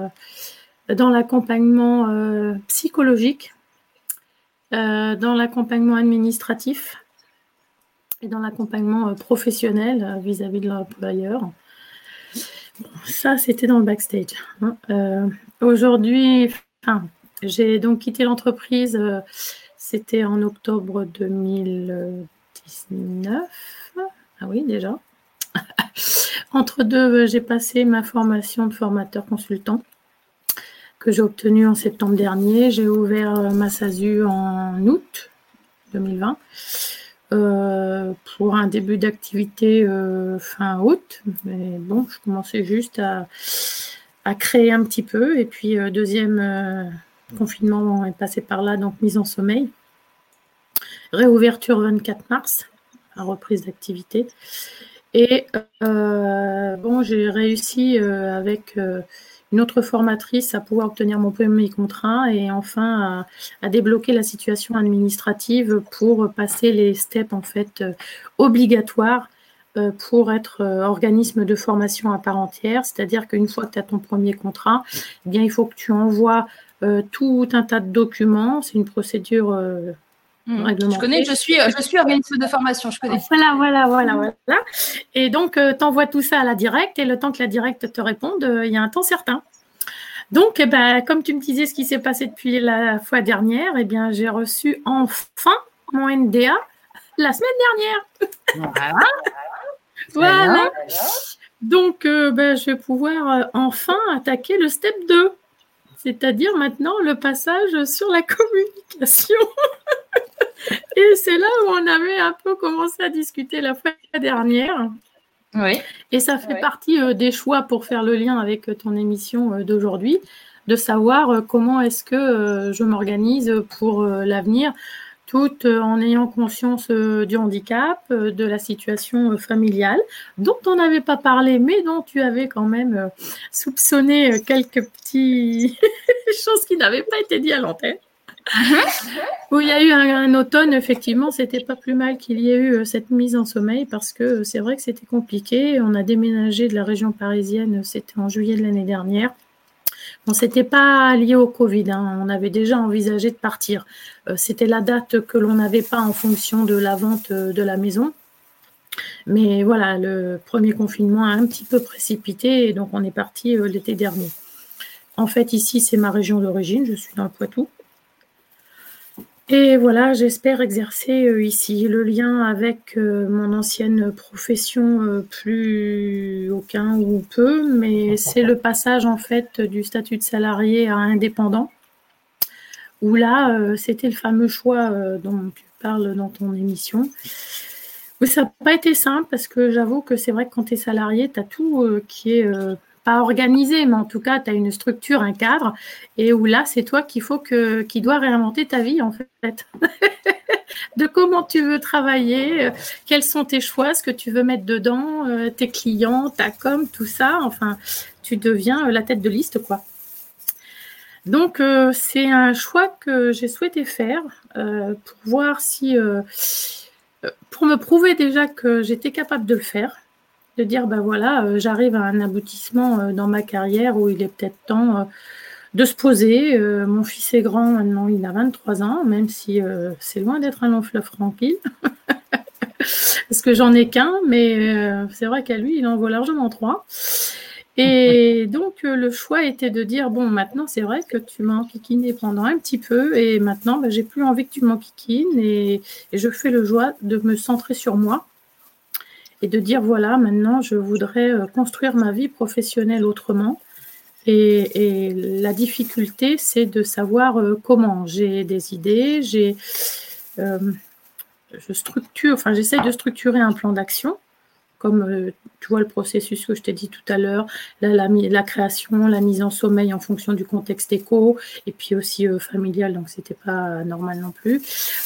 euh, dans l'accompagnement euh, psychologique, dans l'accompagnement administratif dans l'accompagnement professionnel vis-à-vis de l'employeur. ça, c'était dans le backstage. Hein. Aujourd'hui, enfin, j'ai donc quitté l'entreprise c'était en octobre 2019. Ah oui, déjà. Entre deux, j'ai passé ma formation de formateur consultant que j'ai obtenue en septembre dernier. J'ai ouvert ma SASU en août 2020 euh, pour un début d'activité euh, fin août. Mais bon, je commençais juste à, créer un petit peu. Et puis, euh, deuxième confinement est passé par là, donc mise en sommeil. Réouverture 24 mars, reprise d'activité. Et bon, j'ai réussi avec une autre formatrice à pouvoir obtenir mon premier contrat et enfin à, débloquer la situation administrative pour passer les steps en fait obligatoires pour être organisme de formation à part entière. C'est-à-dire qu'une fois que tu as ton premier contrat, eh bien, il faut que tu envoies tout un tas de documents. C'est une procédure. Je connais, je suis, je suis organisme de formation, je connais. Voilà, voilà, voilà, voilà. Et donc, tu envoies tout ça à la directe et le temps que la directe te réponde, il y a un temps certain. Donc, eh ben, comme tu me disais ce qui s'est passé depuis la fois dernière, eh bien, j'ai reçu enfin mon NDA la semaine dernière. Voilà. voilà. Donc, euh, ben, je vais pouvoir euh, enfin attaquer le step 2, c'est-à-dire maintenant le passage sur la communication. Et c'est là où on avait un peu commencé à discuter la fois dernière. Oui. Et ça fait partie euh, des choix pour faire le lien avec ton émission d'aujourd'hui, de savoir comment est-ce que je m'organise pour l'avenir tout euh, en ayant conscience euh, du handicap, euh, de la situation familiale, dont on n'avait pas parlé, mais dont tu avais quand même soupçonné quelques petites choses qui n'avaient pas été dites à l'antenne. Où il y a eu un, automne, effectivement, c'était pas plus mal qu'il y ait eu cette mise en sommeil parce que c'est vrai que c'était compliqué. On a déménagé de la région parisienne, c'était en juillet de l'année dernière. Bon, c'était pas lié au Covid. Hein. On avait déjà envisagé de partir. Euh, c'était la date que l'on n'avait pas en fonction de la vente euh, de la maison. Mais voilà, le premier confinement a un petit peu précipité et donc on est parti euh, l'été dernier. En fait, ici, c'est ma région d'origine. Je suis dans le Poitou. Et voilà, j'espère exercer euh, ici le lien avec euh, mon ancienne profession euh, plus aucun ou peu, mais c'est le passage en fait du statut de salarié à indépendant, où là, c'était le fameux choix dont tu parles dans ton émission. Oui, ça n'a pas été simple parce que j'avoue que c'est vrai que quand tu es salarié, tu as tout qui est pas organisé, mais en tout cas, tu as une structure, un cadre, et où là, c'est toi qu'il faut que, qui doit réinventer ta vie, en fait. de comment tu veux travailler, euh, quels sont tes choix, ce que tu veux mettre dedans, euh, tes clients, ta com, tout ça. Enfin, tu deviens euh, la tête de liste, quoi. Donc, c'est un choix que j'ai souhaité faire pour voir si, pour me prouver déjà que j'étais capable de le faire de dire, ben voilà, euh, j'arrive à un aboutissement euh, dans ma carrière où il est peut-être temps euh, de se poser. mon fils est grand maintenant, il a 23 ans, même si c'est loin d'être un long fleuve tranquille. Parce que j'en ai qu'un, mais c'est vrai qu'à lui, il en vaut largement trois. Et donc, le choix était de dire, bon, maintenant, c'est vrai que tu m'as enquiquiné pendant un petit peu, et maintenant, ben, j'ai plus envie que tu m'enquiquines, et, et je fais le choix de me centrer sur moi et de dire voilà, maintenant je voudrais euh, construire ma vie professionnelle autrement. Et, la difficulté, c'est de savoir euh, comment. J'ai des idées, j'ai je structure, enfin j'essaie de structurer un plan d'action comme euh, tu vois le processus que je t'ai dit tout à l'heure, la, la, création, la mise en sommeil en fonction du contexte éco, et puis aussi euh, familial, donc c'était pas normal non plus.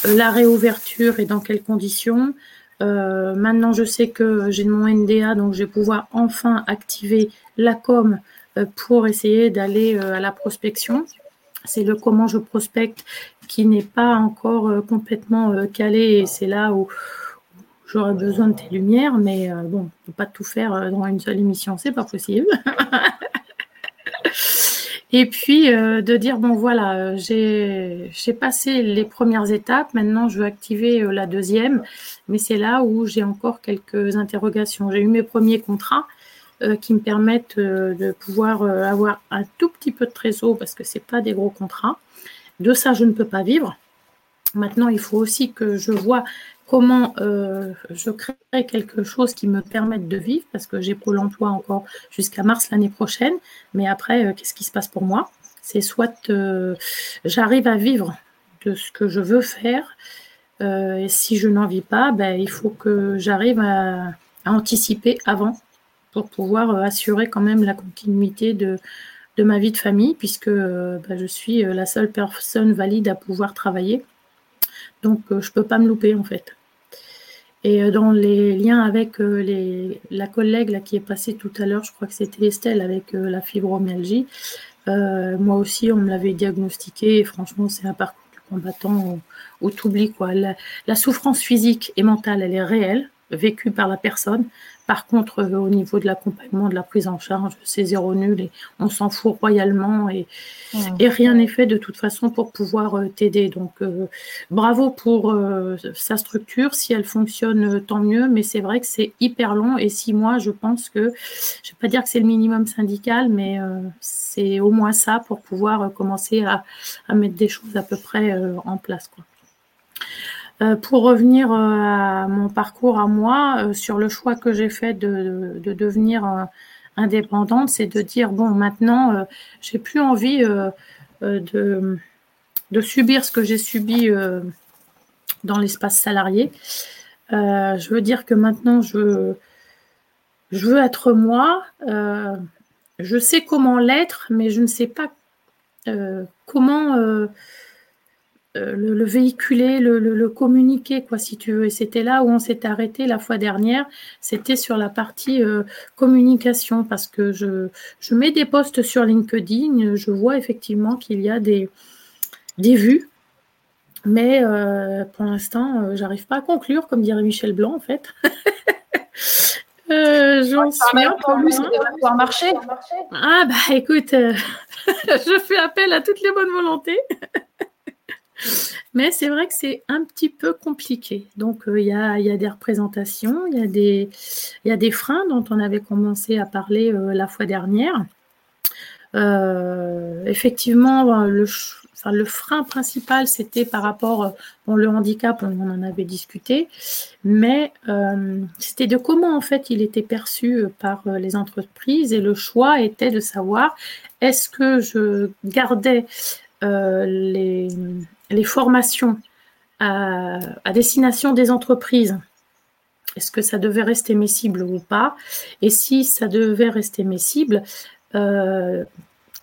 Euh, la réouverture et dans quelles conditions. Maintenant, je sais que j'ai mon NDA, donc je vais pouvoir enfin activer la com pour essayer d'aller à la prospection. C'est le comment je prospecte qui n'est pas encore complètement calé et c'est là où, j'aurais besoin de tes lumières, mais euh, bon, ne pas tout faire euh, dans une seule émission, c'est pas possible. Et puis euh, de dire bon voilà, j'ai passé les premières étapes, maintenant je veux activer la deuxième, mais c'est là où j'ai encore quelques interrogations. J'ai eu mes premiers contrats qui me permettent de pouvoir avoir un tout petit peu de trésor parce que c'est pas des gros contrats. De ça, je ne peux pas vivre. Maintenant, il faut aussi que je vois comment euh, je crée quelque chose qui me permette de vivre, parce que j'ai Pôle emploi encore jusqu'à mars l'année prochaine, mais après, euh, qu'est-ce qui se passe pour moi? C'est soit euh, j'arrive à vivre de ce que je veux faire, et si je n'en vis pas, ben, il faut que j'arrive à, anticiper avant pour pouvoir assurer quand même la continuité de, ma vie de famille, puisque ben, je suis la seule personne valide à pouvoir travailler. Donc, je ne peux pas me louper en fait. Et euh, dans les liens avec euh, les, la collègue là, qui est passée tout à l'heure, je crois que c'était Estelle avec euh, la fibromyalgie, moi aussi on me l'avait diagnostiqué et franchement c'est un parcours du combattant où, où tu oublies quoi. la, souffrance physique et mentale elle est réelle, vécue par la personne, par contre, euh, au niveau de l'accompagnement, de la prise en charge, c'est zéro nul et on s'en fout royalement et, rien n'est fait de toute façon pour pouvoir euh, t'aider. Donc, euh, bravo pour sa structure. Si elle fonctionne, tant mieux, mais c'est vrai que c'est hyper long et six mois, je pense que, je ne vais pas dire que c'est le minimum syndical, mais c'est au moins ça pour pouvoir commencer à, à, mettre des choses à peu près en place. Quoi. Euh, pour revenir euh, à mon parcours à moi, euh, sur le choix que j'ai fait de, devenir indépendante, c'est de dire bon, maintenant, j'ai plus envie de, de, subir ce que j'ai subi dans l'espace salarié. je veux dire que maintenant, je, je veux être moi. je sais comment l'être, mais je ne sais pas comment euh, le, véhiculer, le, communiquer, quoi, si tu veux. Et c'était là où on s'est arrêté la fois dernière. C'était sur la partie euh, communication, parce que je, je, mets des posts sur LinkedIn, je vois effectivement qu'il y a des, des vues, mais euh, pour l'instant, j'arrive pas à conclure, comme dirait Michel Blanc, en fait. J'en suis un peu pouvoir marcher. Ah bah écoute, je fais appel à toutes les bonnes volontés. Mais c'est vrai que c'est un petit peu compliqué. Donc, euh, il y, a, des représentations, il y, a y a des freins dont on avait commencé à parler euh, la fois dernière. Euh, effectivement, le, le frein principal, c'était par rapport au le handicap, on en avait discuté, mais c'était de comment en fait il était perçu par les entreprises et le choix était de savoir est-ce que je gardais les, les formations à, destination des entreprises, est-ce que ça devait rester mes cibles ou pas? Et si ça devait rester mes cibles, euh,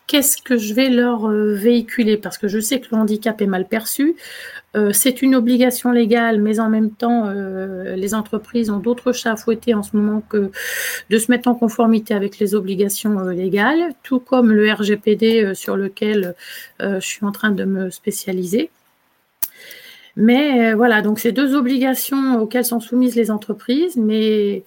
qu'est-ce que je vais leur euh, véhiculer? Parce que je sais que le handicap est mal perçu. Euh, c'est une obligation légale, mais en même temps, les entreprises ont d'autres chats à fouetter en ce moment que de se mettre en conformité avec les obligations légales, tout comme le RGPD sur lequel je suis en train de me spécialiser. Mais euh, voilà, donc c'est deux obligations auxquelles sont soumises les entreprises, mais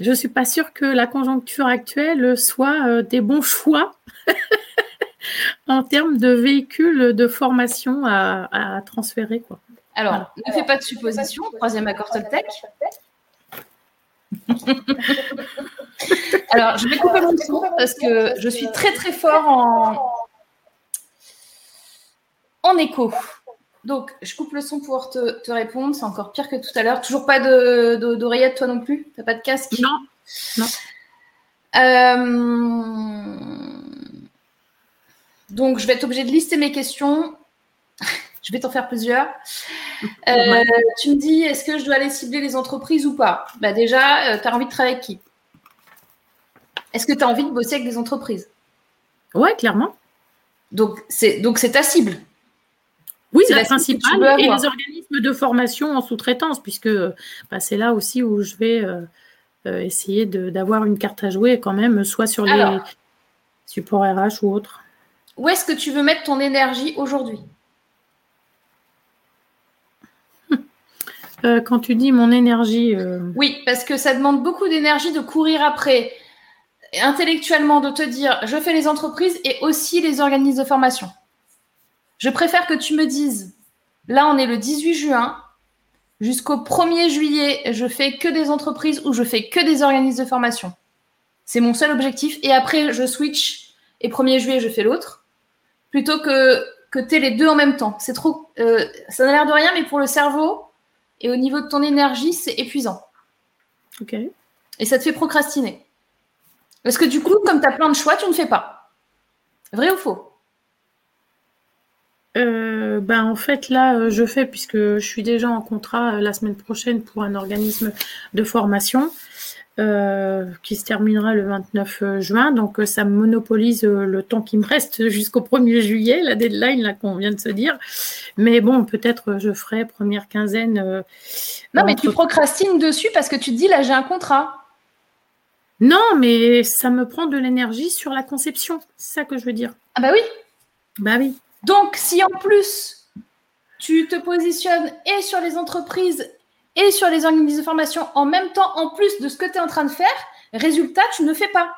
je ne suis pas sûre que la conjoncture actuelle soit euh, des bons choix en termes de véhicules de formation à, transférer. Quoi. Alors, ne fais pas de supposition, troisième accord Toltec. Alors, je vais couper mon son parce que je suis très très fort en, en écho. Donc, je coupe le son pour pouvoir te, répondre. C'est encore pire que tout à l'heure. Toujours pas d'oreillette, toi non plus? T'as pas de casque? Non. non. Euh, donc, je vais être obligée de lister mes questions. Je vais t'en faire plusieurs. Euh, tu me dis, est-ce que je dois aller cibler les entreprises ou pas? Bah Déjà, tu as envie de travailler avec qui? Est-ce que tu as envie de bosser avec des entreprises? Ouais, clairement. Donc, c'est ta cible. Oui, la, la principale et les organismes de formation en sous-traitance, puisque bah, c'est là aussi où je vais euh, essayer d'avoir une carte à jouer quand même, soit sur les supports RH ou autres. Où est-ce que tu veux mettre ton énergie aujourd'hui? Euh, Quand tu dis mon énergie. Euh, oui, parce que ça demande beaucoup d'énergie de courir après, intellectuellement, de te dire je fais les entreprises et aussi les organismes de formation. Je préfère que tu me dises là, on est le 18 juin, Jusqu'au 1er juillet, je fais que des entreprises ou je fais que des organismes de formation. C'est mon seul objectif. Et après, je switch et 1er juillet, je fais l'autre. Plutôt que, que tu les deux en même temps. C'est trop. Euh, ça n'a l'air de rien, mais pour le cerveau et au niveau de ton énergie, c'est épuisant. Ok. Et ça te fait procrastiner. Parce que du coup, comme tu as plein de choix, tu ne fais pas. Vrai ou faux? Euh, ben en fait là euh, je fais puisque je suis déjà en contrat euh, la semaine prochaine pour un organisme de formation qui se terminera le 29 juin. Donc ça me monopolise le temps qui me reste jusqu'au 1er juillet la deadline là qu'on vient de se dire. Mais bon peut-être je ferai première quinzaine non mais tu procrastines dessus parce que tu te dis là j'ai un contrat. Non mais ça me prend de l'énergie sur la conception. C'est ça que je veux dire. Ah bah oui. Bah oui donc, si en plus, tu te positionnes et sur les entreprises et sur les organismes de formation en même temps, en plus de ce que tu es en train de faire, résultat, tu ne fais pas.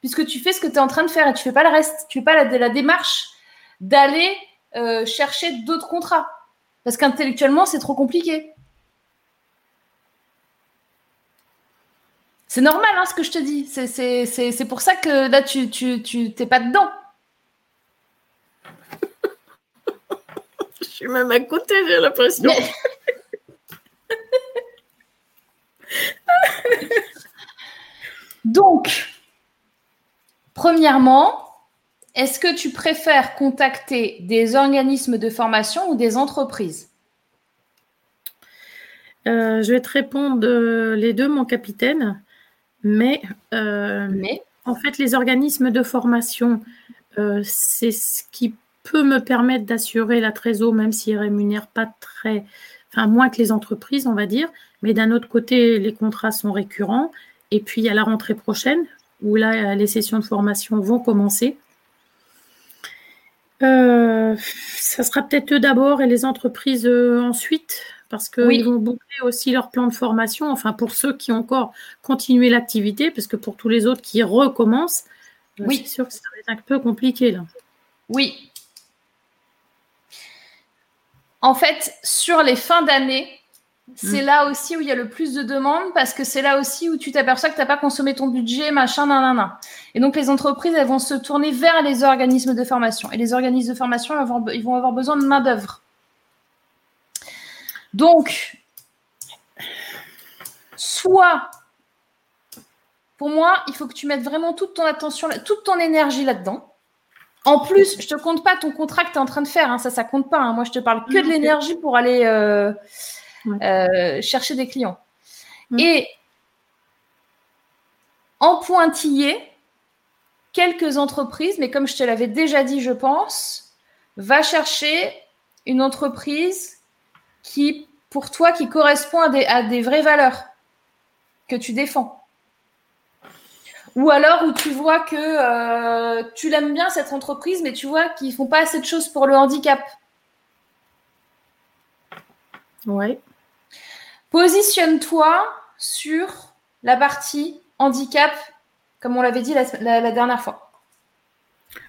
Puisque tu fais ce que tu es en train de faire et tu ne fais pas le reste. Tu ne fais pas la, démarche d'aller euh, chercher d'autres contrats. Parce qu'intellectuellement, c'est trop compliqué. C'est normal hein, ce que je te dis. C'est pour ça que là, tu n'es pas dedans. Suis même à côté, j'ai l'impression. Donc, premièrement, est-ce que tu préfères contacter des organismes de formation ou des entreprises? Euh, Je vais te répondre euh, les deux, mon capitaine. Mais, euh, mais en fait, les organismes de formation, c'est ce qui peut me permettre d'assurer la trésor, même s'ils ne rémunèrent pas très, enfin moins que les entreprises, on va dire. Mais d'un autre côté, les contrats sont récurrents. Et puis à la rentrée prochaine, où là, les sessions de formation vont commencer. Euh, ça sera peut-être eux d'abord et les entreprises euh, ensuite, parce qu'ils vont boucler aussi leur plan de formation, enfin pour ceux qui ont encore continué l'activité, parce que pour tous les autres qui recommencent, euh, oui. c'est sûr que ça va être un peu compliqué là. Oui, en fait, sur les fins d'année, c'est mm. là aussi où il y a le plus de demandes parce que c'est là aussi où tu t'aperçois que tu n'as pas consommé ton budget, machin, nanana. Et donc, les entreprises, elles vont se tourner vers les organismes de formation. Et les organismes de formation, ils vont avoir besoin de main-d'œuvre. Donc, soit, pour moi, il faut que tu mettes vraiment toute ton attention, toute ton énergie là-dedans. En plus, je te compte pas ton contrat que tu es en train de faire. Hein, ça, ça compte pas. Hein. Moi, je te parle que de l'énergie pour aller euh, euh, chercher des clients. Et en pointillé, quelques entreprises, mais comme je te l'avais déjà dit, je pense, va chercher une entreprise qui, pour toi, qui correspond à des vraies valeurs que tu défends. Ou alors où tu vois que euh, tu l'aimes bien cette entreprise, mais tu vois qu'ils font pas assez de choses pour le handicap. Ouais. Positionne-toi sur la partie handicap, comme on l'avait dit la, dernière fois.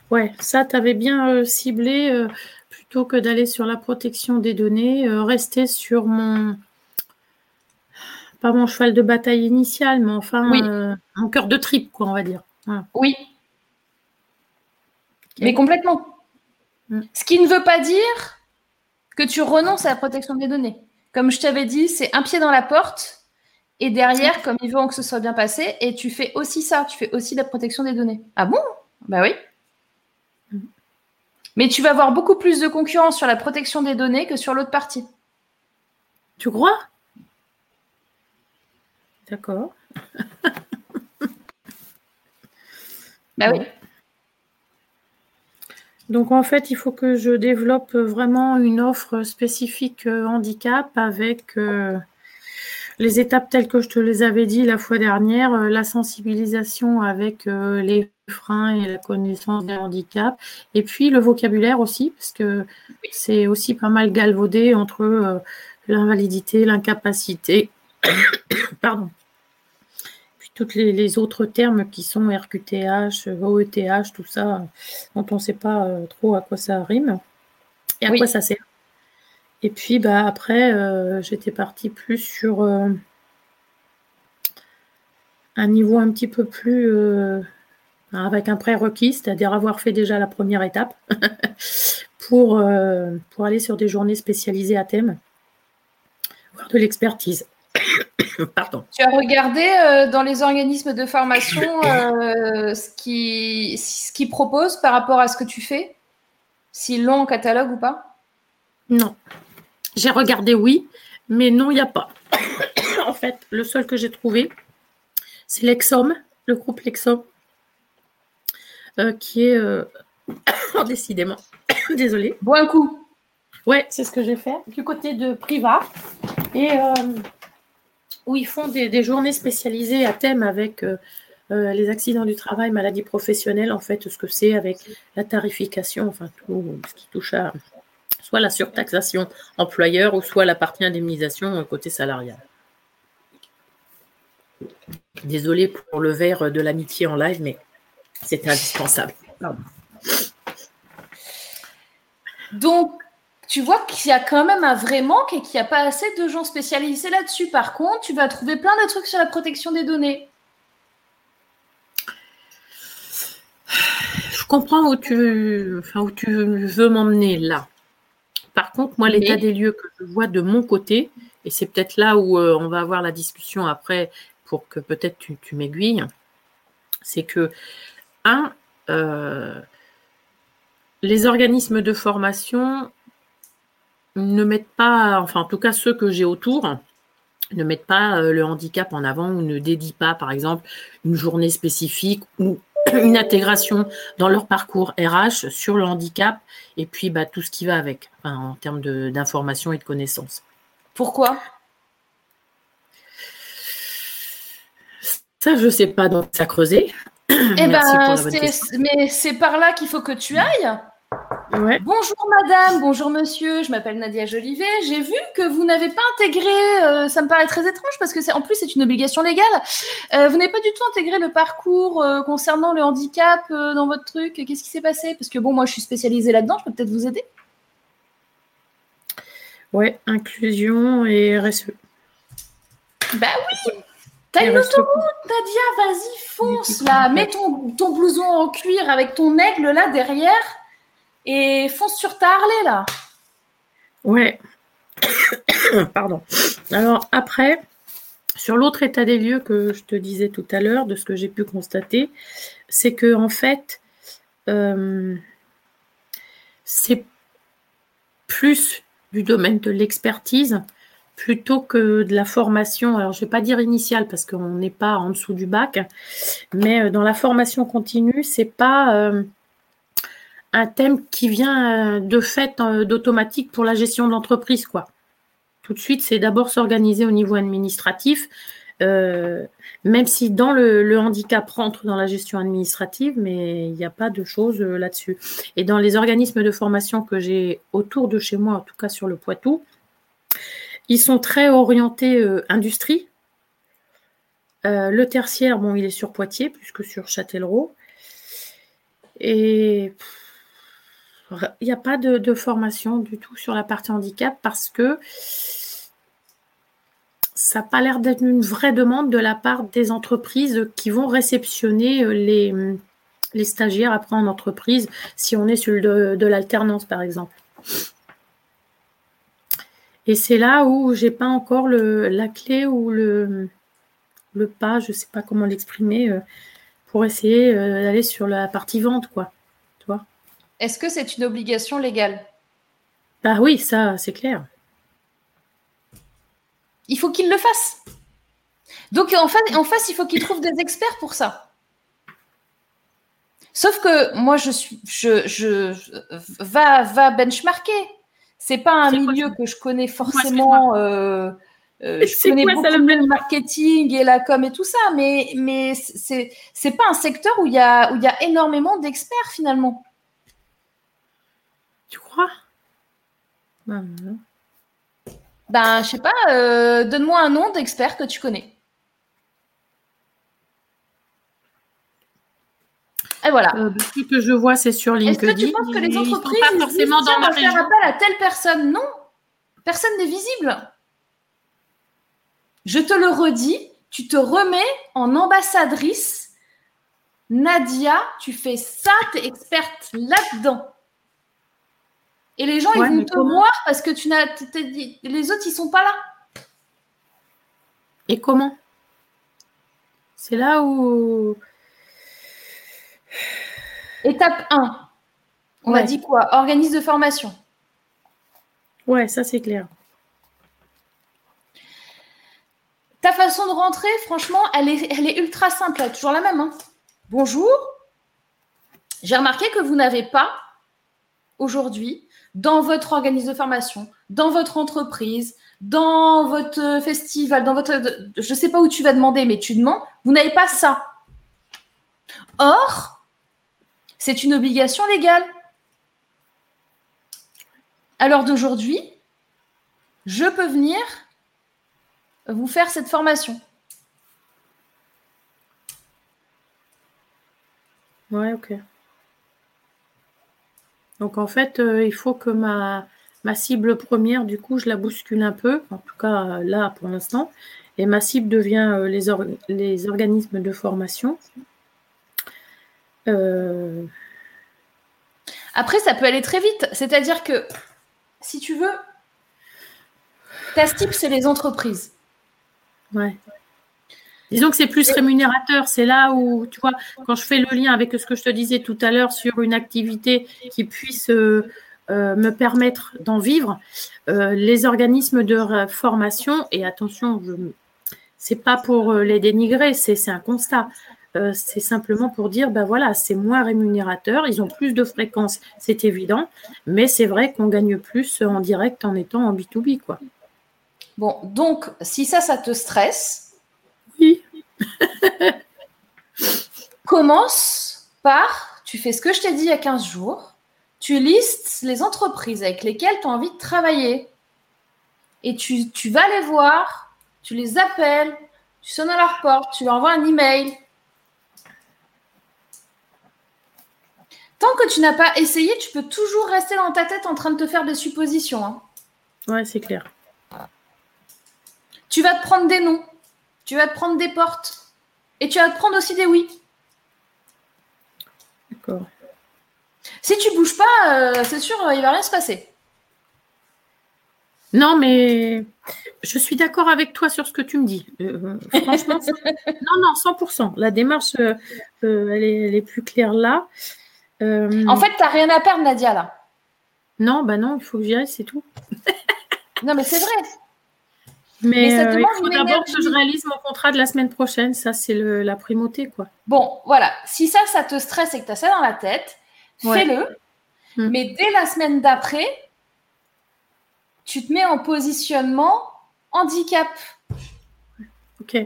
Ouais, ça, tu avais bien euh, ciblé, euh, plutôt que d'aller sur la protection des données, rester sur mon, pas mon cheval de bataille initial, mais enfin euh, mon cœur de trip, quoi, on va dire. Oui. Mais complètement. Mm. Ce qui ne veut pas dire que tu renonces à la protection des données. Comme je t'avais dit, c'est un pied dans la porte et derrière, comme ils veulent que ce soit bien passé, et tu fais aussi ça, tu fais aussi la protection des données. Ah bon? Bah oui. Mm. Mais tu vas avoir beaucoup plus de concurrence sur la protection des données que sur l'autre partie. Tu crois? D'accord. bah oui. Donc en fait, il faut que je développe vraiment une offre spécifique euh, handicap avec euh, les étapes telles que je te les avais dit la fois dernière, euh, la sensibilisation avec les freins et la connaissance des handicaps, et puis le vocabulaire aussi, parce que c'est aussi pas mal galvaudé entre l'invalidité, l'incapacité, pardon, tous les, autres termes qui sont RQTH, OETH, tout ça, dont on ne sait pas euh, trop à quoi ça rime et à quoi ça sert. Et puis bah, après, euh, j'étais partie plus sur euh, un niveau un petit peu plus avec un prérequis, c'est-à-dire avoir fait déjà la première étape pour, pour aller sur des journées spécialisées à thème, voir de l'expertise. Pardon. Tu as regardé euh, dans les organismes de formation euh, ce qu'ils ce proposent par rapport à ce que tu fais? S'ils l'ont en catalogue ou pas? Non. J'ai regardé, oui, mais non, il n'y a pas. en fait, le seul que j'ai trouvé, c'est l'Exom, le groupe Lexom, euh, qui est. décidément. Désolée. Bon un coup. Ouais, c'est ce que j'ai fait du côté de Priva. Et où ils font des, journées spécialisées à thème avec euh, euh, les accidents du travail, maladies professionnelles, en fait, ce que c'est avec la tarification, enfin tout ce qui touche à soit la surtaxation employeur ou soit la partie indemnisation côté salarial. Désolée pour le verre de l'amitié en live, mais c'était indispensable. Donc, tu vois qu'il y a quand même un vrai manque et qu'il n'y a pas assez de gens spécialisés là-dessus. Par contre, tu vas trouver plein de trucs sur la protection des données. Je comprends où tu, où tu veux m'emmener là. Par contre, moi, l'état des lieux que je vois de mon côté, et c'est peut-être là où euh, on va avoir la discussion après pour que peut-être tu, m'aiguilles, c'est que, un, euh, les organismes de formation ne mettent pas, enfin en tout cas ceux que j'ai autour, ne mettent pas euh, le handicap en avant ou ne dédient pas, par exemple, une journée spécifique ou une intégration dans leur parcours RH sur le handicap et puis bah, tout ce qui va avec en termes d'information et de connaissances. Pourquoi? Ça, je ne sais pas, donc ça creuser. Eh ben, mais c'est par là qu'il faut que tu ailles. Bonjour madame, bonjour monsieur, je m'appelle Nadia Jolivet. J'ai vu que vous n'avez pas intégré, euh, ça me paraît très étrange parce que c'est en plus c'est une obligation légale. Euh, vous n'avez pas du tout intégré le parcours euh, concernant le handicap dans votre truc. Qu'est-ce qui s'est passé? Parce que bon, moi je suis spécialisée là-dedans, je peux peut-être vous aider. Ouais, inclusion et RSE. Bah oui T'as une autoroute, Nadia, vas-y, fonce là. Mets ton, ton blouson en cuir avec ton aigle là derrière et fonce sur ta Harley là. Ouais. Pardon. Alors après, sur l'autre état des lieux que je te disais tout à l'heure, de ce que j'ai pu constater, c'est que en fait, euh, c'est plus du domaine de l'expertise plutôt que de la formation. Alors, je ne vais pas dire initiale parce qu'on n'est pas en dessous du bac, mais euh, dans la formation continue, c'est pas euh, un thème qui vient euh, de fait euh, d'automatique pour la gestion de l'entreprise, quoi. Tout de suite, c'est d'abord s'organiser au niveau administratif, euh, même si dans le, handicap rentre dans la gestion administrative, mais il n'y a pas de choses là-dessus. Et dans les organismes de formation que j'ai autour de chez moi, en tout cas sur le Poitou, ils sont très orientés industrie. le tertiaire, bon, il est sur Poitiers plus que sur Châtellerault. Et il n'y a pas de, formation du tout sur la partie handicap parce que ça n'a pas l'air d'être une vraie demande de la part des entreprises qui vont réceptionner euh, les, stagiaires après en entreprise si on est sur de, l'alternance par exemple. Et c'est là où j'ai pas encore la clé ou le, le pas, je ne sais pas comment l'exprimer, euh, pour essayer euh, d'aller sur la partie vente, quoi. Est-ce que c'est une obligation légale? Bah oui, ça, c'est clair. Il faut qu'il le fasse. Donc en face, en face il faut qu'il trouve des experts pour ça. Sauf que moi, je suis, je, je, va, va benchmarker. C'est pas un milieu que je connais forcément. Euh, euh, je connais beaucoup le marketing et la com et tout ça, mais, mais c'est, c'est pas un secteur où il y a, où il y a énormément d'experts finalement. Tu crois? Ben, ben je sais pas, euh, donne-moi un nom d'expert que tu connais. Et voilà. Euh, ce que je vois, c'est sur LinkedIn. Est-ce que tu penses que les entreprises pas forcément dans ma faire appel à telle personne? Non, personne n'est visible. Je te le redis, tu te remets en ambassadrice. Nadia, tu fais ça, tu es experte là-dedans. Et les gens, ils vont te voir parce que tu n'as, les autres, ils sont pas là. Et comment? C'est là où Étape 1. On a dit quoi? Organisme de formation. Ouais, ça c'est clair. Ta façon de rentrer, franchement, elle est, elle est ultra simple. Elle est toujours la même. Hein. Bonjour. J'ai remarqué que vous n'avez pas aujourd'hui dans votre organisme de formation, dans votre entreprise, dans votre festival, dans votre. Je ne sais pas où tu vas demander, mais tu demandes, vous n'avez pas ça. Or, c'est une obligation légale. À l'heure d'aujourd'hui, je peux venir vous faire cette formation. Ouais, ok. Donc en fait, euh, il faut que ma, ma cible première, du coup, je la bouscule un peu, en tout cas là pour l'instant, et ma cible devient euh, les, les organismes de formation. Euh, Après, ça peut aller très vite. C'est-à-dire que, si tu veux, ta cible, c'est les entreprises. Ouais. Disons que c'est plus rémunérateur. C'est là où, tu vois, quand je fais le lien avec ce que je te disais tout à l'heure sur une activité qui puisse euh, euh, me permettre d'en vivre, les organismes de formation, et attention, ce c'est pas pour les dénigrer, c'est un constat. Euh, c'est simplement pour dire, ben voilà, c'est moins rémunérateur, ils ont plus de fréquences, c'est évident, mais c'est vrai qu'on gagne plus en direct en étant en B2B, quoi. Bon, donc, si ça, ça te stresse, oui. commence par, tu fais ce que je t'ai dit il y a 15 jours, tu listes les entreprises avec lesquelles tu as envie de travailler, et tu, tu vas les voir, tu les appelles, tu sonnes à leur porte, tu leur envoies un email, Tant que tu n'as pas essayé, tu peux toujours rester dans ta tête en train de te faire des suppositions. Hein. Ouais, c'est clair. Tu vas te prendre des noms, tu vas te prendre des portes, et tu vas te prendre aussi des oui. D'accord. Si tu bouges pas, euh, c'est sûr, il va rien se passer. Non, mais je suis d'accord avec toi sur ce que tu me dis. Euh, franchement, non, non, 100%. La démarche, euh, elle, est, plus claire là. Euh, en fait, tu n'as rien à perdre, Nadia, là. Non, bah non, il faut que j'y aille, c'est tout. non, mais c'est vrai. Mais, euh, il faut d'abord que je réalise mon contrat de la semaine prochaine. Ça, c'est la primauté, quoi. Bon, voilà. Si ça, ça te stresse et que tu as ça dans la tête, fais-le. Hmm. Mais dès la semaine d'après, tu te mets en positionnement handicap. Ok.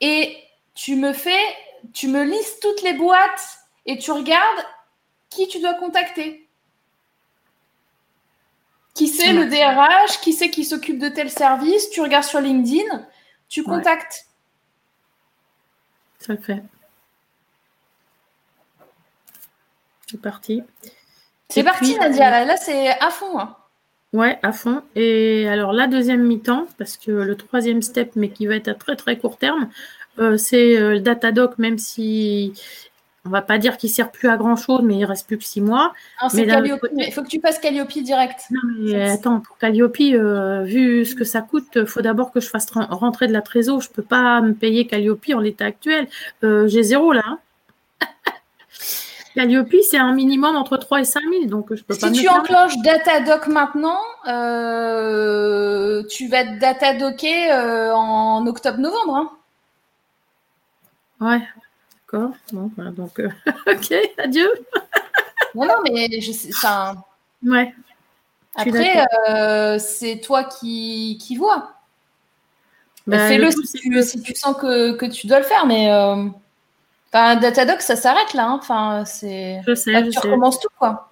Et tu me fais, tu me listes toutes les boîtes et tu regardes qui tu dois contacter. Qui c'est le DRH Qui c'est qui s'occupe de tel service? Tu regardes sur LinkedIn, tu contactes. Ça le fait. C'est parti. C'est parti, Nadia. Là, c'est à fond. Hein. Ouais, à fond. Et alors, la deuxième mi-temps, parce que le troisième step, mais qui va être à très très court terme, euh, c'est euh, le Datadoc, même si on va pas dire qu'il sert plus à grand chose, mais il reste plus que six mois. mais il faut que tu passes Calliope direct. Non, mais attends, pour Calliope, euh, vu ce que ça coûte, il faut d'abord que je fasse rentrer de la trésor. Je peux pas me payer Calliope en l'état actuel. Euh, j'ai zéro là. Hein. Calliope, c'est un minimum entre 3 et 5 000, donc je peux pas Si tu enclenches Datadoc maintenant, euh, tu vas être Datadocké euh, en octobre-novembre. Hein. Ouais, d'accord. Bon, voilà, donc, euh, ok, adieu. non, non, mais je sais, enfin, Ouais. Après, euh, c'est toi qui, qui vois. Bah, Fais-le le si, tu, si tu sens que, que tu dois le faire, mais euh, enfin, Datadoc, ça s'arrête là. hein. Enfin, c'est Je sais, là, je tu sais. recommences tout, quoi.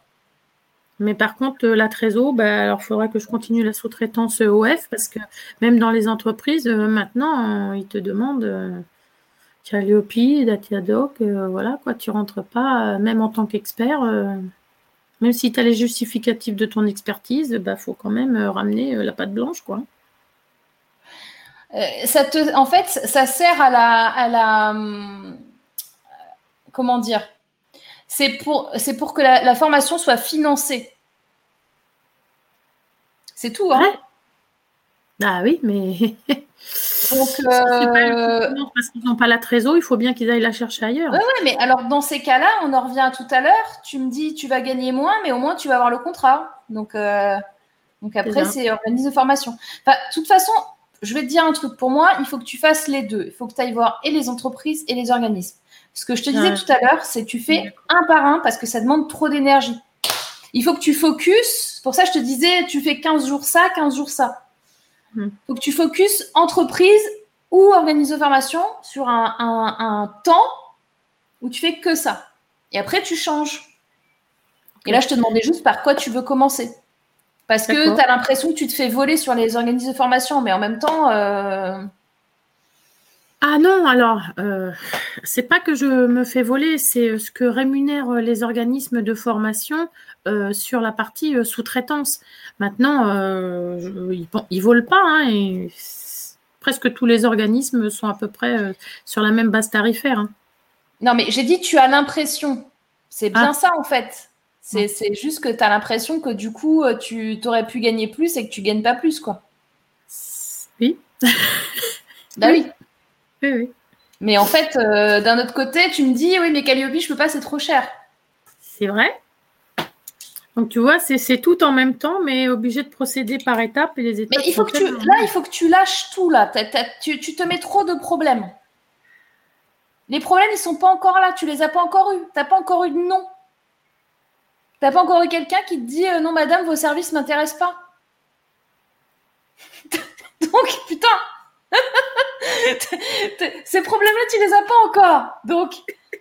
Mais par contre, euh, la trésor, bah, alors il faudrait que je continue la sous-traitance OF parce que même dans les entreprises, maintenant, ils te demandent Calliope, Datadoc, euh, voilà, quoi, tu rentres pas, euh, même en tant qu'expert, euh, même si tu as les justificatifs de ton expertise, bah, faut quand même euh, ramener la pâte blanche, quoi. Ça te, en fait, ça sert à la, à la, hum, comment dire? C'est pour, c'est pour que la, la formation soit financée. C'est tout, hein Ouais. Ah oui, mais Donc, pas euh, parce qu'ils n'ont pas la trésor, il faut bien qu'ils aillent la chercher ailleurs. Ouais, mais alors dans ces cas-là, on en revient à tout à l'heure. Tu me dis, tu vas gagner moins, mais au moins tu vas avoir le contrat. Donc, euh, donc après, c'est organisme de formation. Enfin, de toute façon, je vais te dire un truc. Pour moi, il faut que tu fasses les deux. Il faut que tu ailles voir et les entreprises et les organismes. Ce que je te disais Ouais. tout à l'heure, c'est tu fais un par un parce que ça demande trop d'énergie. Il faut que tu focuses. Pour ça, je te disais, tu fais 15 jours ça, 15 jours ça. Il Hmm. faut que tu focuses entreprise ou organisme de formation sur un, un- un temps où tu fais que ça. Et après, tu changes. Et là, je te demandais juste par quoi tu veux commencer. Parce que tu as l'impression que tu te fais voler sur les organismes de formation, mais en même temps, euh, Ah non, alors, euh, c'est pas que je me fais voler, c'est ce que rémunèrent les organismes de formation euh, sur la partie euh, sous-traitance. Maintenant, euh, ils, ils volent pas, hein, et presque tous les organismes sont à peu près sur la même base tarifaire. hein. non, mais j'ai dit tu as l'impression. C'est bien Ah. ça, en fait. C'est juste que tu as l'impression que du coup, tu aurais pu gagner plus et que tu gagnes pas plus, quoi. Oui, Bah oui. oui, oui. Mais en fait, euh, d'un autre côté, tu me dis, oui, mais Calliope, je peux pas, c'est trop cher. C'est vrai. Donc tu vois, c'est tout en même temps, mais obligé de procéder par étapes et les étapes. Mais il faut que tu, là, il faut que tu lâches tout là. Tu, tu te mets trop de problèmes. Les problèmes, ils sont pas encore là. Tu les as pas encore eus. T'as pas encore eu de non. T'as pas encore eu quelqu'un qui te dit euh, non, madame, vos services m'intéressent pas. Donc, putain, ces problèmes-là, tu les as pas encore. Donc,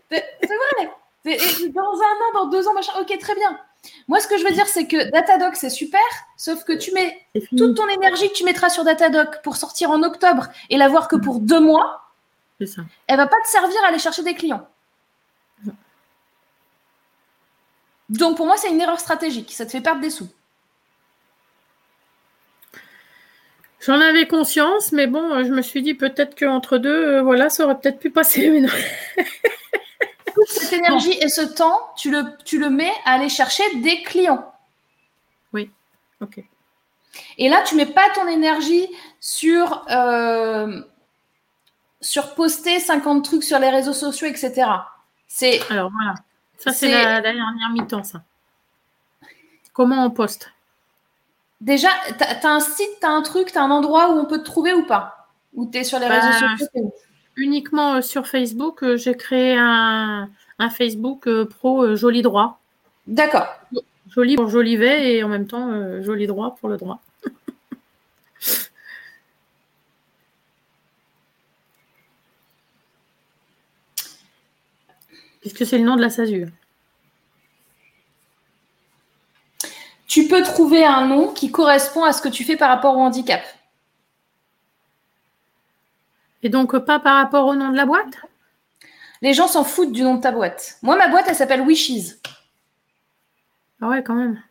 c'est vrai. Et Dans un an, dans deux ans, machin. Ok, très bien. Moi, ce que je veux dire, c'est que Datadoc, c'est super, sauf que tu mets toute ton énergie que tu mettras sur Datadoc pour sortir en octobre et la voir que pour deux mois, ça. elle va pas te servir à aller chercher des clients. Donc pour moi, c'est une erreur stratégique. Ça te fait perdre des sous. J'en avais conscience, mais bon, je me suis dit peut-être qu'entre deux, euh, voilà, ça aurait peut-être pu passer. Mais non. Toute cette énergie et ce temps, tu le, tu le mets à aller chercher des clients. Ok. Et là, tu mets pas ton énergie sur, euh, sur poster 50 trucs sur les réseaux sociaux, etc. C'est Alors voilà. Ça, c'est la, la dernière mi-temps, ça. Comment on poste? Déjà, tu as, un site, tu as un truc, tu as un endroit où on peut te trouver ou pas? Ou tu es sur les Bah, réseaux sociaux Uniquement euh, sur Facebook, euh, j'ai créé un, un Facebook euh, pro joli droit. D'accord. Joli pour Jolivet et en même temps joli droit pour le droit. Puisque c'est le nom de la SASU. Tu peux trouver un nom qui correspond à ce que tu fais par rapport au handicap. Et donc pas par rapport au nom de la boîte? Les gens s'en foutent du nom de ta boîte. Moi, ma boîte, elle s'appelle Wishes. Ah ouais, quand même.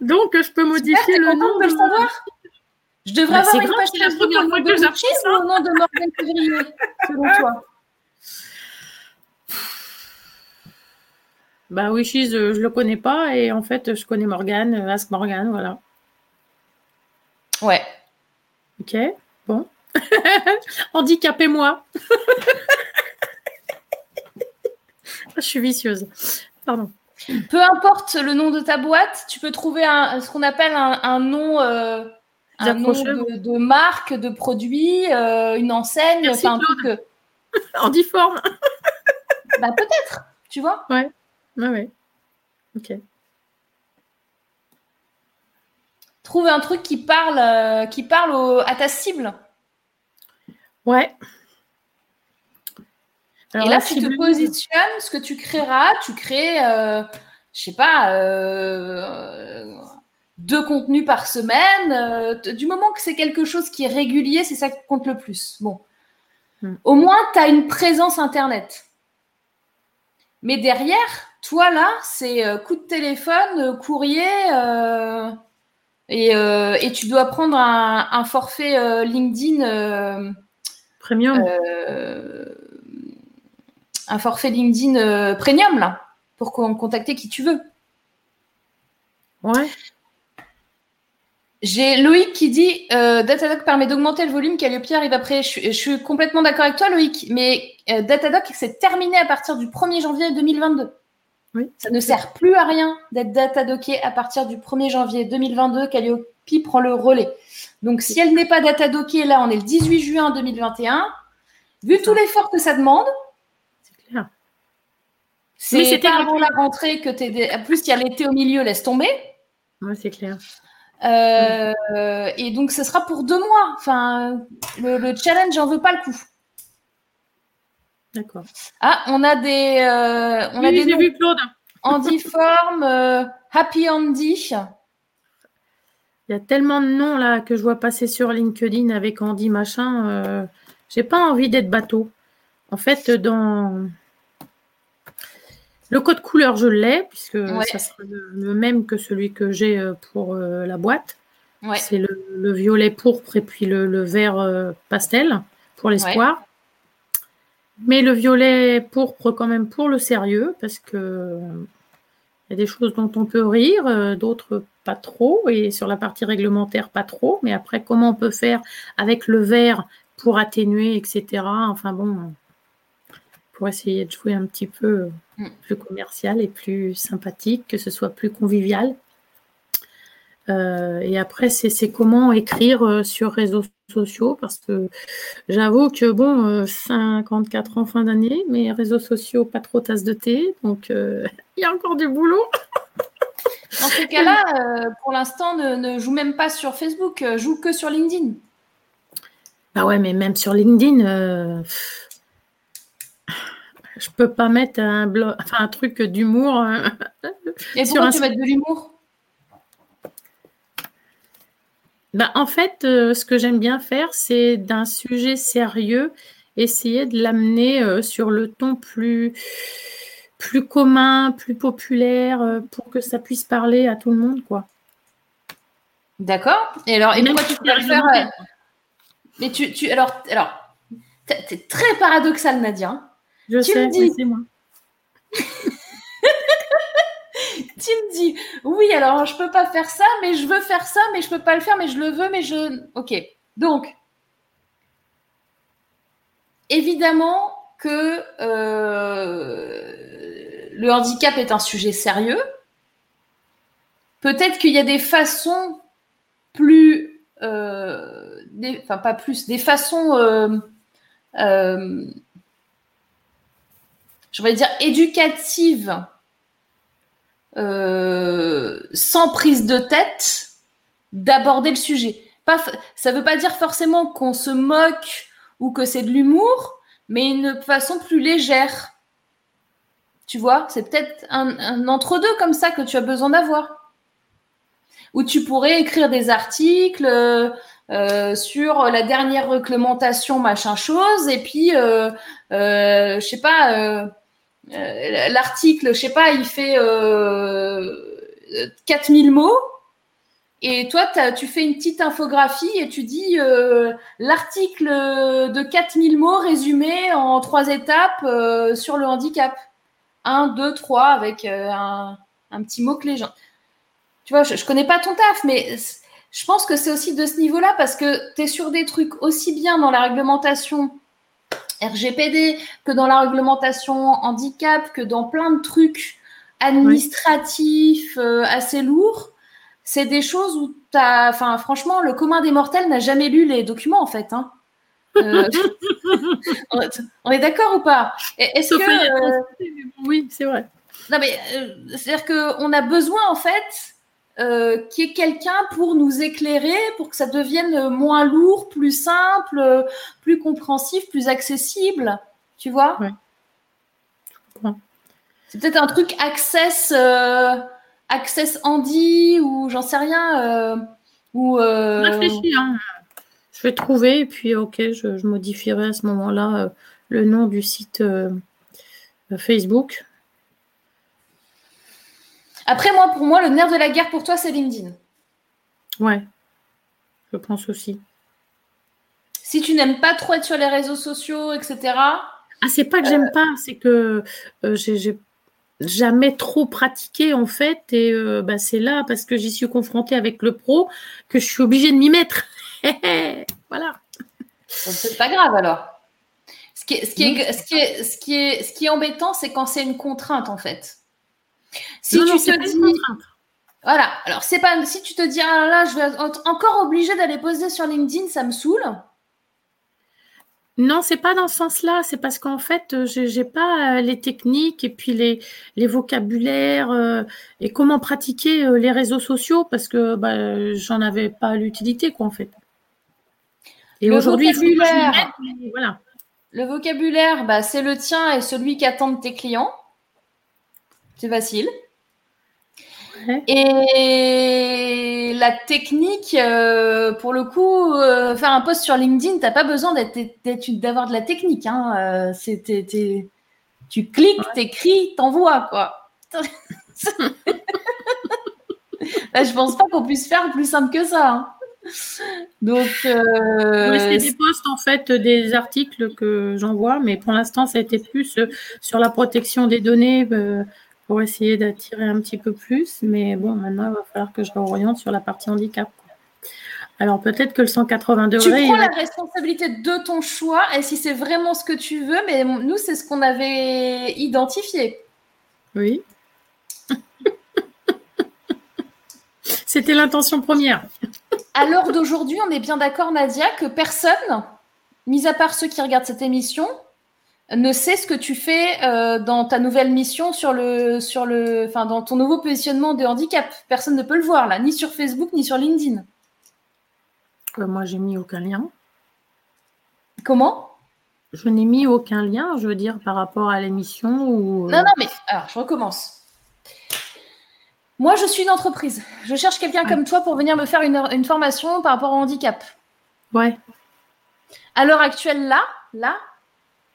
Donc je peux modifier le nom de le de savoir Je devrais Bah, avoir une page Facebook au nom de Wishes ou au nom de Morgane Février, selon toi Bah Wishes, euh, je le connais pas et en fait je connais Morgane, euh, Ask Morgane, voilà. Ouais. Ok, bon. Handicapez-moi. Je suis vicieuse. Pardon. Peu importe le nom de ta boîte, tu peux trouver un, ce qu'on appelle un, nom, euh, un nom de, marque, de produit, euh, une enseigne, enfin un truc. Euh, Handiforme. bah peut-être, tu vois. Ouais. Ouais, ouais. Ok. Trouve un truc qui parle, qui parle à ta cible. Ouais. et là, tu te positionnes, ce que tu créeras, tu crées, euh, je sais pas, euh, deux contenus par semaine. Euh, du moment que c'est quelque chose qui est régulier, c'est ça qui compte le plus. Bon. Hmm. Au moins, tu as une présence Internet. Mais derrière, toi, là, c'est coup de téléphone, courrier, et, tu dois prendre un forfait LinkedIn Premium. Euh, un forfait LinkedIn euh, premium, là, pour contacter qui tu veux. Ouais. J'ai Loïc qui dit euh, Datadoc permet d'augmenter le volume Calliope arrive après. Je, suis complètement d'accord avec toi, Loïc, mais Datadoc s'est terminé à partir du 1er janvier 2022. Oui. Ça ne sert plus à rien d'être datadocké à partir du 1er janvier 2022. Calliope prend le relais. Donc, si elle n'est pas datadockée, là, on est le 18 juin 2021. Vu tout l'effort que ça demande, c'est clair. C'est pas avant la rentrée que tu es. En plus, il y a l'été au milieu, laisse tomber. Oui, c'est clair. Euh, et donc, ce sera pour deux mois. Enfin, le, challenge, j'en veux pas le coup. D'accord. Ah, on a des. Euh, on a des vu Claude. Andy Form, euh, Happy Andy. Il y a tellement de noms là que je vois passer sur LinkedIn avec Andy machin. Euh, j'ai pas envie d'être bateau. En fait, dans le code couleur, je l'ai puisque ça sera le, même que celui que j'ai pour euh, la boîte. C'est le, violet pourpre et puis le, vert pastel pour l'espoir. Mais le violet pourpre quand même pour le sérieux parce que il y a des choses dont on peut rire, d'autres pas trop, et sur la partie réglementaire, pas trop. Mais après, comment on peut faire avec le verre pour atténuer, etc. Enfin bon, pour essayer de jouer un petit peu mm. plus commercial et plus sympathique, que ce soit plus convivial. Euh, et après, c'est comment écrire euh, sur réseaux sociaux, parce que j'avoue que, bon, 54 euh, ans fin d'année, mais réseaux sociaux, pas trop tasse de thé, donc il y a encore du boulot. Dans ces cas-là, pour l'instant, ne, joue même pas sur Facebook, joue que sur LinkedIn. Bah ouais, mais même sur LinkedIn, euh, je peux pas mettre un blog, enfin un truc d'humour. Et pourquoi tu mets de l'humour? Bah, en fait, ce que j'aime bien faire, c'est d'un sujet sérieux, essayer de l'amener sur le ton plus plus commun, plus populaire, euh, pour que ça puisse parler à tout le monde, quoi. D'accord. Et alors, et, pourquoi tu peux faire euh, Mais tu, tu, alors, alors, t'es très paradoxal, Nadia. Je tu sais, me dis... c'est moi. tu me dis, oui, alors je peux pas faire ça, mais je veux faire ça, mais je peux pas le faire, mais je le veux, mais je. Ok. Donc, évidemment que euh, le handicap est un sujet sérieux. Peut-être qu'il y a des façons plus, euh, enfin pas plus, des façons, euh, je vais dire éducatives, sans prise de tête, d'aborder le sujet. Ça ne veut pas dire forcément qu'on se moque ou que c'est de l'humour, mais une façon plus légère tu vois, c'est peut-être un, entre-deux comme ça que tu as besoin d'avoir. Où tu pourrais écrire des articles euh, euh, sur la dernière réglementation, machin chose, et puis, euh, euh, je sais pas, l'article, je sais pas, il fait 4000 mots. Et toi, tu fais une petite infographie et tu dis l'article de 4000 mots résumé en trois étapes sur le handicap. 1, 2, 3 avec euh, un, petit mot-clé. Tu vois, je, ne connais pas ton taf, mais je pense que c'est aussi de ce niveau-là parce que tu es sur des trucs aussi bien dans la réglementation RGPD que dans la réglementation handicap, que dans plein de trucs administratifs euh, assez lourds. C'est des choses où tu as. Enfin, franchement, le commun des mortels n'a jamais lu les documents en fait. Hein. Euh, on est d'accord ou pas? Est-ce que. Euh, oui, c'est vrai. Non, mais c'est-à-dire qu'on a besoin en fait euh, qui est quelqu'un pour nous éclairer, pour que ça devienne moins lourd, plus simple, plus compréhensif, plus accessible. Tu vois C'est peut-être un truc Access, euh, Access Andy ou j'en sais rien. Euh, ou, Réfléchis, hein. Je vais trouver et puis ok, je, je modifierai à ce moment-là le nom du site Facebook. Après, moi, pour moi, le nerf de la guerre pour toi, c'est LinkedIn. Ouais, je pense aussi. Si tu n'aimes pas trop être sur les réseaux sociaux, etc. Ah, c'est pas que j'aime pas, c'est que euh, j'ai jamais trop pratiqué en fait, et euh, bah, c'est là parce que j'y suis confrontée avec le pro que je suis obligée de m'y mettre. voilà. C'est pas grave alors. Ce qui est, ce qui est, ce qui est, ce qui est, ce qui est embêtant, c'est quand c'est une contrainte en fait. Si tu te dis. Voilà, alors c'est pas. Si tu te dis, ah là, je vais être encore obligé d'aller poser sur LinkedIn, ça me saoule. Non, c'est pas dans ce sens-là. C'est parce qu'en fait, euh, je n'ai pas euh, les techniques et puis les, les vocabulaires euh, et comment pratiquer les réseaux sociaux parce que bah, j'en avais pas l'utilité, quoi, en fait. Et aujourd'hui, voilà. Le vocabulaire, bah, c'est le tien et celui qu'attendent tes clients. C'est facile. Et la technique, euh, pour le coup, euh, faire un post sur LinkedIn, t'as pas besoin d'avoir de la technique. Hein. Euh, tu cliques, t'écris, t'envoies, quoi. Là, je pense pas qu'on puisse faire plus simple que ça. Hein. Donc, c'est des posts en fait, des articles que j'envoie, mais pour l'instant, ça a été plus sur la protection des données pour essayer d'attirer un petit peu plus. Mais bon, maintenant, il va falloir que je réoriente sur la partie handicap. Alors peut-être que le 180 degrés. Tu prends la responsabilité de ton choix et si c'est vraiment ce que tu veux, mais nous, c'est ce qu'on avait identifié. Oui. C'était l'intention première. À l'heure d'aujourd'hui, on est bien d'accord, Nadia, que personne, mis à part ceux qui regardent cette émission, ne sait ce que tu fais euh, dans ta nouvelle mission sur le, sur le, enfin, dans ton nouveau positionnement de handicap. Personne ne peut le voir là, ni sur Facebook, ni sur LinkedIn. Euh, moi, j'ai mis aucun lien. Comment? Je n'ai mis aucun lien, je veux dire, par rapport à l'émission ou. Euh, non, non, mais alors, je recommence. Moi, je suis une entreprise. Je cherche quelqu'un comme toi pour venir me faire une, une formation par rapport au handicap. Ouais. À l'heure actuelle, là, là,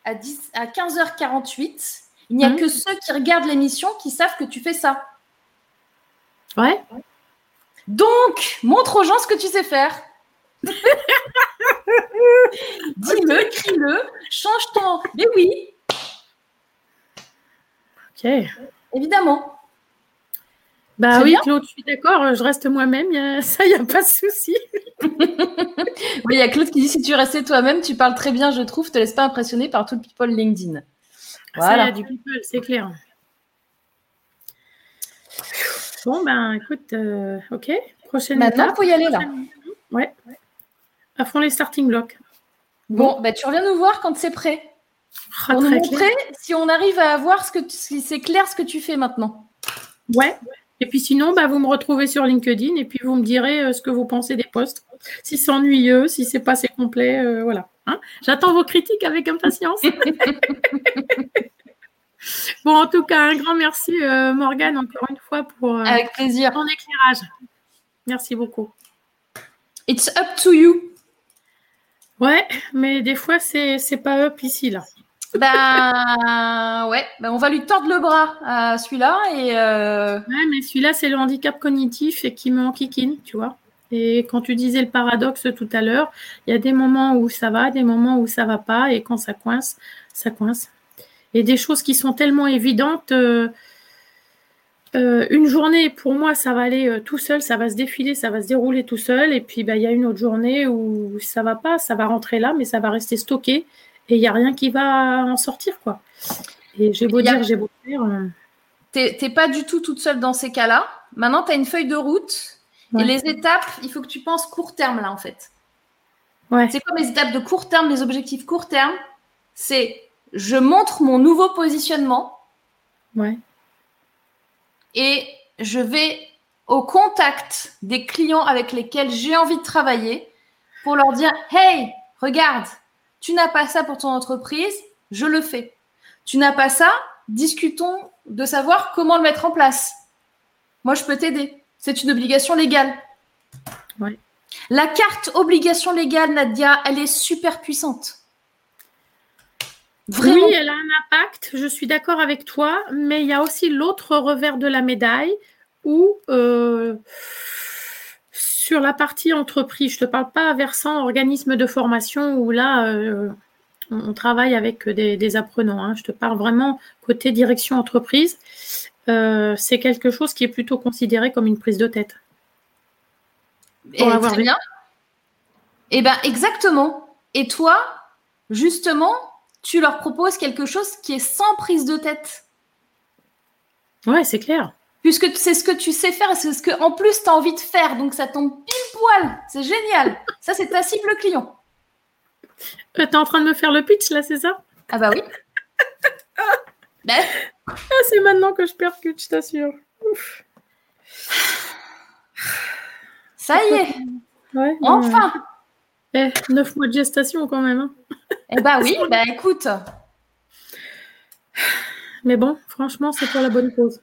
à, 10, à 15h48, il n'y a mhm. que ceux qui regardent l'émission qui savent que tu fais ça. Ouais. Donc, montre aux gens ce que tu sais faire. Dis-le, crie-le, change ton. Mais oui. Ok. Évidemment. Bah oui, Claude, je suis d'accord, je reste moi-même, ça, il n'y a pas de souci. oui, il y a Claude qui dit si tu restais toi-même, tu parles très bien, je trouve, te laisse pas impressionner par tout le people LinkedIn. Voilà. Ça, du people, c'est clair. Bon, ben écoute, euh, ok. Prochaine Maintenant, il faut y aller là. Ouais. À fond les starting blocks. Bon, ben, tu reviens nous voir quand c'est prêt. Ah, Pour nous montrer si on arrive à voir ce que si c'est clair ce que tu fais maintenant. Ouais. Et puis sinon, bah, vous me retrouvez sur LinkedIn et puis vous me direz euh, ce que vous pensez des posts. Si c'est ennuyeux, si c'est pas assez complet, euh, voilà. Hein. J'attends vos critiques avec impatience. bon, en tout cas, un grand merci euh, Morgane encore une fois pour avec plaisir. ton éclairage. Merci beaucoup. It's up to you. Ouais, mais des fois c'est pas up ici là. Ben ouais, ben on va lui tordre le bras à celui-là et. Euh... Ouais, mais celui-là c'est le handicap cognitif et qui me enquiquine, tu vois. Et quand tu disais le paradoxe tout à l'heure, il y a des moments où ça va, des moments où ça va pas, et quand ça coince, ça coince. Et des choses qui sont tellement évidentes, euh, euh, une journée, pour moi, ça va aller tout seul, ça va se défiler, ça va se dérouler tout seul. Et puis, bah, il y a une autre journée où ça va pas, ça va rentrer là, mais ça va rester stocké et il n'y a rien qui va en sortir, quoi. Et j'ai beau dire, j'ai beau faire. Euh, T'es pas du tout toute seule dans ces cas-là. Maintenant, tu as une feuille de route et les étapes, il faut que tu penses court terme là, en fait. Ouais. C'est comme les étapes de court terme, les objectifs court terme? C'est je montre mon nouveau positionnement. Ouais et je vais au contact des clients avec lesquels j'ai envie de travailler pour leur dire Hey, regarde, tu n'as pas ça pour ton entreprise, je le fais. Tu n'as pas ça, discutons de savoir comment le mettre en place. Moi, je peux t'aider. C'est une obligation légale. La carte obligation légale, Nadia, elle est super puissante. Oui, elle a un impact, je suis d'accord avec toi, mais il y a aussi l'autre revers de la médaille où euh, sur la partie entreprise, je ne te parle pas versant organisme de formation où là, euh, on, travaille avec des, apprenants, hein. je te parle vraiment côté direction entreprise, euh, c'est quelque chose qui est plutôt considéré comme une prise de tête. Et très bien. Eh bien, exactement. Et toi, justement, tu leur proposes quelque chose qui est sans prise de tête. Ouais, c'est clair. Puisque c'est ce que tu sais faire et c'est ce que en plus tu as envie de faire. Donc ça tombe pile poil. C'est génial. ça, c'est ta cible client. Euh, tu es en train de me faire le pitch là, c'est ça? Ah bah oui. Ben. ah, c'est maintenant que je percute, je t'assure. Ça y est. Ouais, enfin. Eh, neuf mois de gestation quand même. Hein. Eh bah oui, bah écoute. Mais bon, franchement, c'est pour la bonne cause.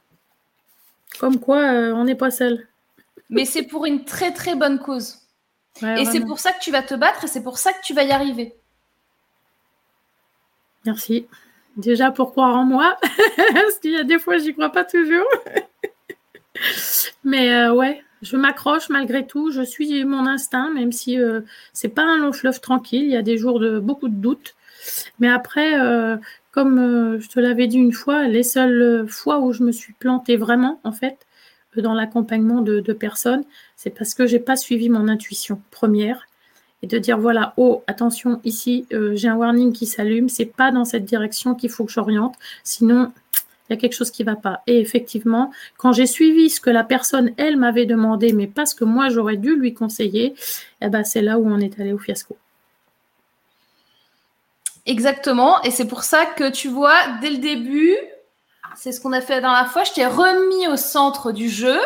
Comme quoi, euh, on n'est pas seul. Mais c'est pour une très très bonne cause. et c'est pour ça que tu vas te battre et c'est pour ça que tu vas y arriver. Merci. Déjà pour croire en moi, parce qu'il y a des fois, j'y crois pas toujours. Mais euh, ouais, je m'accroche malgré tout, je suis mon instinct, même si euh, c'est pas un long fleuve tranquille. Il y a des jours de beaucoup de doutes. Mais après, euh, comme euh, je te l'avais dit une fois, les seules fois où je me suis plantée vraiment, en fait, dans l'accompagnement de, personnes, c'est parce que j'ai pas suivi mon intuition première et de dire voilà, oh, attention, ici, j'ai un warning qui s'allume, c'est pas dans cette direction qu'il faut que j'oriente, sinon il y a quelque chose qui ne va pas. Et effectivement, quand j'ai suivi ce que la personne, elle, m'avait demandé, mais pas ce que moi, j'aurais dû lui conseiller, eh ben, c'est là où on est allé au fiasco. Exactement. Et c'est pour ça que tu vois, dès le début, c'est ce qu'on a fait la dernière fois, je t'ai remis au centre du jeu.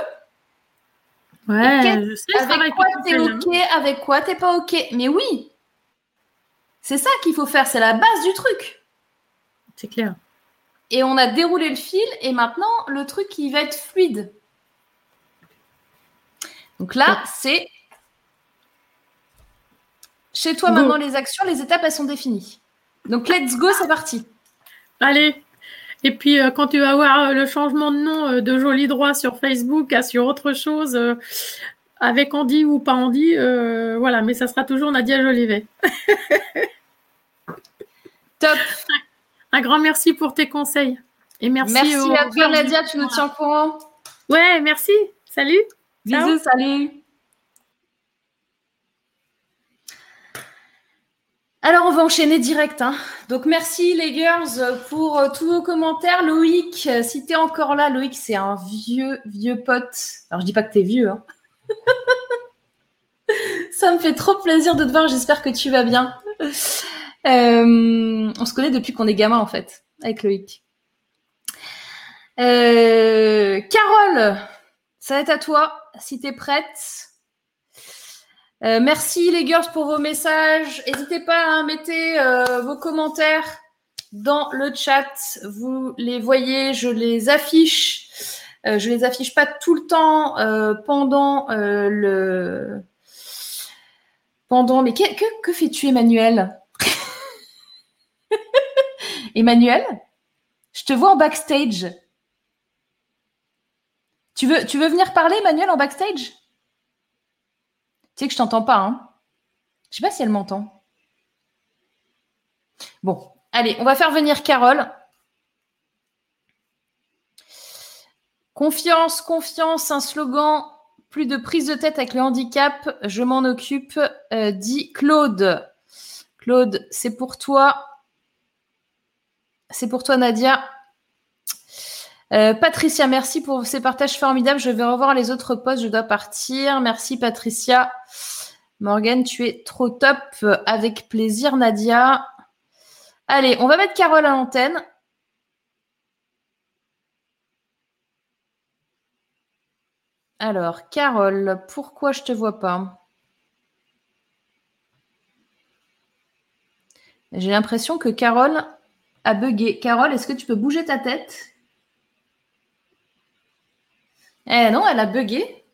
Ouais, je sais, avec quoi t'es OK, avec quoi t'es pas OK. Mais oui, c'est ça qu'il faut faire, c'est la base du truc. C'est clair. Et on a déroulé le fil et maintenant le truc qui va être fluide. Donc là, c'est chez toi maintenant les actions, les étapes elles sont définies. Donc let's go, c'est parti. Allez. Et puis euh, quand tu vas voir euh, le changement de nom euh, de Joli Droit sur Facebook à sur autre chose, avec Andy ou pas Andy, voilà, mais ça sera toujours Nadia Jolivet. Top. Un grand merci pour tes conseils. Et merci, merci à toi, Nadia, tu nous tiens au courant. Ouais, merci. Salut. Bisous, salut. Alors, on va enchaîner direct. Hein. Donc, merci les girls pour euh, tous vos commentaires. Loïc, euh, si tu es encore là, Loïc, c'est un vieux, vieux pote. Alors, je dis pas que tu es vieux. Hein. Ça me fait trop plaisir de te voir. J'espère que tu vas bien. Euh, on se connaît depuis qu'on est gamin, en fait, avec Loïc. Carole, ça va être à toi, si tu es prête. Euh, merci les girls pour vos messages. N'hésitez pas à mettre vos commentaires dans le chat. Vous les voyez, je les affiche. je les affiche pas tout le temps pendant le pendant. Mais que, que fais-tu, Emmanuel? Emmanuel, je te vois en backstage. Tu veux, tu veux venir parler, Emmanuel, en backstage? Tu sais que je t'entends pas, hein Je sais pas si elle m'entend. Bon, allez, on va faire venir Carole. Confiance, confiance, un slogan. Plus de prise de tête avec le handicap. Je m'en occupe, euh, dit Claude. Claude, c'est pour toi. C'est pour toi, Nadia. Euh, Patricia, merci pour ces partages formidables. Je vais revoir les autres posts. Je dois partir. Merci, Patricia. Morgane, tu es trop top. Avec plaisir, Nadia. Allez, on va mettre Carole à l'antenne. Alors, Carole, pourquoi je te vois pas? J'ai l'impression que Carole a bugué. Carole, est-ce que tu peux bouger ta tête? Eh non, elle a bugué.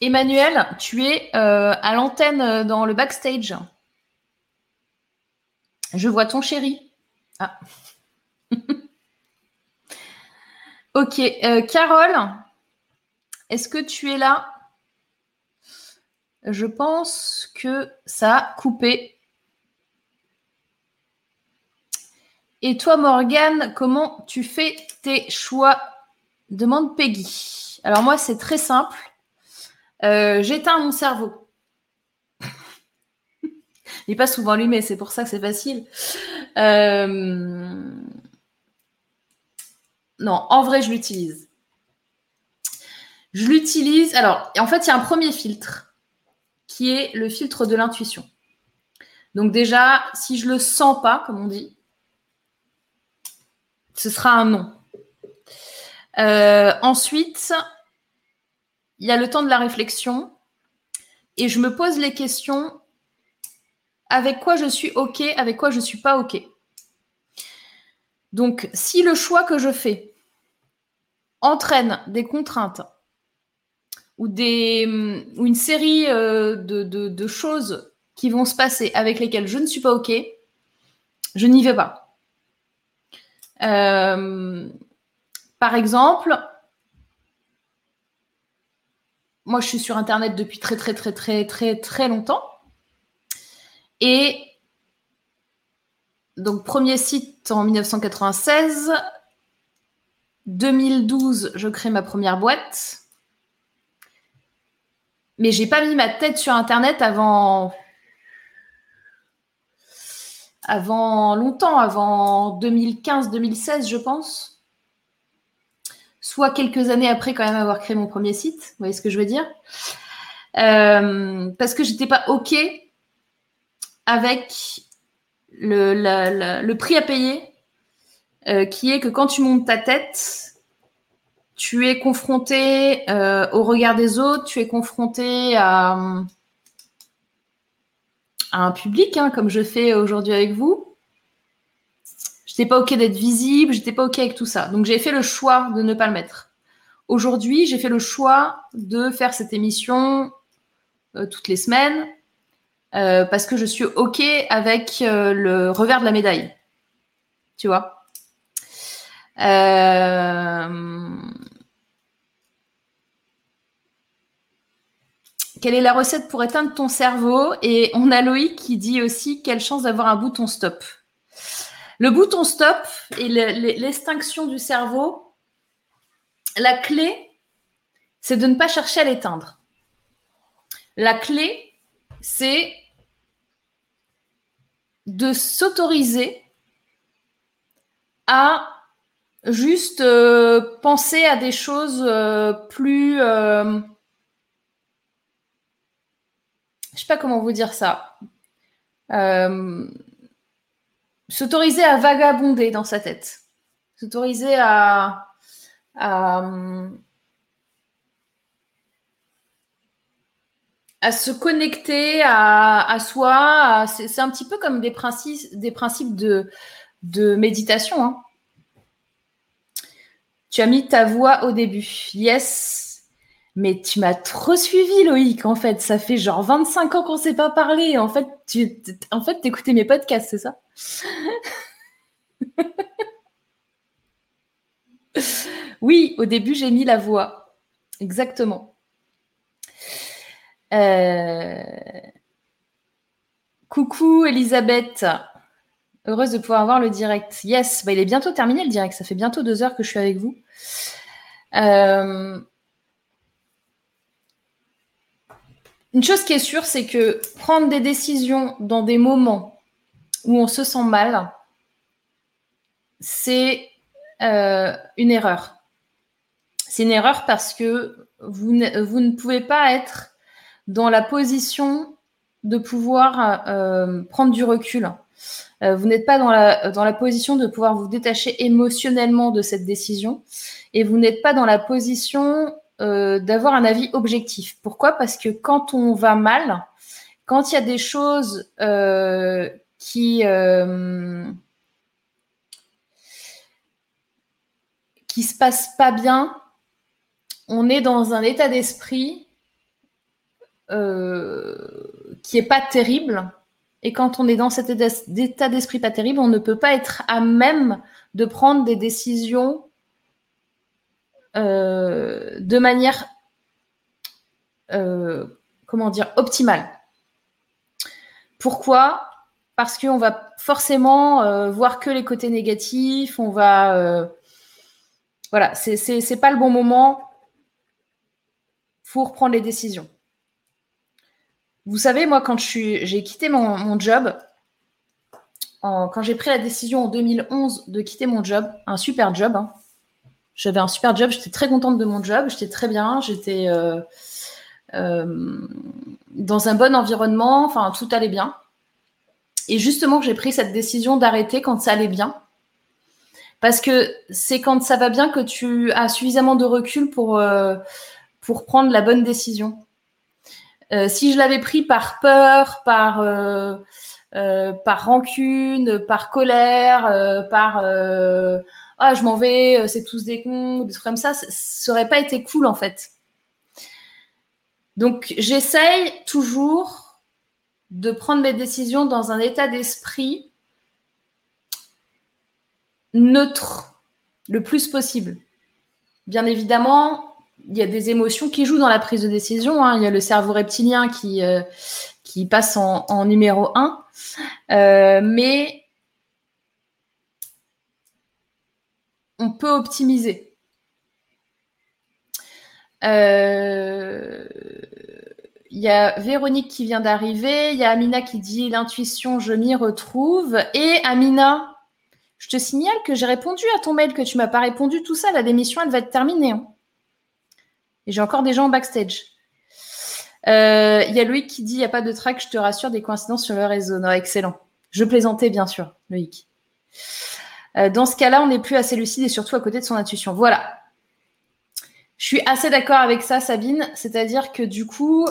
Emmanuel, tu es euh, à l'antenne euh, dans le backstage. Je vois ton chéri. Ah. ok. Euh, Carole, est-ce que tu es là? Je pense que ça a coupé. Et toi, Morgane, comment tu fais tes choix? Demande Peggy. Alors moi, c'est très simple. Euh, j'éteins mon cerveau. Il n'est pas souvent allumé, c'est pour ça que c'est facile. Euh, non, en vrai, je l'utilise. Je l'utilise. Alors, en fait, il y a un premier filtre qui est le filtre de l'intuition. Donc déjà, si je le sens pas, comme on dit, ce sera un non. Euh, ensuite, il y a le temps de la réflexion et je me pose les questions avec quoi je suis OK, avec quoi je ne suis pas OK. Donc, si le choix que je fais entraîne des contraintes ou, une série euh, de, choses qui vont se passer avec lesquelles je ne suis pas OK, je n'y vais pas. Euh, par exemple, moi je suis sur Internet depuis très très très très très très longtemps. Et donc premier site en 1996. 2012, je crée ma première boîte mais j'ai pas mis ma tête sur Internet avant avant longtemps, avant 2015-2016, je pense. Soit quelques années après, quand même, avoir créé mon premier site. Vous voyez ce que je veux dire euh, Parce que j'étais pas OK avec le, prix à payer, euh, qui est que quand tu montes ta tête, tu es confronté euh, au regard des autres, tu es confronté à, un public, hein, comme je fais aujourd'hui avec vous. Je n'étais pas OK d'être visible, j'étais pas OK avec tout ça. Donc j'ai fait le choix de ne pas le mettre. Aujourd'hui, j'ai fait le choix de faire cette émission euh, toutes les semaines euh, parce que je suis OK avec le revers de la médaille. Tu vois? Quelle est la recette pour éteindre ton cerveau Et on a Loïc qui dit aussi quelle chance d'avoir un bouton stop. Le bouton stop et l'extinction du cerveau, la clé, c'est de ne pas chercher à l'éteindre. La clé, c'est de s'autoriser à juste euh, penser à des choses euh, plus... Euh, je sais pas comment vous dire ça. Euh, s'autoriser à vagabonder dans sa tête. S'autoriser à, à, se connecter à, soi. c'est, un petit peu comme des principes, des principes de, de méditation. Hein. Tu as mis ta voix au début. Yes, mais tu m'as trop suivi, Loïc, en fait. Ça fait genre 25 ans qu'on ne s'est pas parlé. En fait, tu en fait, écoutais mes podcasts, c'est ça? Oui, au début, j'ai mis la voix. Exactement. Euh, Coucou Elisabeth. Heureuse de pouvoir voir le direct. Yes, bah, il est bientôt terminé le direct. Ça fait bientôt deux heures que je suis avec vous. Euh, une chose qui est sûre, c'est que prendre des décisions dans des moments où on se sent mal, c'est euh, une erreur. C'est une erreur parce que vous ne, vous ne pouvez pas être dans la position de pouvoir euh, prendre du recul. Euh, vous n'êtes pas dans la, dans la position de pouvoir vous détacher émotionnellement de cette décision et vous n'êtes pas dans la position euh, d'avoir un avis objectif. Pourquoi? Parce que quand on va mal, quand il y a des choses euh, qui qui se passent pas bien, on est dans un état d'esprit qui est pas terrible et quand on est dans cet état d'esprit pas terrible, on ne peut pas être à même de prendre des décisions euh, de manière, euh, comment dire, optimale. Pourquoi? Parce qu'on va forcément euh, voir que les côtés négatifs, on va... voilà, c'est pas le bon moment pour prendre les décisions. Vous savez, moi, quand j'ai quitté mon, job, quand j'ai pris la décision en 2011 de quitter mon job, un super job, hein, j'avais un super job, j'étais très contente de mon job, j'étais très bien, j'étais euh, euh, dans un bon environnement, enfin, tout allait bien. Et justement, j'ai pris cette décision d'arrêter quand ça allait bien. Parce que c'est quand ça va bien que tu as suffisamment de recul pour, euh, pour prendre la bonne décision. Si je l'avais pris par peur, par par rancune, par colère, par ah je m'en vais, c'est tous des cons, des trucs comme ça, ça aurait pas été cool en fait. Donc j'essaye toujours de prendre mes décisions dans un état d'esprit neutre le plus possible. Bien évidemment, il y a des émotions qui jouent dans la prise de décision. Hein. Il y a le cerveau reptilien qui, euh, qui passe en, numéro un. Euh, mais on peut optimiser. Euh, il y a Véronique qui vient d'arriver. Il y a Amina qui dit l'intuition, je m'y retrouve. Et Amina, je te signale que j'ai répondu à ton mail, que tu m'as pas répondu. Tout ça, la démission, elle va être terminée. Hein. Et j'ai encore des gens en backstage. Euh, il y a Loïc qui dit il n'y a pas de track, je te rassure, des coïncidences sur le réseau. Non, excellent. Je plaisantais, bien sûr, Loïc. Euh, dans ce cas-là, on n'est plus assez lucide et surtout à côté de son intuition. Voilà. Je suis assez d'accord avec ça, Sabine. C'est-à-dire que du coup,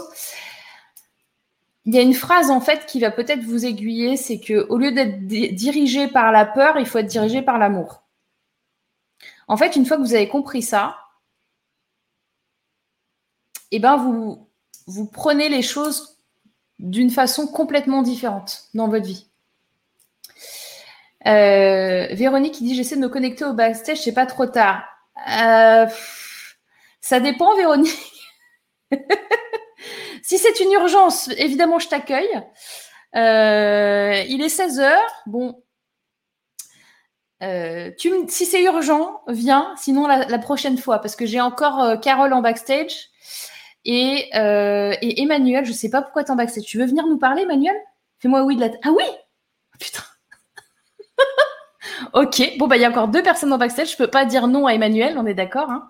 il y a une phrase en fait qui va peut-être vous aiguiller, c'est que au lieu d'être dirigé par la peur, il faut être dirigé par l'amour. En fait, une fois que vous avez compris ça, eh ben vous, vous prenez les choses d'une façon complètement différente dans votre vie. Euh, Véronique qui dit j'essaie de me connecter au backstage, c'est pas trop tard. Euh, ça dépend, Véronique. si c'est une urgence, évidemment, je t'accueille. Euh, il est 16 h Bon, tu, si c'est urgent, viens. Sinon, la, prochaine fois, parce que j'ai encore Carole en backstage. Et, Emmanuel, je sais pas pourquoi tu en backstage. Tu veux venir nous parler, Emmanuel? Fais-moi oui de la. Ah oui? Putain Ok, bon, bah, il y a encore deux personnes en backstage. Je peux pas dire non à Emmanuel, on est d'accord. Hein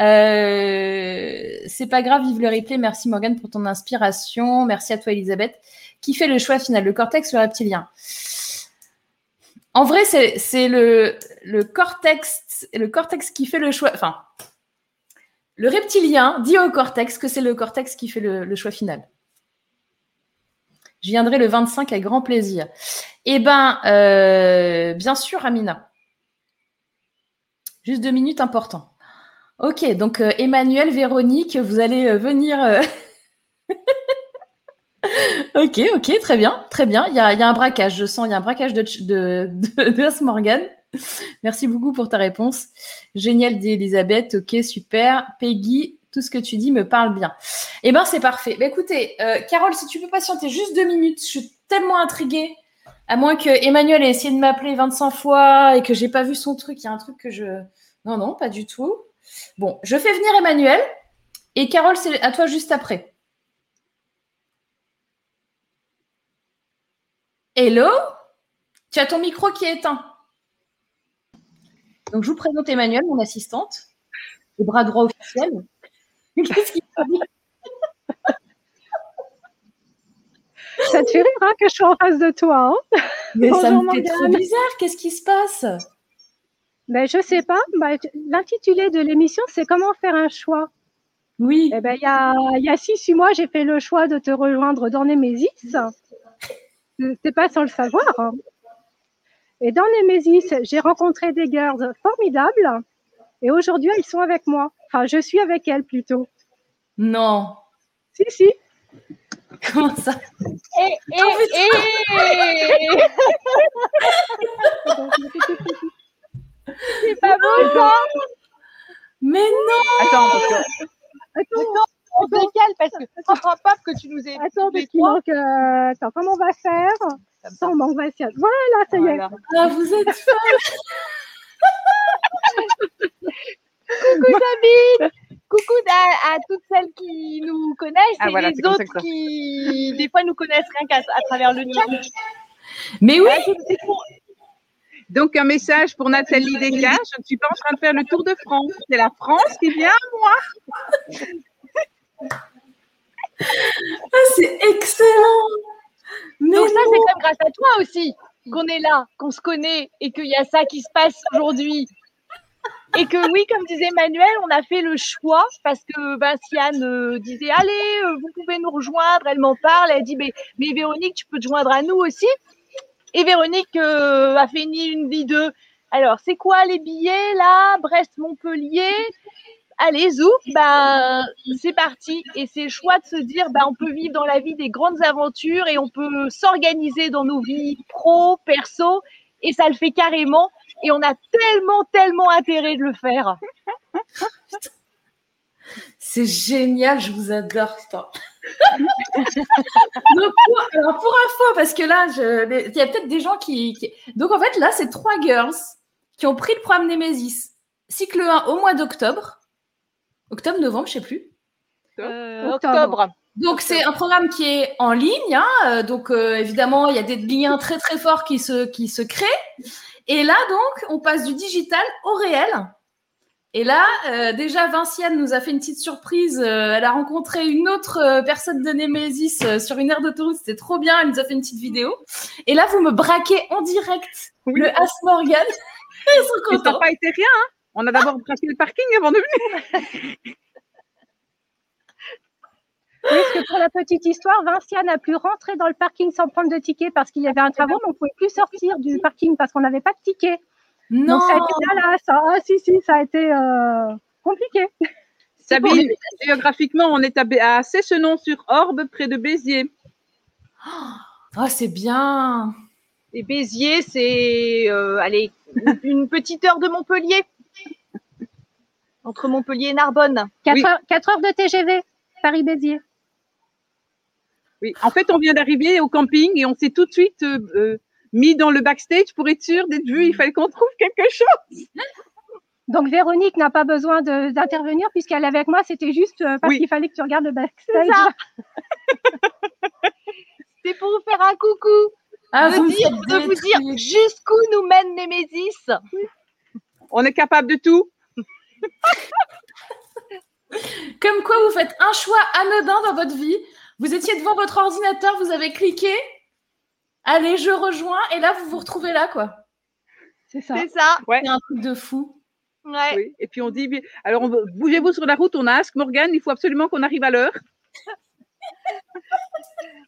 euh, c'est pas grave, vive le replay. Merci Morgane pour ton inspiration. Merci à toi, Elisabeth. Qui fait le choix final Le cortex ou le reptilien En vrai, c'est le, le, cortex, le cortex qui fait le choix. Enfin, le reptilien dit au cortex que c'est le cortex qui fait le, choix final. Je viendrai le 25 avec grand plaisir. Eh bien, euh, bien sûr, Amina. Juste deux minutes important. Ok, donc euh, Emmanuel, Véronique, vous allez euh, venir. ok, ok, très bien, très bien. Il y, a, un braquage, je sens, il y a un braquage de, de, de, Morgan. Merci beaucoup pour ta réponse. Génial d'Elisabeth. Ok, super. Peggy, tout ce que tu dis me parle bien. Eh bien, c'est parfait. Bah, écoutez, euh, Carole, si tu peux patienter juste deux minutes, je tellement intriguée. À moins que Emmanuel ait essayé de m'appeler 25 fois et que j'ai pas vu son truc. Il y a un truc que je. Non, non, pas du tout. Bon, je fais venir Emmanuel. Et Carole, c'est à toi juste après. Hello? Tu as ton micro qui est éteint. Donc, je vous présente Emmanuel, mon assistante, le bras droit officiel. Qu'est-ce qu'il dit? Ça te fait rire hein, que je sois en face de toi. Hein? Mais ça me fait trop bizarre. Qu'est-ce qui se passe? Ben, Je sais pas. Ben, L'intitulé de l'émission, c'est Comment faire un choix Oui. Eh ben, il y a, y a six, huit mois, j'ai fait le choix de te rejoindre dans Nemesis. C'est pas sans le savoir. Hein. Et dans Nemesis, j'ai rencontré des girls formidables. Et aujourd'hui, elles sont avec moi. Enfin, je suis avec elles plutôt. Non. Si, si. Comment ça? Et, et, et... C'est pas beau ça Mais non Attends, parce que... Attends, on décale parce que je comprends pas que tu nous aies. Attends, parce qu'il manque. Euh... Attends, comment on va faire? Sans manque Voilà, ça y est. Ah, vous êtes folle Coucou Sabine Coucou à, à, toutes celles qui nous connaissent ah, et voilà, les autres qui, des fois, nous connaissent rien qu'à à travers le chat. Mais oui Donc, un message pour Nathalie Descas. Je ne suis pas en train de faire le tour de France. C'est la France qui vient à moi. ah, c'est excellent Mais Donc, ça, c'est comme grâce à toi aussi qu'on est là, qu'on se connaît et qu'il y a ça qui se passe aujourd'hui. Et que oui, comme disait Emmanuel, on a fait le choix parce que Vinciane euh, disait allez, euh, vous pouvez nous rejoindre. Elle m'en parle. Elle dit mais, mais, Véronique, tu peux te joindre à nous aussi. Et Véronique euh, a fait ni une ni deux. Alors c'est quoi les billets là? Brest-Montpellier. Allez, zou, ben c'est parti. Et c'est le choix de se dire ben on peut vivre dans la vie des grandes aventures et on peut s'organiser dans nos vies pro, perso. Et ça le fait carrément et on a tellement, tellement intérêt de le faire. C'est génial, je vous adore. Donc, pour, alors pour info, parce que là, il y a peut-être des gens qui, qui, Donc en fait, là, c'est trois girls qui ont pris le programme Nemesis. Cycle 1 au mois d'octobre. Octobre, novembre, je ne sais plus. Euh, octobre. Donc c'est un programme qui est en ligne. Hein, donc euh, évidemment, il y a des liens très très forts qui se, qui se créent. Et là, donc, on passe du digital au réel. Et là, euh, déjà, Vinciane nous a fait une petite surprise. Euh, elle a rencontré une autre euh, personne de Nemesis sur une aire d'autoroute. C'était trop bien. Elle nous a fait une petite vidéo. Et là, vous me braquez en direct Oui. le As Morgan. Ils sont Mais ça n'a contents. pas été rien. Hein. On a d'abord braqué le parking avant de venir. Oui, parce que pour la petite histoire, Vinciane a pu rentrer dans le parking sans prendre de ticket parce qu'il y avait un travaux, mais on ne pouvait plus sortir du parking parce qu'on n'avait pas de ticket. Non, Donc ça a été là, là, ça. Ah, si, si, ça a été euh, compliqué. Sabine, géographiquement, on est à, à Cessenon-sur-Orbe, près de Béziers. Ah, c'est bien. Et Béziers, c'est euh, allez, une- petite heure de Montpellier. Entre Montpellier et Narbonne. 4, Oui. heures, quatre heures de TGV, Paris-Béziers. Oui, en fait, on vient d'arriver au camping et on s'est tout de suite euh, euh, mis dans le backstage pour être sûr d'être vu. Il fallait qu'on trouve quelque chose. Donc Véronique n'a pas besoin d'intervenir puisqu'elle est avec moi. C'était juste euh, parce Oui. qu'il fallait que tu regardes le backstage. C'est pour vous faire un coucou. Ah, de, vous dire, de vous dire jusqu'où nous mène Némésis. On est capable de tout. Comme quoi, vous faites un choix anodin dans votre vie. Vous étiez devant votre ordinateur, vous avez cliqué. Allez, je rejoins. Et là, vous vous retrouvez là, quoi. C'est ça. C'est ça. C'est un truc de fou. Ouais. Oui. Et puis on dit, alors on- bougez-vous sur la route, on a Ask Morgan, il faut absolument qu'on arrive à l'heure.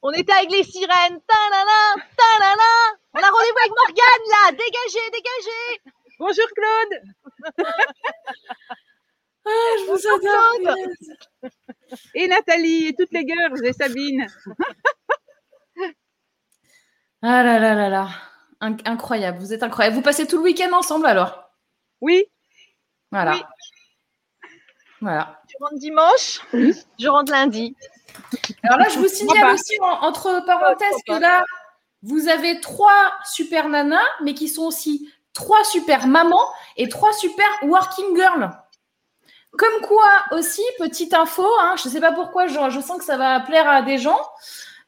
On était avec les sirènes. Ta-la-la, ta-la-la. On a rendez-vous avec Morgane là. Dégagez, dégagez. Bonjour Claude Ah, je vous adore. Et Nathalie et toutes les girls et Sabine. Ah là là là là. In- incroyable. Vous êtes incroyable. Vous passez tout le week-end ensemble alors? Oui, Voilà. Oui. Voilà. Je rentre dimanche? Je rentre lundi. Alors là, je vous signale aussi en- entre parenthèses que là, vous avez trois super nanas, mais qui sont aussi trois super mamans et trois super working girls. Comme quoi aussi, petite info, hein, je ne sais pas pourquoi, je, je, sens que ça va plaire à des gens,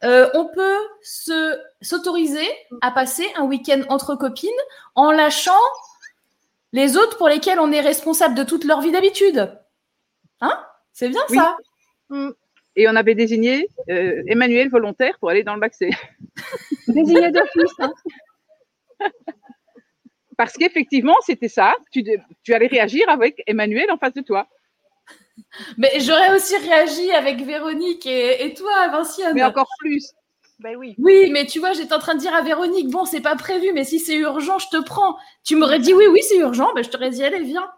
euh, on peut se, s'autoriser à passer un week-end entre copines en lâchant les autres pour lesquels on est responsable de toute leur vie d'habitude. Hein? C'est bien Oui. ça? Mm. Et on avait désigné euh, Emmanuel volontaire pour aller dans le bac C. Désigné d'office. hein. Parce qu'effectivement, c'était ça. Tu, allais réagir avec Emmanuel en face de toi. Mais j'aurais aussi réagi avec Véronique et, et toi, Vinciane. Mais encore plus. Ben oui. Oui, mais tu vois, j'étais en train de dire à Véronique, bon, c'est pas prévu, mais si c'est urgent, je te prends. Tu m'aurais dit oui, oui, c'est urgent, ben, je t'aurais dit, allez, viens.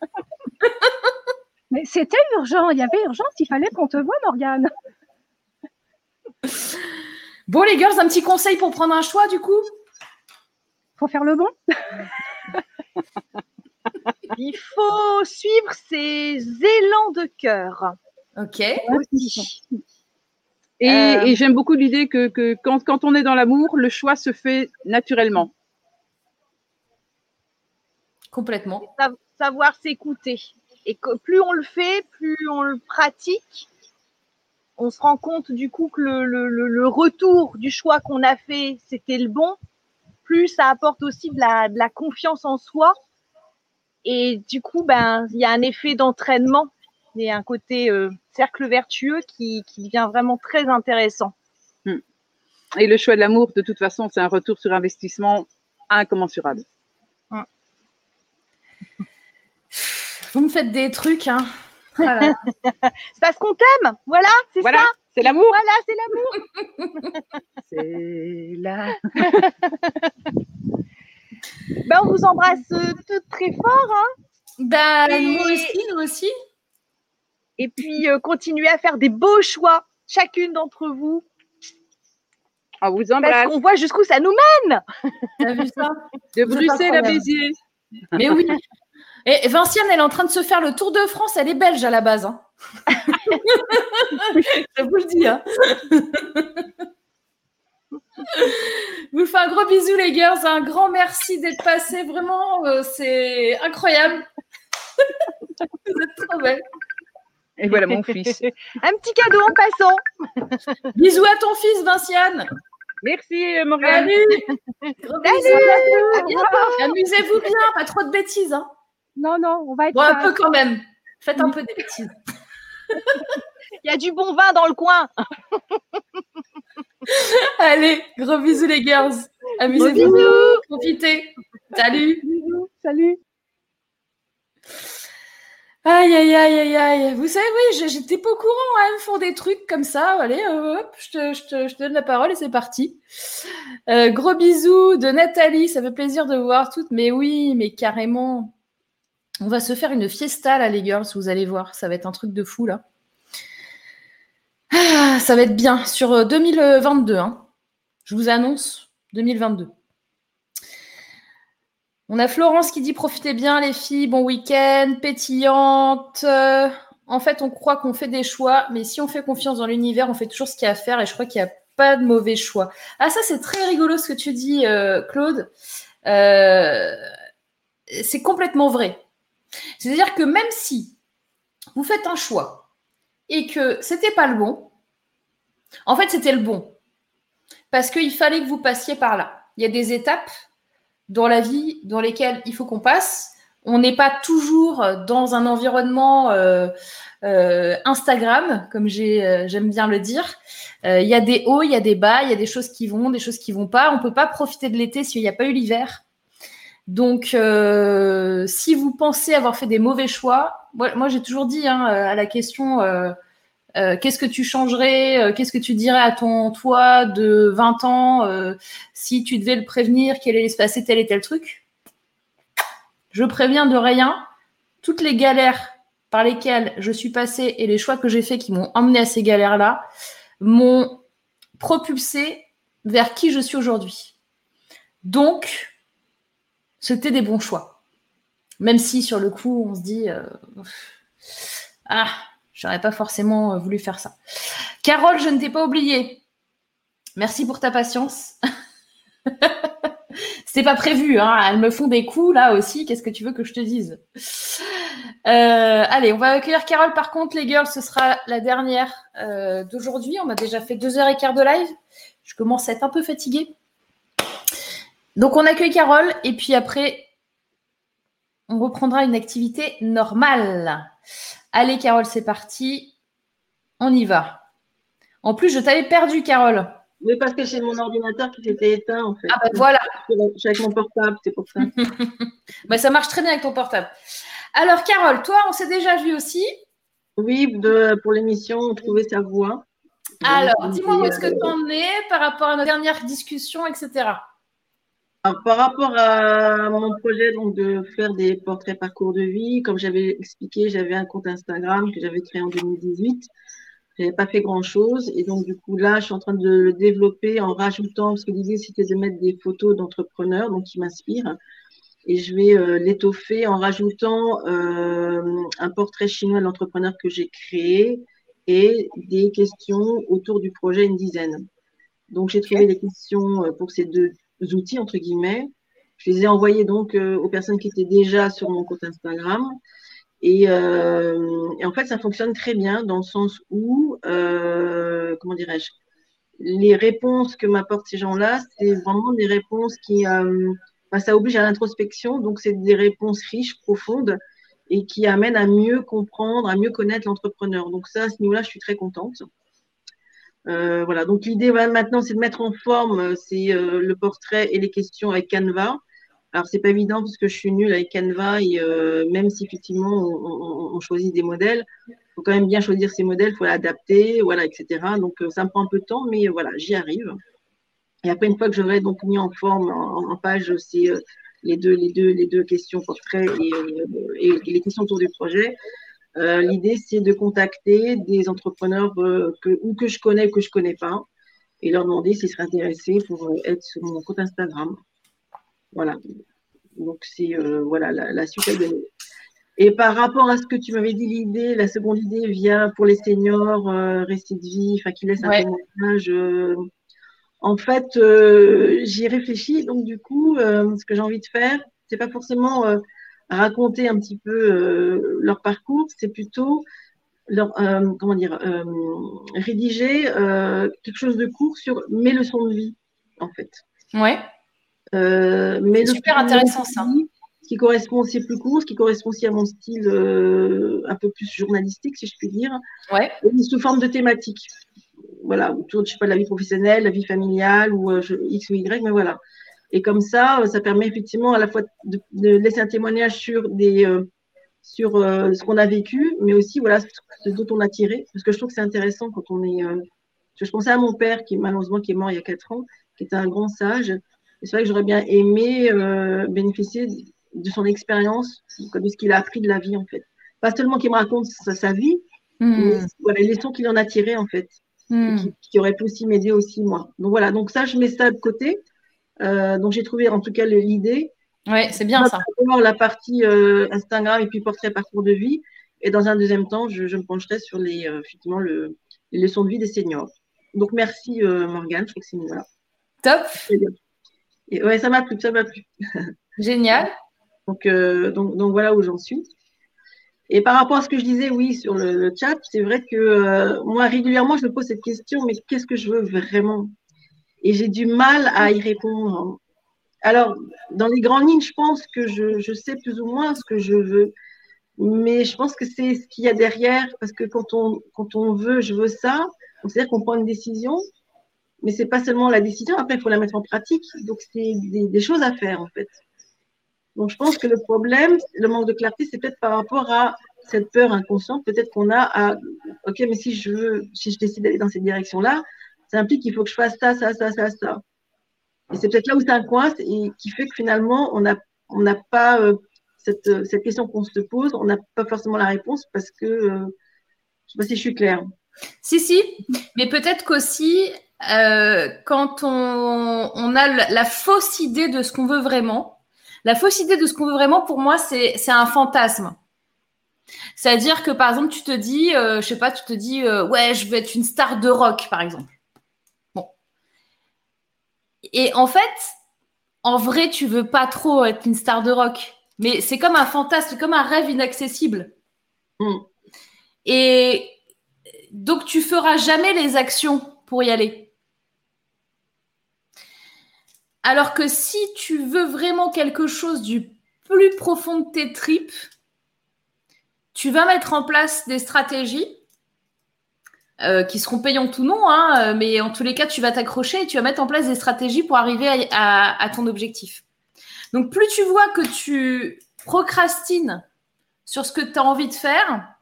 Mais c'était urgent, il y avait urgence, il fallait qu'on te voie, Morgane. Bon, les girls, un petit conseil pour prendre un choix, du coup? Faut faire le bon. Il faut suivre ses élans de cœur Ok. aussi. Et, Euh. et j'aime beaucoup l'idée que, que quand, quand on est dans l'amour, le choix se fait naturellement. Complètement. Sa- savoir s'écouter. Et que plus on le fait, plus on le pratique, on se rend compte du coup que le, le- le- le retour du choix qu'on a fait, c'était le bon. Plus ça apporte aussi de la, de la confiance en soi. Et du coup, ben, il y a un effet d'entraînement et un côté euh, cercle vertueux qui, qui devient vraiment très intéressant. Et le choix de l'amour, de toute façon, c'est un retour sur investissement incommensurable. Vous me faites des trucs, hein. C'est parce qu'on t'aime, voilà, c'est Voilà, ça, c'est l'amour. voilà, c'est l'amour. C'est là. Ben, on vous embrasse euh, toutes très fort. hein. bah, Et- nous aussi, nous aussi. Et puis, euh, continuez à faire des beaux choix, chacune d'entre vous, On vous parce embrasse. qu'on voit jusqu'où ça nous mène. T'as vu ça? De Bruxelles à. Béziers. Mais oui. Et Vinciane, elle est en train de se faire le Tour de France. Elle est belge à la base. hein. Je vous le dis. Hein. vous faites un gros bisou, les girls. Un grand merci d'être passés. Vraiment, euh, c'est incroyable. vous êtes trop belles. Et voilà mon fils. Un petit cadeau en passant. Bisous à ton fils, Vinciane. Merci, euh, Morgane. Salut. Amusez-vous bien. Pas trop de bêtises. Hein. Non, non, on va être Bon, un peu quand même. Faites un peu des bêtises. Il y a du bon vin dans le coin. Allez, gros bisous les girls. Amusez-vous. Profitez. Salut. Bisous, Salut. Aïe, aïe, aïe, aïe, aïe. Vous savez, oui, j'étais pas au courant. hein, Elles me font des trucs comme ça. Allez, hop, je te, je te- je te donne la parole et c'est parti. Euh, gros bisous de Nathalie. Ça fait plaisir de vous voir toutes. Mais oui, mais carrément. On va se faire une fiesta là, les girls. Vous allez voir. Ça va être un truc de fou là. Ah, ça va être bien sur euh, 2022. hein. Je vous annonce 2022. On a Florence qui dit profitez bien les filles, bon week-end, pétillante. Euh, en fait, on croit qu'on fait des choix, mais si on fait confiance dans l'univers, on fait toujours ce qu'il y a à faire et je crois qu'il n'y a pas de mauvais choix. Ah ça, c'est très rigolo ce que tu dis, euh, Claude. Euh, c'est complètement vrai. C'est-à-dire que même si vous faites un choix et que c'était pas le bon, en fait, c'était le bon. Parce qu'il fallait que vous passiez par là. Il y a des étapes dans la vie dans lesquelles il faut qu'on passe. On n'est pas toujours dans un environnement euh, euh, Instagram, comme euh, j'aime bien le dire. Il y a des hauts, il y a des bas, il y a des choses qui vont, des choses qui vont pas. On peut pas profiter de l'été s'il n'y a pas eu l'hiver. Donc, euh, si vous pensez avoir fait des mauvais choix, moi, j'ai toujours dit hein, à la question euh, euh, qu'est-ce que tu changerais, euh, qu'est-ce que tu dirais à ton toi de 20 ans euh, si tu devais le prévenir qu'il allait se passer tel et tel truc? Je préviens de rien. Toutes les galères par lesquelles je suis passée et les choix que j'ai faits qui m'ont emmené à ces galères-là m'ont propulsé vers qui je suis aujourd'hui. Donc, c'était des bons choix. Même si sur le coup, on se dit euh, Ah, j'aurais pas forcément euh, voulu faire ça. Carole, je ne t'ai pas oublié. Merci pour ta patience. C'est pas prévu, hein. Elles me font des coups là aussi. Qu'est-ce que tu veux que je te dise? Euh, Allez, on va accueillir Carole. Par contre, les girls, ce sera la dernière euh, d'aujourd'hui. On a déjà fait deux heures et quart de live. Je commence à être un peu fatiguée. Donc, on accueille Carole et puis après, on reprendra une activité normale. Allez, Carole, c'est parti. On y va. En plus, je t'avais perdu, Carole. Oui, parce que c'est mon ordinateur qui s'était éteint, en fait. Ah ben voilà. Avec mon portable, c'est pour ça. Bah, ça marche très bien avec ton portable. Alors, Carole, toi, on s'est déjà vu aussi. Oui, de, pour l'émission, trouver sa voix. Alors, dis-moi où Et, est-ce que euh, tu en es par rapport à nos dernières discussions, etc. Alors, par rapport à mon projet donc, de faire des portraits parcours de vie, comme j'avais expliqué, j'avais un compte Instagram que j'avais créé en 2018. Je n'avais pas fait grand-chose. Et donc, du coup, là, je suis en train de le développer en rajoutant, parce que l'idée, c'était de mettre des photos d'entrepreneurs, donc qui m'inspirent. Et je vais euh, l'étoffer en rajoutant euh, un portrait chinois de l'entrepreneur que j'ai créé et des questions autour du projet, une dizaine. Donc, j'ai trouvé des questions euh, pour ces deux outils, entre guillemets. Je les ai envoyés donc euh, aux personnes qui étaient déjà sur mon compte Instagram. Et, euh, et en fait, ça fonctionne très bien dans le sens où, euh, comment dirais-je, les réponses que m'apportent ces gens-là, c'est vraiment des réponses qui, enfin, ça oblige à l'introspection, donc c'est des réponses riches, profondes et qui amènent à mieux comprendre, à mieux connaître l'entrepreneur. Donc ça, à ce niveau-là, je suis très contente. Euh, donc l'idée maintenant, c'est de mettre en forme euh, euh, le portrait et les questions avec Canva. Alors c'est pas évident parce que je suis nulle avec Canva et même si effectivement on, choisit des modèles, faut quand même bien choisir ces modèles, faut l'adapter, voilà, etc. Donc ça me prend un peu de temps, mais voilà, j'y arrive. Et après une fois que j'aurai donc mis en forme en, page, c'est les deux, questions portrait et les questions autour du projet. Euh, L'idée, c'est de contacter des entrepreneurs euh, que, ou que je connais ou que je connais pas et leur demander s'ils seraient intéressés pour euh, être sur mon compte Instagram. Voilà. Donc, c'est voilà, la, la suite à donner. Et par rapport à ce que tu m'avais dit, l'idée, la seconde idée vient pour les seniors, euh, récits de vie, enfin, qui laissent un Ouais. témoignage. euh, en fait, euh, j'y ai réfléchi. Donc, du coup, ce que j'ai envie de faire, c'est pas forcément raconter un petit peu euh, leur parcours, c'est plutôt leur, euh, comment dire, euh, rédiger quelque chose de court sur mes leçons de vie, en fait. Ouais. C'est super intéressant, ça. vie, Ce qui correspond aussi plus court, ce qui correspond aussi à mon style euh, un peu plus journalistique, si je puis dire, Ouais. et sous forme de thématique. Voilà, autour, je sais pas, de la vie professionnelle, la vie familiale, ou euh, je- X ou Y, mais voilà. Et comme ça, euh, ça permet effectivement à la fois de, de laisser un témoignage sur des euh, sur euh, ce qu'on a vécu, mais aussi voilà ce dont on a tiré, parce que je trouve que c'est intéressant quand on est. euh, je pensais à mon père qui malheureusement qui est mort il y a quatre ans, qui était un grand sage. C'est vrai que j'aurais bien aimé bénéficier de son expérience, de ce qu'il a appris de la vie en fait. Pas seulement qu'il me raconte sa, sa vie, mais Hmm. voilà, les leçons qu'il en a tirées en fait Hmm. qui, qui aurait pu aussi m'aider aussi moi. Donc voilà, donc ça je mets ça de côté. Euh, donc j'ai trouvé en tout cas l'idée. Ouais, c'est bien ça. La partie euh, Instagram et puis portrait parcours de vie. Et dans un deuxième temps, je, je me pencherai sur les euh, effectivement le, les leçons de vie des seniors. Donc merci Morgane, je crois que c'est voilà. Top. Et, ouais, ça m'a plu, ça m'a plu. Génial. Donc, euh, donc, donc voilà où j'en suis. Et par rapport à ce que je disais, oui, sur le, le chat, c'est vrai que euh, moi, régulièrement, je me pose cette question, mais qu'est-ce que je veux vraiment? Et j'ai du mal à y répondre. Alors, dans les grandes lignes, je pense que je, sais plus ou moins ce que je veux. Mais je pense que c'est ce qu'il y a derrière, parce que quand on, quand on veut, je veux ça, c'est-à-dire qu'on prend une décision, mais c'est pas seulement la décision, après, il faut la mettre en pratique. Donc, c'est des, des choses à faire, en fait. Donc, je pense que le problème, le manque de clarté, c'est peut-être par rapport à cette peur inconsciente, peut-être qu'on a à, OK, mais si je veux, si je décide d'aller dans cette direction-là, ça implique qu'il faut que je fasse ça, ça, ça, ça, ça. Et c'est peut-être là où c'est un coince et qui fait que finalement, on n'a pas euh, cette, euh, cette question qu'on se pose, on n'a pas forcément la réponse parce que, euh, je ne sais pas si je suis claire. Si, si. Mais peut-être qu'aussi, quand on, on a la, fausse idée de ce qu'on veut vraiment, la fausse idée de ce qu'on veut vraiment, pour moi, c'est un fantasme. C'est-à-dire que, par exemple, tu te dis, je sais pas, tu te dis, ouais, je veux être une star de rock, par exemple. Et en fait, en vrai, tu veux pas trop être une star de rock. Mais c'est comme un fantasme, comme un rêve inaccessible. Mm. Et donc, tu feras jamais les actions pour y aller. Alors que si tu veux vraiment quelque chose du plus profond de tes tripes, tu vas mettre en place des stratégies euh, qui seront payantes ou non, hein, mais en tous les cas, tu vas t'accrocher et tu vas mettre en place des stratégies pour arriver à, à ton objectif. Donc, plus tu vois que tu procrastines sur ce que tu as envie de faire,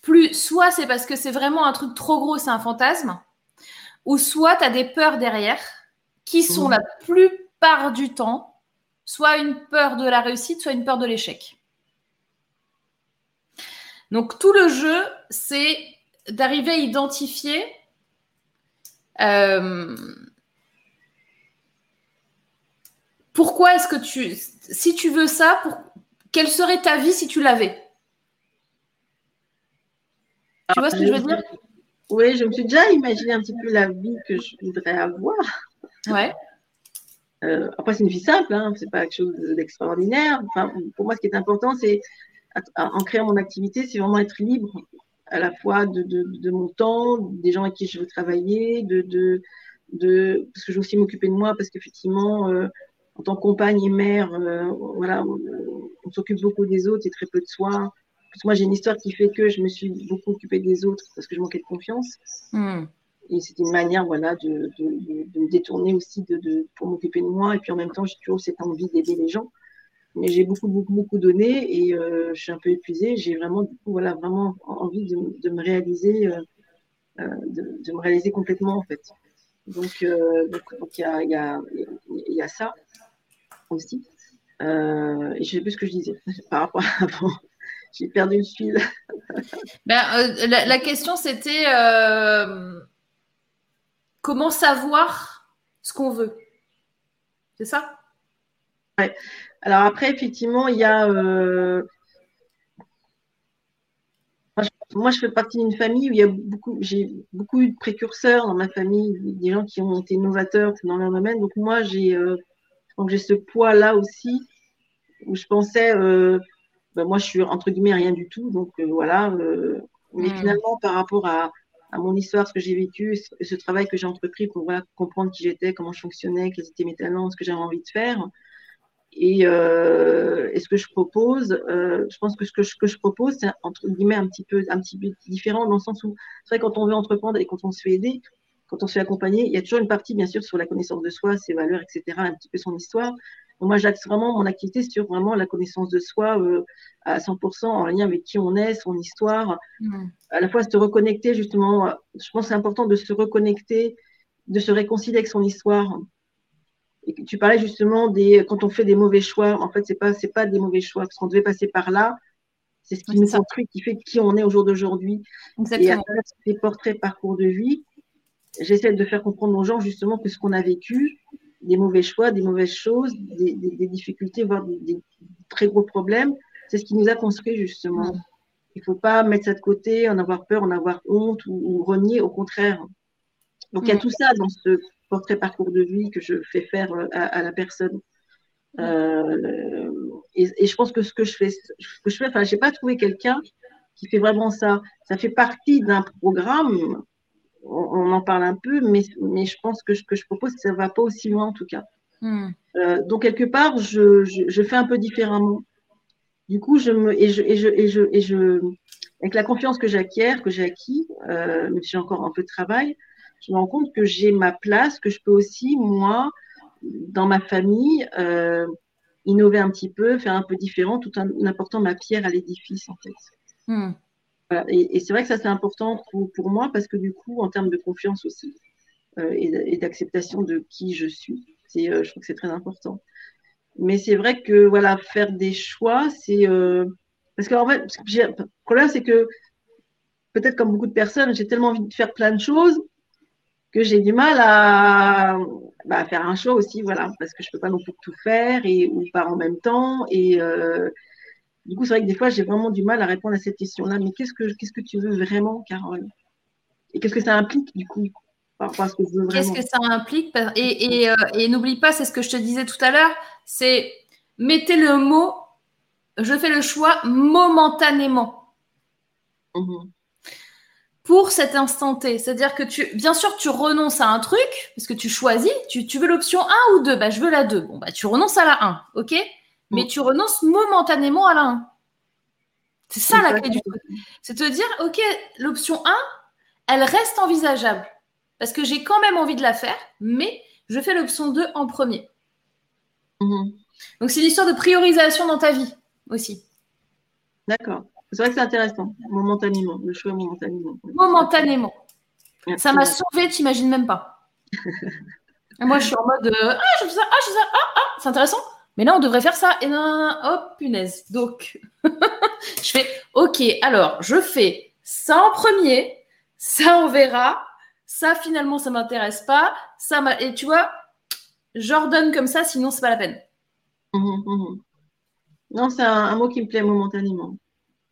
plus soit c'est parce que c'est vraiment un truc trop gros, c'est un fantasme, ou soit tu as des peurs derrière qui sont Mmh. la plupart du temps soit une peur de la réussite, soit une peur de l'échec. Donc tout le jeu, c'est d'arriver à identifier euh, pourquoi est-ce que tu, si tu veux ça, pour, quelle serait ta vie si tu l'avais? Tu vois ce que je veux dire? Oui, je me suis déjà imaginé un petit peu la vie que je voudrais avoir. Ouais. Euh, après, c'est une vie simple, hein, c'est pas quelque chose d'extraordinaire. Enfin, pour moi, ce qui est important, c'est en créant mon activité, c'est vraiment être libre à la fois de, de, de, mon temps, des gens avec qui je veux travailler, de, de, de parce que je veux aussi m'occuper de moi, parce qu'effectivement, euh, en tant que compagne et mère, euh, voilà, on, on s'occupe beaucoup des autres et très peu de soi. Parce que moi, j'ai une histoire qui fait que je me suis beaucoup occupée des autres parce que je manquais de confiance. Mm. Et c'était une manière voilà, de, de, de, de me détourner aussi de, de, pour m'occuper de moi. Et puis en même temps, j'ai toujours cette envie d'aider les gens. Mais j'ai beaucoup, beaucoup, beaucoup donné et euh, je suis un peu épuisée. J'ai vraiment, du coup, voilà, vraiment envie de, de me réaliser, euh, de, de, me réaliser complètement, en fait. Donc, euh, donc, donc il y a, y, a, y a ça aussi. Euh, et je sais plus ce que je disais par rapport à avant. J'ai perdu le fil. ben, euh, la, la, question, c'était euh, comment savoir ce qu'on veut? C'est ça? Ouais. Alors après, effectivement, il y a. Euh... Moi, je, fais partie d'une famille où il y a beaucoup, j'ai beaucoup eu de précurseurs dans ma famille, des gens qui ont été innovateurs dans leur domaine. Donc moi, j'ai, euh, donc j'ai ce poids-là aussi où je pensais, euh, ben, moi, je suis entre guillemets rien du tout. Donc voilà. mais mmh. finalement, par rapport à, à mon histoire, ce que j'ai vécu, ce, ce, travail que j'ai entrepris pour voilà, comprendre qui j'étais, comment je fonctionnais, quels étaient mes talents, ce que j'avais envie de faire. Et, euh, et, ce que je propose, euh, je pense que ce que je, que je propose, c'est entre guillemets un petit peu, un petit peu différent dans le sens où c'est vrai quand on veut entreprendre et quand on se fait aider, quand on se fait accompagner, il y a toujours une partie bien sûr sur la connaissance de soi, ses valeurs, etc., un petit peu son histoire. Donc moi, j'axe vraiment mon activité sur vraiment la connaissance de soi euh, à 100% en lien avec qui on est, son histoire. Mmh. À la fois se reconnecter justement. Je pense que c'est important de se reconnecter, de se réconcilier avec son histoire. Et tu parlais justement des quand on fait des mauvais choix. En fait, c'est pas c'est pas des mauvais choix parce qu'on devait passer par là. C'est ce qui nous construit, qui fait qui on est au jour d'aujourd'hui. Et à travers ces portraits parcours de vie, j'essaie de faire comprendre aux gens justement que ce qu'on a vécu, des mauvais choix, des mauvaises choses, des, des, des difficultés, voire des, des, très gros problèmes, c'est ce qui nous a construit justement. Mmh. Il ne faut pas mettre ça de côté, en avoir peur, en avoir honte ou, ou renier, au contraire. Donc mmh. il y a tout ça dans ce portrait parcours de vie que je fais faire à, à la personne. Euh, et, et, je pense que ce que je fais, que je fais, enfin, j'ai pas trouvé quelqu'un qui fait vraiment ça. Ça fait partie d'un programme. On, on, en parle un peu, mais, mais je pense que ce que je propose, ça va pas aussi loin en tout cas. Mm. Euh, donc quelque part, je, je, je, fais un peu différemment. Du coup, je me et je et je et je, et je avec la confiance que j'acquiers, que j'ai acquis, euh, même si j'ai encore un peu de travail, je me rends compte que j'ai ma place, que je peux aussi, moi, dans ma famille, euh, innover un petit peu, faire un peu différent, tout en apportant ma pierre à l'édifice, en fait. Mm. Voilà. Et, et c'est vrai que ça, c'est important pour, pour, moi, parce que du coup, en termes de confiance aussi, euh, et, et d'acceptation de qui je suis, c'est, euh, je trouve que c'est très important. Mais c'est vrai que, voilà, faire des choix, c'est... Parce qu'en fait, le problème, c'est que, peut-être comme beaucoup de personnes, j'ai tellement envie de faire plein de choses que j'ai du mal à, bah, à, faire un choix aussi, voilà, parce que je peux pas non plus tout faire et ou pas en même temps. Et euh, du coup, c'est vrai que des fois, j'ai vraiment du mal à répondre à cette question-là. Mais qu'est-ce que qu'est-ce que tu veux vraiment, Carole? Et qu'est-ce que ça implique du coup par rapport à ce que je veux Qu'est-ce vraiment? que ça implique? Et, et, euh, et n'oublie pas, c'est ce que je te disais tout à l'heure, c'est mettez le mot, je fais le choix momentanément Mhm. Pour cet instant T. C'est-à-dire que tu, bien sûr, tu renonces à un truc, parce que tu choisis, tu, tu veux l'option 1 ou 2, bah, je veux la 2. Bon, bah, tu renonces à la 1, ok? Mais Mm. tu renonces momentanément à la 1. C'est ça la clé du truc. C'est te dire, ok, l'option 1, elle reste envisageable, parce que j'ai quand même envie de la faire, mais je fais l'option 2 en premier. Mhm. Donc, c'est une histoire de priorisation dans ta vie aussi. D'accord. C'est vrai que c'est intéressant, momentanément, le choix momentanément. Momentanément. Ça m'a sauvé, t'imagines même pas. Et moi, je suis en mode euh, Ah, je fais ça, ah, je fais ça, ah, ah, c'est intéressant. Mais là, on devrait faire ça. Et non, non, non, oh, punaise. Donc, je fais Ok, alors, je fais ça en premier, ça, on verra. Ça, finalement, ça m'intéresse pas. Ça m'a- Et tu vois, j'ordonne comme ça, sinon, c'est pas la peine. Mhm, mhm. Non, c'est un, un mot qui me plaît momentanément.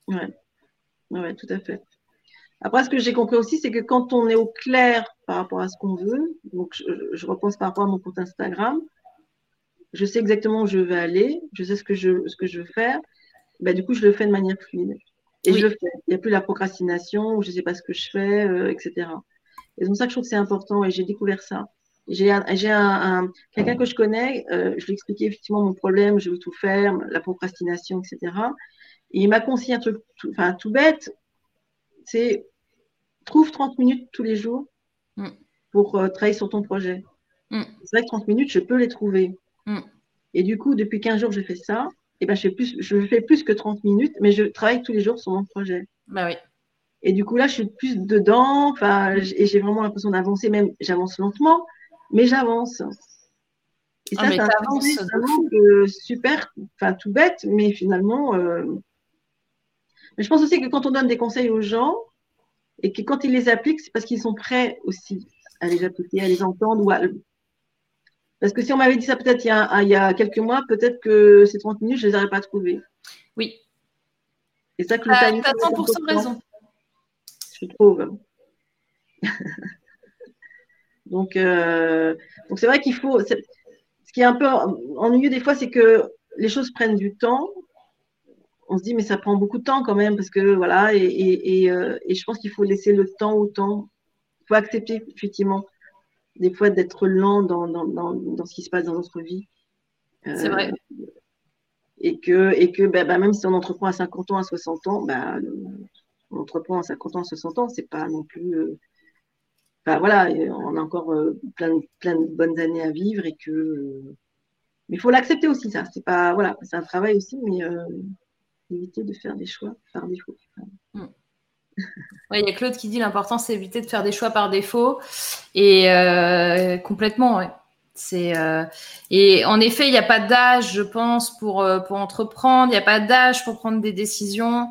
Ouais. Ouais, tout à fait. Après, ce que j'ai compris aussi, c'est que quand on est au clair par rapport à ce qu'on veut, donc je, je repense par rapport à mon compte Instagram, je sais exactement où je veux aller, je sais ce que je, ce que je veux faire, ben, du coup, je le fais de manière fluide. Et Oui. je le fais. Il n'y a plus la procrastination, où je ne sais pas ce que je fais, euh, etc. Et c'est pour ça que je trouve que c'est important et j'ai découvert ça. J'ai un, un, un- quelqu'un que je connais, euh, je lui ai expliqué effectivement mon problème, je veux tout faire, la procrastination, etc. Et il m'a conseillé un truc tout, enfin, tout bête, c'est trouve 30 minutes tous les jours Mm. pour euh, travailler sur ton projet. Mm. C'est vrai que 30 minutes, je peux les trouver. Mm. Et du coup, depuis 15 jours, je fais ça. Et ben, je fais plus, je fais plus que 30 minutes, mais je travaille tous les jours sur mon projet. Bah oui. Et du coup, là, je suis plus dedans, enfin, et j'ai vraiment l'impression d'avancer, même j'avance lentement, mais j'avance. Et Ah, ça, c'est un vraiment que- super, enfin, tout bête, mais finalement, euh, mais je pense aussi que quand on donne des conseils aux gens, et que quand ils les appliquent, c'est parce qu'ils sont prêts aussi à les appliquer, à les entendre, ou à... Parce que si on m'avait dit ça peut-être il, y a- il y a quelques mois, peut-être que ces 30 minutes, je les aurais pas trouvées. Oui. Et ça que le t'as c'est 100% important raison. je trouve. donc, euh, donc c'est vrai qu'il faut. Ce qui est un peu ennuyeux des fois, c'est que les choses prennent du temps. On se dit, mais ça prend beaucoup de temps quand même, parce que voilà, et, et, et, euh, et je pense qu'il faut laisser le temps au temps. Il faut accepter, effectivement, des fois d'être lent dans, dans, dans, dans ce qui se passe dans notre vie. C'est Euh, vrai. Et que, et que bah, bah, même si on entreprend à 50 ans, à 60 ans, bah, on entreprend à 50 ans, à 60 ans, c'est pas non plus. euh, voilà, on a encore euh, plein, de- plein de bonnes années à vivre et que. euh, Mais il faut l'accepter aussi, ça. C'est pas. Voilà, c'est un travail aussi, mais euh, éviter de faire des choix par défaut. Ouais, il y a Claude qui dit l'important c'est éviter de faire des choix par défaut et euh, complètement. C'est euh, et en effet il n'y a pas d'âge je pense pour euh, pour entreprendre, il n'y a pas d'âge pour prendre des décisions.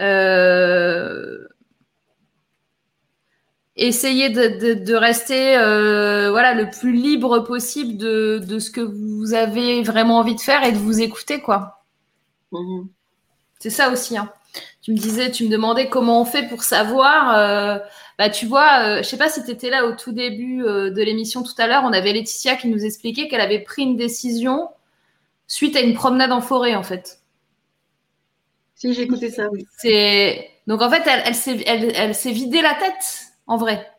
Euh, essayez de, de, de rester euh, voilà le plus libre possible de, de ce que vous avez vraiment envie de faire et de vous écouter quoi. Mhm. C'est ça aussi. Hein. Tu me disais, tu me demandais comment on fait pour savoir. euh, bah, tu vois, euh, je sais pas si tu étais là au tout début euh, de l'émission tout à l'heure. On avait Laetitia qui nous expliquait qu'elle avait pris une décision suite à une promenade en forêt, en fait. Si j'ai écouté ça, oui. C'est donc en fait, elle, elle s'est elle, elle s'est vidé la tête, en vrai.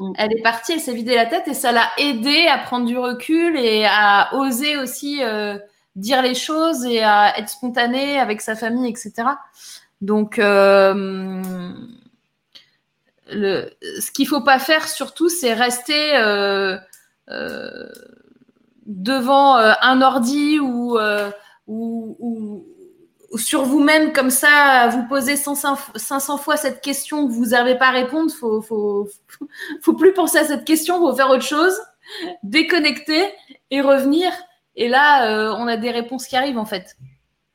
Mm. Elle est partie, elle s'est vidé la tête et ça l'a aidé à prendre du recul et à oser aussi euh, dire les choses et à être spontanée avec sa famille, etc. Donc, euh, ce qu'il faut pas faire surtout, c'est rester euh, euh, devant un ordi ou, ou, sur vous-même comme ça, vous poser 500, 500 fois cette question que vous n'arrivez pas à répondre. Faut, faut, faut plus penser à cette question, faut faire autre chose, déconnecter et revenir. Et là, euh, on a des réponses qui arrivent en fait.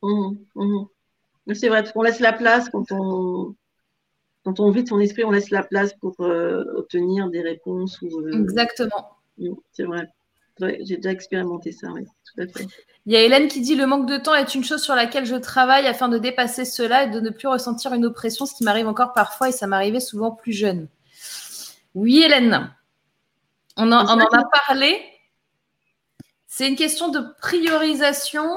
Mhm. Mais C'est vrai, parce qu'on laisse la place quand on, quand on vide son esprit, on laisse la place pour euh, obtenir des réponses. Ou, euh, Exactement. mm, c'est vrai. Ouais, J'ai déjà expérimenté ça, oui, tout à fait. Il y a Hélène qui dit le manque de temps est une chose sur laquelle je travaille afin de dépasser cela et de ne plus ressentir une oppression, ce qui m'arrive encore parfois et ça m'arrivait souvent plus jeune. Oui, Hélène. On en, on en a parlé. C'est une question de priorisation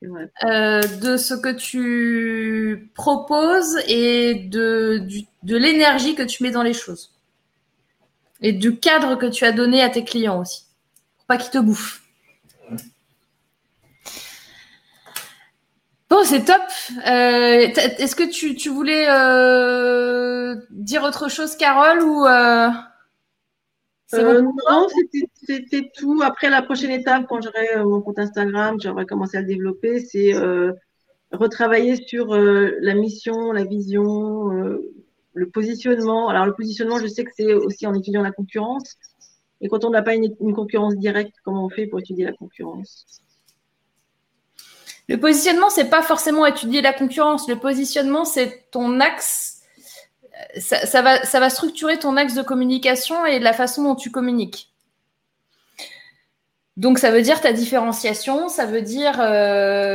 Ouais. euh, de ce que tu proposes et de, du- de l'énergie que tu mets dans les choses. Et du cadre que tu as donné à tes clients aussi. Pour pas qu'ils te bouffent. Bon, c'est top. Euh, Est-ce que tu, tu voulais euh, dire autre chose, Carole, ou euh, non, c'était- tout. Après, la prochaine étape, quand j'aurai euh, mon compte Instagram, j'aurai commencé à le développer, c'est euh, retravailler sur euh, la mission, la vision, euh, le positionnement. Alors, le positionnement, je sais que c'est aussi en étudiant la concurrence. Et quand on n'a pas une, une concurrence directe, comment on fait pour étudier la concurrence? Le positionnement, c'est pas forcément étudier la concurrence. Le positionnement, c'est ton axe. Ça, va, structurer ton axe de communication et la façon dont tu communiques. Donc, ça veut dire ta différenciation. Ça veut dire euh,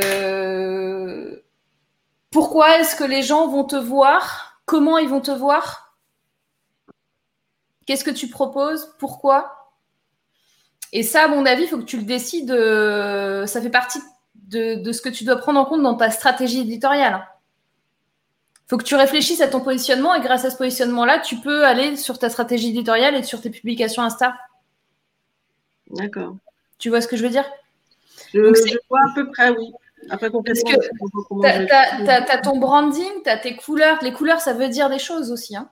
pourquoi est-ce que les gens vont te voir, comment ils vont te voir, qu'est-ce que tu proposes, pourquoi? Et ça, à mon avis, il faut que tu le décides. euh, ça fait partie de ce que tu dois prendre en compte dans ta stratégie éditoriale. Il faut que tu réfléchisses à ton positionnement et grâce à ce positionnement-là, tu peux aller sur ta stratégie éditoriale et sur tes publications Insta. D'accord. Tu vois ce que je veux dire? Je, Donc, c'est- je vois à peu près, oui. Après, que t'as- t'as ton branding, tu as tes couleurs. Les couleurs, ça veut dire des choses aussi. hein.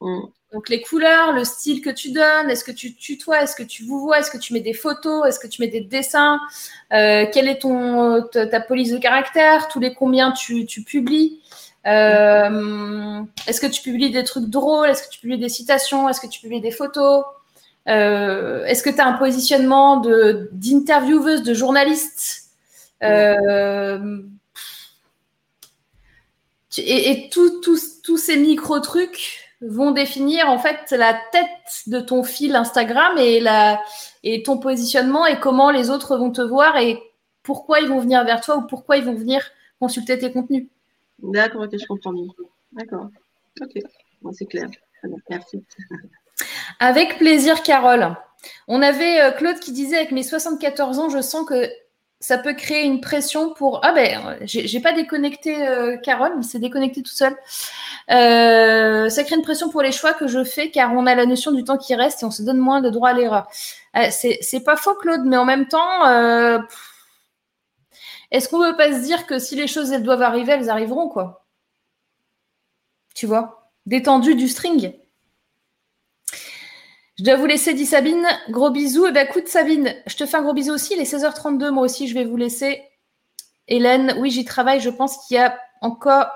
Mm. Donc les couleurs, le style que tu donnes, est-ce que tu tutoies, est-ce que tu vous vois, est-ce que tu mets des photos, est-ce que tu mets des dessins, euh, quelle est ton, ta, ta police de caractère, tous les combien tu, tu publies, Euh, est-ce que tu publies des trucs drôles, est-ce que tu publies des citations, est-ce que tu publies des photos, Euh, est-ce que tu as un positionnement d'intervieweuse, de journaliste? Euh, et, et tous ces micro-trucs vont définir en fait la tête de ton fil Instagram et, la, et ton positionnement et comment les autres vont te voir et pourquoi ils vont venir vers toi ou pourquoi ils vont venir consulter tes contenus. D'accord, ok, je comprends. D'accord. Ok, c'est clair. Merci. Avec plaisir, Carole. On avait euh, Claude qui disait avec mes 74 ans, je sens que ça peut créer une pression pour. Ah ben, j'ai pas déconnecté euh, Carole, mais c'est déconnecté tout seul. Euh, ça crée une pression pour les choix que je fais car on a la notion du temps qui reste et on se donne moins de droit à l'erreur. C'est pas faux, Claude, mais en même temps, est-ce qu'on veut pas se dire que si les choses elles doivent arriver, elles arriveront quoi? Tu vois? Détendu du string. Je dois vous laisser, dit Sabine. Gros bisous. Et ben, écoute, Sabine, je te fais un gros bisou aussi. Il est 16h32. Moi aussi, je vais vous laisser. Hélène, oui, j'y travaille. Je pense qu'il y a encore,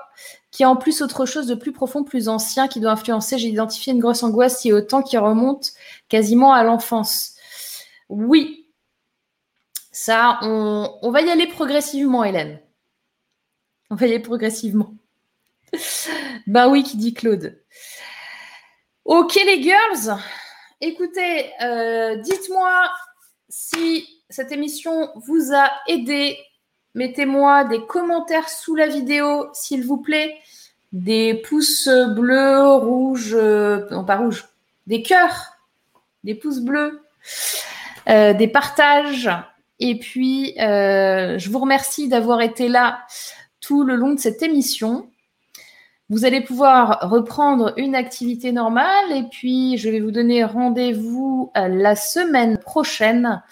qu'il y a en plus autre chose de plus profond, plus ancien qui doit influencer. J'ai identifié une grosse angoisse si autant qui remonte quasiment à l'enfance. Oui. Ça, on, va y aller progressivement, Hélène. On va y aller progressivement. ben oui, qui dit Claude. Ok, les girls. Écoutez, euh, dites-moi si cette émission vous a aidé. Mettez-moi des commentaires sous la vidéo, s'il vous plaît. Des pouces bleus, rouges, euh, non pas rouges, des cœurs, des pouces bleus, euh, des partages. Et puis, euh, je vous remercie d'avoir été là tout le long de cette émission. Vous allez pouvoir reprendre une activité normale et puis je vais vous donner rendez-vous euh, la semaine prochaine,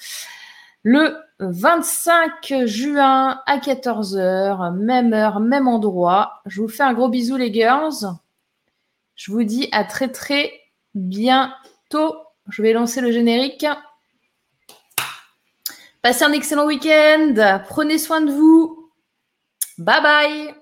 le 25 juin à 14h, même heure, même endroit. Je vous fais un gros bisou les girls. Je vous dis à très très bientôt. Je vais lancer le générique. Passez un excellent week-end. Prenez soin de vous. Bye bye.